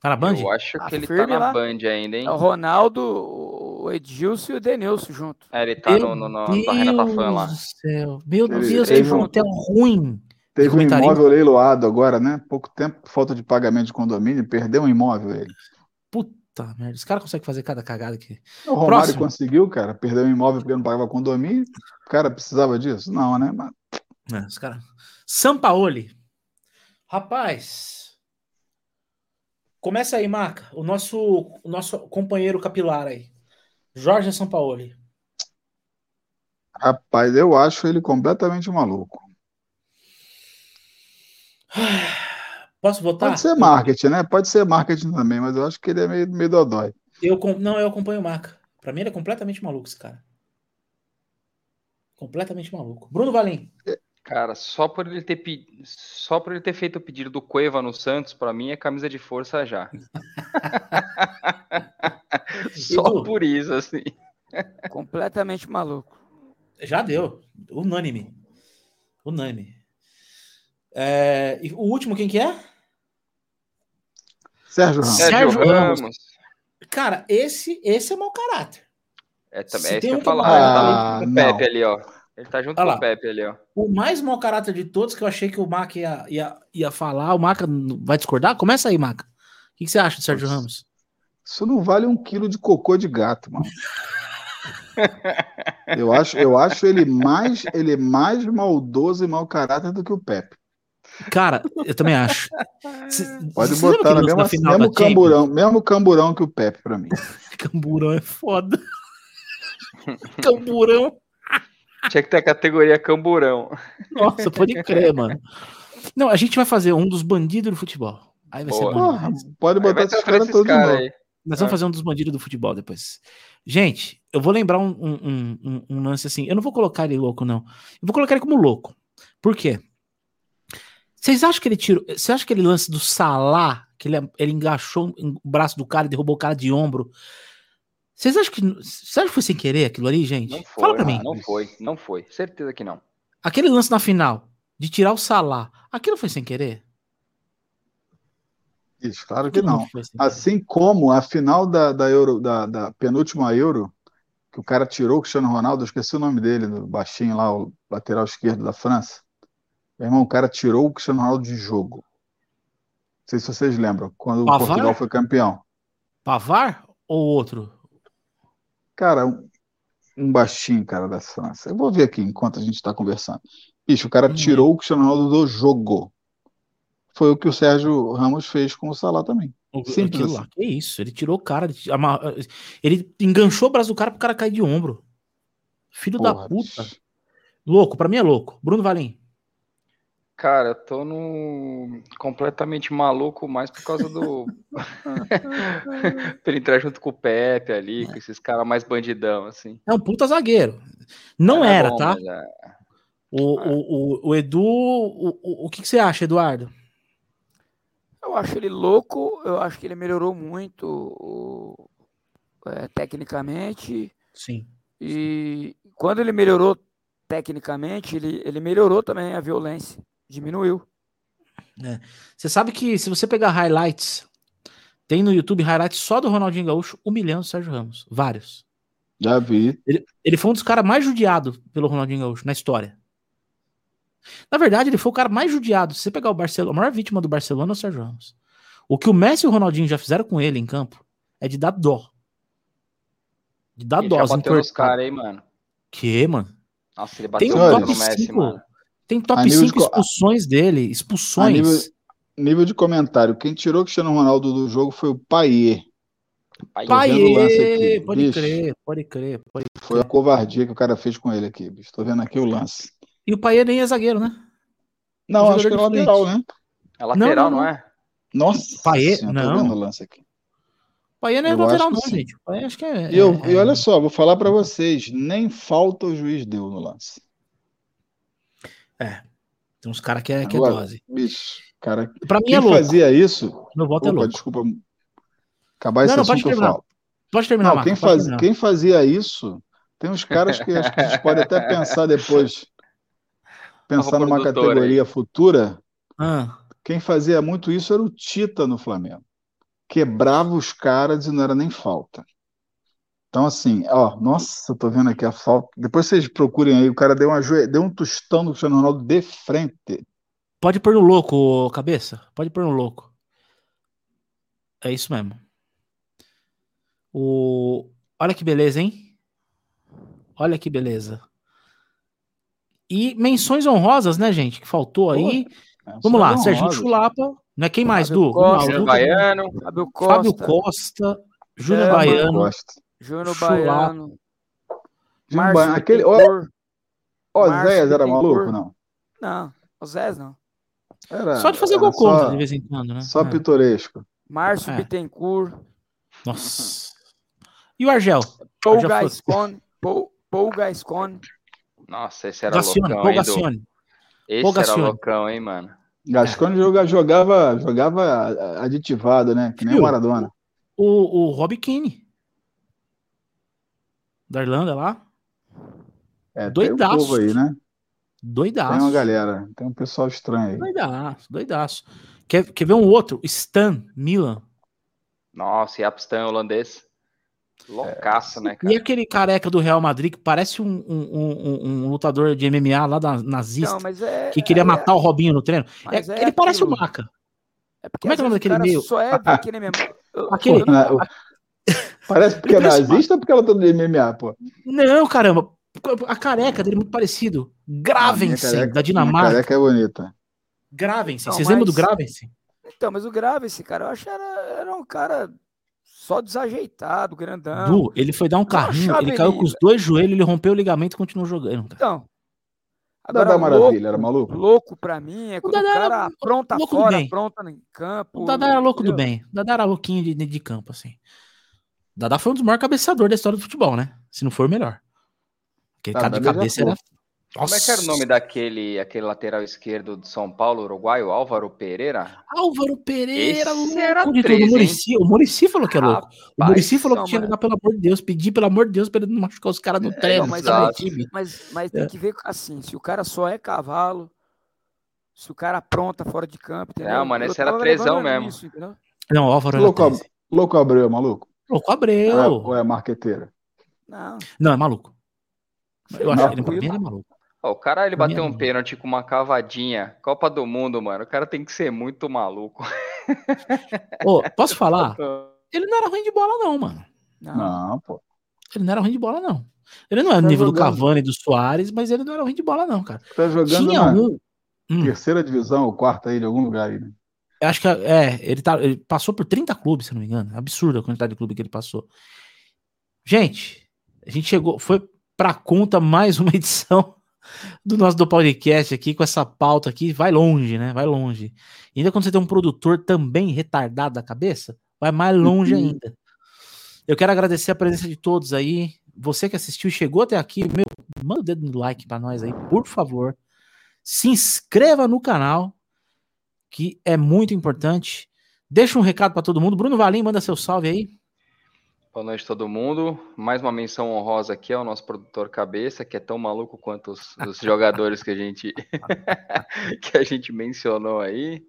Tá na Band? Eu acho Tá que ele tá na lá? Band ainda, hein? é o Ronaldo, o Edilson e o Denilson junto. É, ele tá no, no, no, no Renata Fã lá. Deus do céu. Meu Deus, ele que hotel ruim. Teve um imóvel leiloado agora, né? Pouco tempo, falta de pagamento de condomínio, perdeu um imóvel ele. Puta merda. Os caras conseguem fazer cada cagada aqui. O Romário Próximo. conseguiu, cara, perdeu um imóvel porque não pagava condomínio. O cara precisava disso? Não, né? Mas É, os caras. Sampaoli. Rapaz. Começa aí, Maca. O nosso, o nosso companheiro capilar aí. Jorge Sampaoli. Rapaz, eu acho ele completamente maluco. *sighs* Posso votar? Pode ser marketing, né? Pode ser marketing também, mas eu acho que ele é meio, meio dodói. Eu, não, eu acompanho o Maca. Pra mim, ele é completamente maluco, esse cara. Completamente maluco. Bruno Valim. Cara, só por ele ter pe- só por ele ter feito o pedido do Cueva no Santos, pra mim é camisa de força já. *laughs* só Edu. por isso, assim. Completamente maluco. Já deu. Unânime. Unânime. É, e o último, quem que é? Sérgio Ramos. Sérgio Ramos. Ramos. Cara, esse, esse é mau caráter. É, também, Se é isso tem que eu um ia falar. tá Ah, não. Pepe ali, ó. Ele tá junto Olha com lá. o Pepe ali, ó. O mais mau caráter de todos que eu achei que o Maca ia, ia, ia falar, o Maca vai discordar? Começa aí, Maca. O que, que você acha do Sérgio. Ramos? Isso não vale um quilo de cocô de gato, mano. *laughs* Eu acho, eu acho ele mais, ele é mais maldoso e mau caráter do que o Pepe. Cara, eu também acho. Cê- Pode cê botar na mesma, final mesmo Champions? camburão, mesmo camburão que o Pepe pra mim. *laughs* Camburão é foda. *laughs* Camburão. Tinha que ter a categoria camburão. Nossa, pode crer, mano. Não, a gente vai fazer um dos bandidos do futebol. Aí vai ser Boa. Porra, demais. pode botar esses caras esses todos novo. aí. Nós vamos É. fazer um dos bandidos do futebol depois. Gente, eu vou lembrar um, um, um- um- lance assim. Eu não vou colocar ele louco, não. Eu vou colocar ele como louco. Por quê? Vocês acham que ele tirou. Você acha que ele lance do Salah, que ele, ele engaixou o braço do cara e derrubou o cara de ombro? Vocês acham que. Você acha que foi sem querer aquilo ali, gente? Não foi, Fala pra mim. Não foi, não foi. Certeza que não. Aquele lance na final, de tirar o Salah, aquilo foi sem querer? Isso, claro que não. Assim como a final da, da, Euro, da, da penúltima Euro, que o cara tirou o Cristiano Ronaldo, eu esqueci o nome dele, do baixinho lá, o lateral esquerdo da França. Meu irmão, o cara tirou o Cristiano Ronaldo de jogo. Não sei se vocês lembram, quando o Pavar? Portugal foi campeão. Pavar ou outro? Cara, um, um baixinho, cara, da França. Eu vou ver aqui enquanto a gente está conversando. Bicho, o cara Hum. tirou o Cristiano Ronaldo do jogo. Foi o que o Sérgio Ramos fez com o Salah também. Simples lá. assim. Que isso? Ele tirou o cara. Ele, ama- ele enganchou o braço do cara pro cara cair de ombro. Filho da Porra, puta. bicho. Louco, pra mim é louco. Bruno Valim. Cara, eu tô no completamente maluco mais por causa do. *laughs* pra ele entrar junto com o Pepe ali, com esses caras mais bandidão, assim. É um puta zagueiro. Não É era, bom, tá? é- O, o, o, o Edu, o, o, o que, que você acha, Eduardo? Eu acho ele louco, eu acho que ele melhorou muito o- é, tecnicamente. Sim. E quando ele melhorou tecnicamente, ele, ele melhorou também a violência. Diminuiu. Você sabe que se você pegar highlights, tem no YouTube highlights só do Ronaldinho Gaúcho humilhando o Sérgio Ramos. Vários. Já vi. Ele, ele foi um dos caras mais judiados pelo Ronaldinho Gaúcho na história. Na verdade, ele foi o cara mais judiado. Se você pegar o Barcelona, a maior vítima do Barcelona é o Sérgio Ramos. O que o Messi e o Ronaldinho já fizeram com ele em campo é de dar dó. De dar Ele dó. já bateu nos entortar. caras aí, mano. Que, mano? Nossa, ele Tem bateu um Senhores, muito top no Messi, 5. mano. Tem top nível de 5 co- expulsões dele. Expulsões. Nível- Nível de comentário. Quem tirou o Cristiano Ronaldo do jogo foi o Paier. Aí, Pai- vendo o lance Paiê, aqui, pode bicho. crer, pode crer. Pode... Foi a covardia que o cara fez com ele aqui, bicho. Tô vendo aqui o lance. E o Paiê nem é zagueiro, né? Não, Jogador acho que é de frente. lateral, né? É lateral, não, não, não. é? Nossa, Paier? senhora, Não. tô vendo o lance aqui. Paiê não é Eu lateral, não, sim. gente. Paiê acho que é. E, eu, é- e olha só, vou falar pra vocês, nem falta o juiz deu no lance. Tem uns caras que é, que é dose. bicho, cara, Pra mim quem é louco. fazia isso, Meu voto é opa, louco. desculpa, acabar esse Não, não, pode assunto eu terminar. falo. Pode terminar, Não, Marco, quem, pode faz, terminar. quem fazia isso, tem uns caras que acho que a gente pode até pensar depois, *laughs* pensar numa categoria futura. Ah, Quem fazia muito isso era o Tita no Flamengo. Quebrava os caras e não era nem falta. Então, assim, ó, nossa, eu tô vendo aqui a falta. Depois vocês procurem aí, o cara deu, uma deu um tostão no Cristiano Ronaldo de frente. pode pôr no louco, cabeça. Pode pôr no louco. É isso mesmo. O... Olha que beleza, hein? Olha que beleza. E menções honrosas, né, gente? Que faltou aí. Vamos lá, Serginho Chulapa. Não é quem mais, Fábio Du? Vamos lá, Costa. o Júnior Du- Baiano. Fábio Costa, Fábio Costa, Júnior É, Baiano. Gosta. Júnior. Baiano, Baiano, aquele, ó, ó, Zéias era maluco, não? Não, o Zés não. Era, Só de fazer gol contra só, de vez em quando, né? só É. pitoresco. Márcio É. Bittencourt, Nossa. E o Argel? Paul Já foi. Gascon, Paul, Paul Gascon. Nossa, esse era Gacione, loucão, Paul hein? Gacione. Esse Paul era Gacione. loucão, hein, mano? Gascone joga- jogava, jogava aditivado, né? Que nem o Viu? Maradona. O, o Rob Keane. Da Irlanda lá. É, tem um Doidaço. povo aí, né? Tem Doidaço. uma galera, tem um pessoal estranho aí. Doidaço, doidaço. Quer, quer ver um outro? Stan Milan. Nossa, e Apstan holandês. Loucaço, né, cara? E aquele careca do Real Madrid que parece um, um- um- um lutador de MMA lá da nazista Não, mas é. que queria é- matar o Robinho no treino. É, é ele parece o. Maca. É porque Como é que é o nome daquele meio? Só é *laughs* aquele mesmo. Aquele- *laughs* Parece porque é Ele parece nazista ou porque ela tá do MMA, pô? Não, caramba. A careca dele é muito parecido. A Gravensen, careca- da Dinamarca. careca é bonita. Gravensen. Vocês lembram do mas- Gravensen? Então, mas o grave esse cara, eu acho que era, era um cara só desajeitado, grandão. Du, ele foi dar um carrinho, ele caiu com os dois joelhos, ele rompeu o ligamento e continuou jogando. cara. Então. Dadá Maravilha, louco, era maluco? Louco pra mim é quando o, era cara apronta louco do fora, bem. apronta em campo. O Dadá era louco do entendeu? bem. O Dadá era louquinho de, de, de campo, assim. Dadá foi um dos maiores cabeçadores da história do futebol, né? Se não for o melhor. Aquele Tá, cara de cabeça era. Como é que era o nome daquele aquele lateral esquerdo de São Paulo, uruguaio, Álvaro Pereira? Álvaro Pereira, Esse louco era de tudo. O? Murici, o Murici falou que é louco. O Murici falou que tinha que jogar, pelo amor de Deus, pedir pelo amor de Deus pra ele não machucar os caras no treino. não, mas sabe, exato. time. Mas, mas tem É. que ver assim, se o cara só é cavalo, se o cara apronta fora de campo, entendeu? Não, mano, esse era levando mesmo. isso? Não, o Álvaro era Louco, 13. louco Abreu, maluco? Louco Ou é, Abreu. ou é marqueteiro? Não, Não, é maluco. Eu acho que ele, ele é maluco. O cara, ele Pra bateu é um pênalti com uma cavadinha. Copa do Mundo, mano. O cara tem que ser muito maluco. Ô, posso falar? *laughs* Ele não era ruim de bola, não, mano. não. Não, pô. Ele não era ruim de bola, não. Ele não é no Tá nível do jogando. Cavani e do Soares, mas ele não era ruim de bola, não, cara. Tá jogando Tinha na um. Hum, terceira divisão ou quarta aí de algum lugar aí, né? Eu acho que é, ele, tá, ele passou por 30 clubes, se não me engano. É Absurda a quantidade de clube que ele passou. Gente, a gente chegou, foi pra conta mais uma *laughs* edição do nosso do podcast aqui, com essa pauta aqui, vai longe, né? Vai longe. E ainda quando você tem um produtor também retardado da cabeça, vai mais longe uhum. ainda. Eu quero agradecer a presença de todos aí. Você que assistiu chegou até aqui, meu, manda o dedo no like para nós aí, por favor. Se inscreva no canal, que é muito importante. Deixa um recado para todo mundo. Bruno Valim, manda seu salve aí. Boa noite a todo mundo. Mais uma menção honrosa aqui ao nosso produtor Cabeça, que é tão maluco quanto os, os *laughs* jogadores que a gente *laughs* que a gente mencionou aí.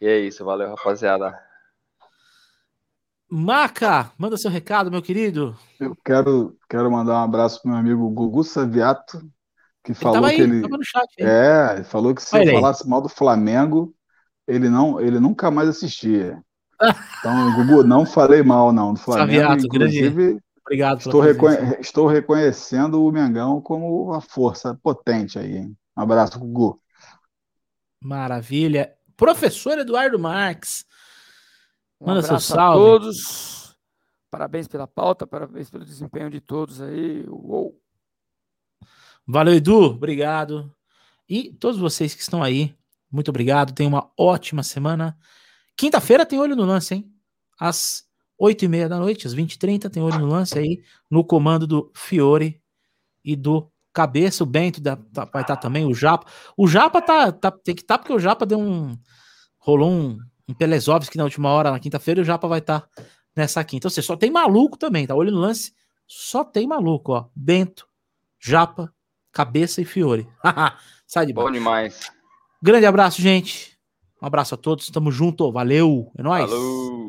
E é isso, valeu, rapaziada. Maca, manda seu recado, meu querido. Eu quero, quero mandar um abraço pro meu amigo Gugu Saviato, que ele falou aí, que ele chat, é, falou que se eu falasse mal do Flamengo, ele não, ele nunca mais assistia. Então, Gugu, não falei mal não do Flamengo, Saviato, inclusive. Obrigado estou, reconhe estou reconhecendo o Mengão como uma força potente aí. Hein? Um abraço, Gugu. Maravilha. Professor Eduardo Marques. Manda seu salve. A todos. Parabéns pela pauta, parabéns pelo desempenho de todos aí. Uou. Valeu, Edu. Obrigado. E todos vocês que estão aí, muito obrigado. Tenham uma ótima semana. Quinta-feira tem olho no lance, hein? Às 8 e meia da noite, às 20 e 30 tem olho no lance aí, no comando do Fiore e do Cabeça. O Bento da, tá, vai estar tá também, o Japa. O Japa tá, tá tem que estar tá porque o Japa deu um. rolou um um Pelezovski na última hora, na quinta-feira, o Japa vai estar tá nessa quinta. Então, você só tem maluco também, tá? Olho no lance, só tem maluco, ó. Bento, Japa, Cabeça e Fiore. *laughs* Sai de Bom demais. Grande abraço, gente. Um abraço a todos, tamo junto, valeu, é nóis. Falou.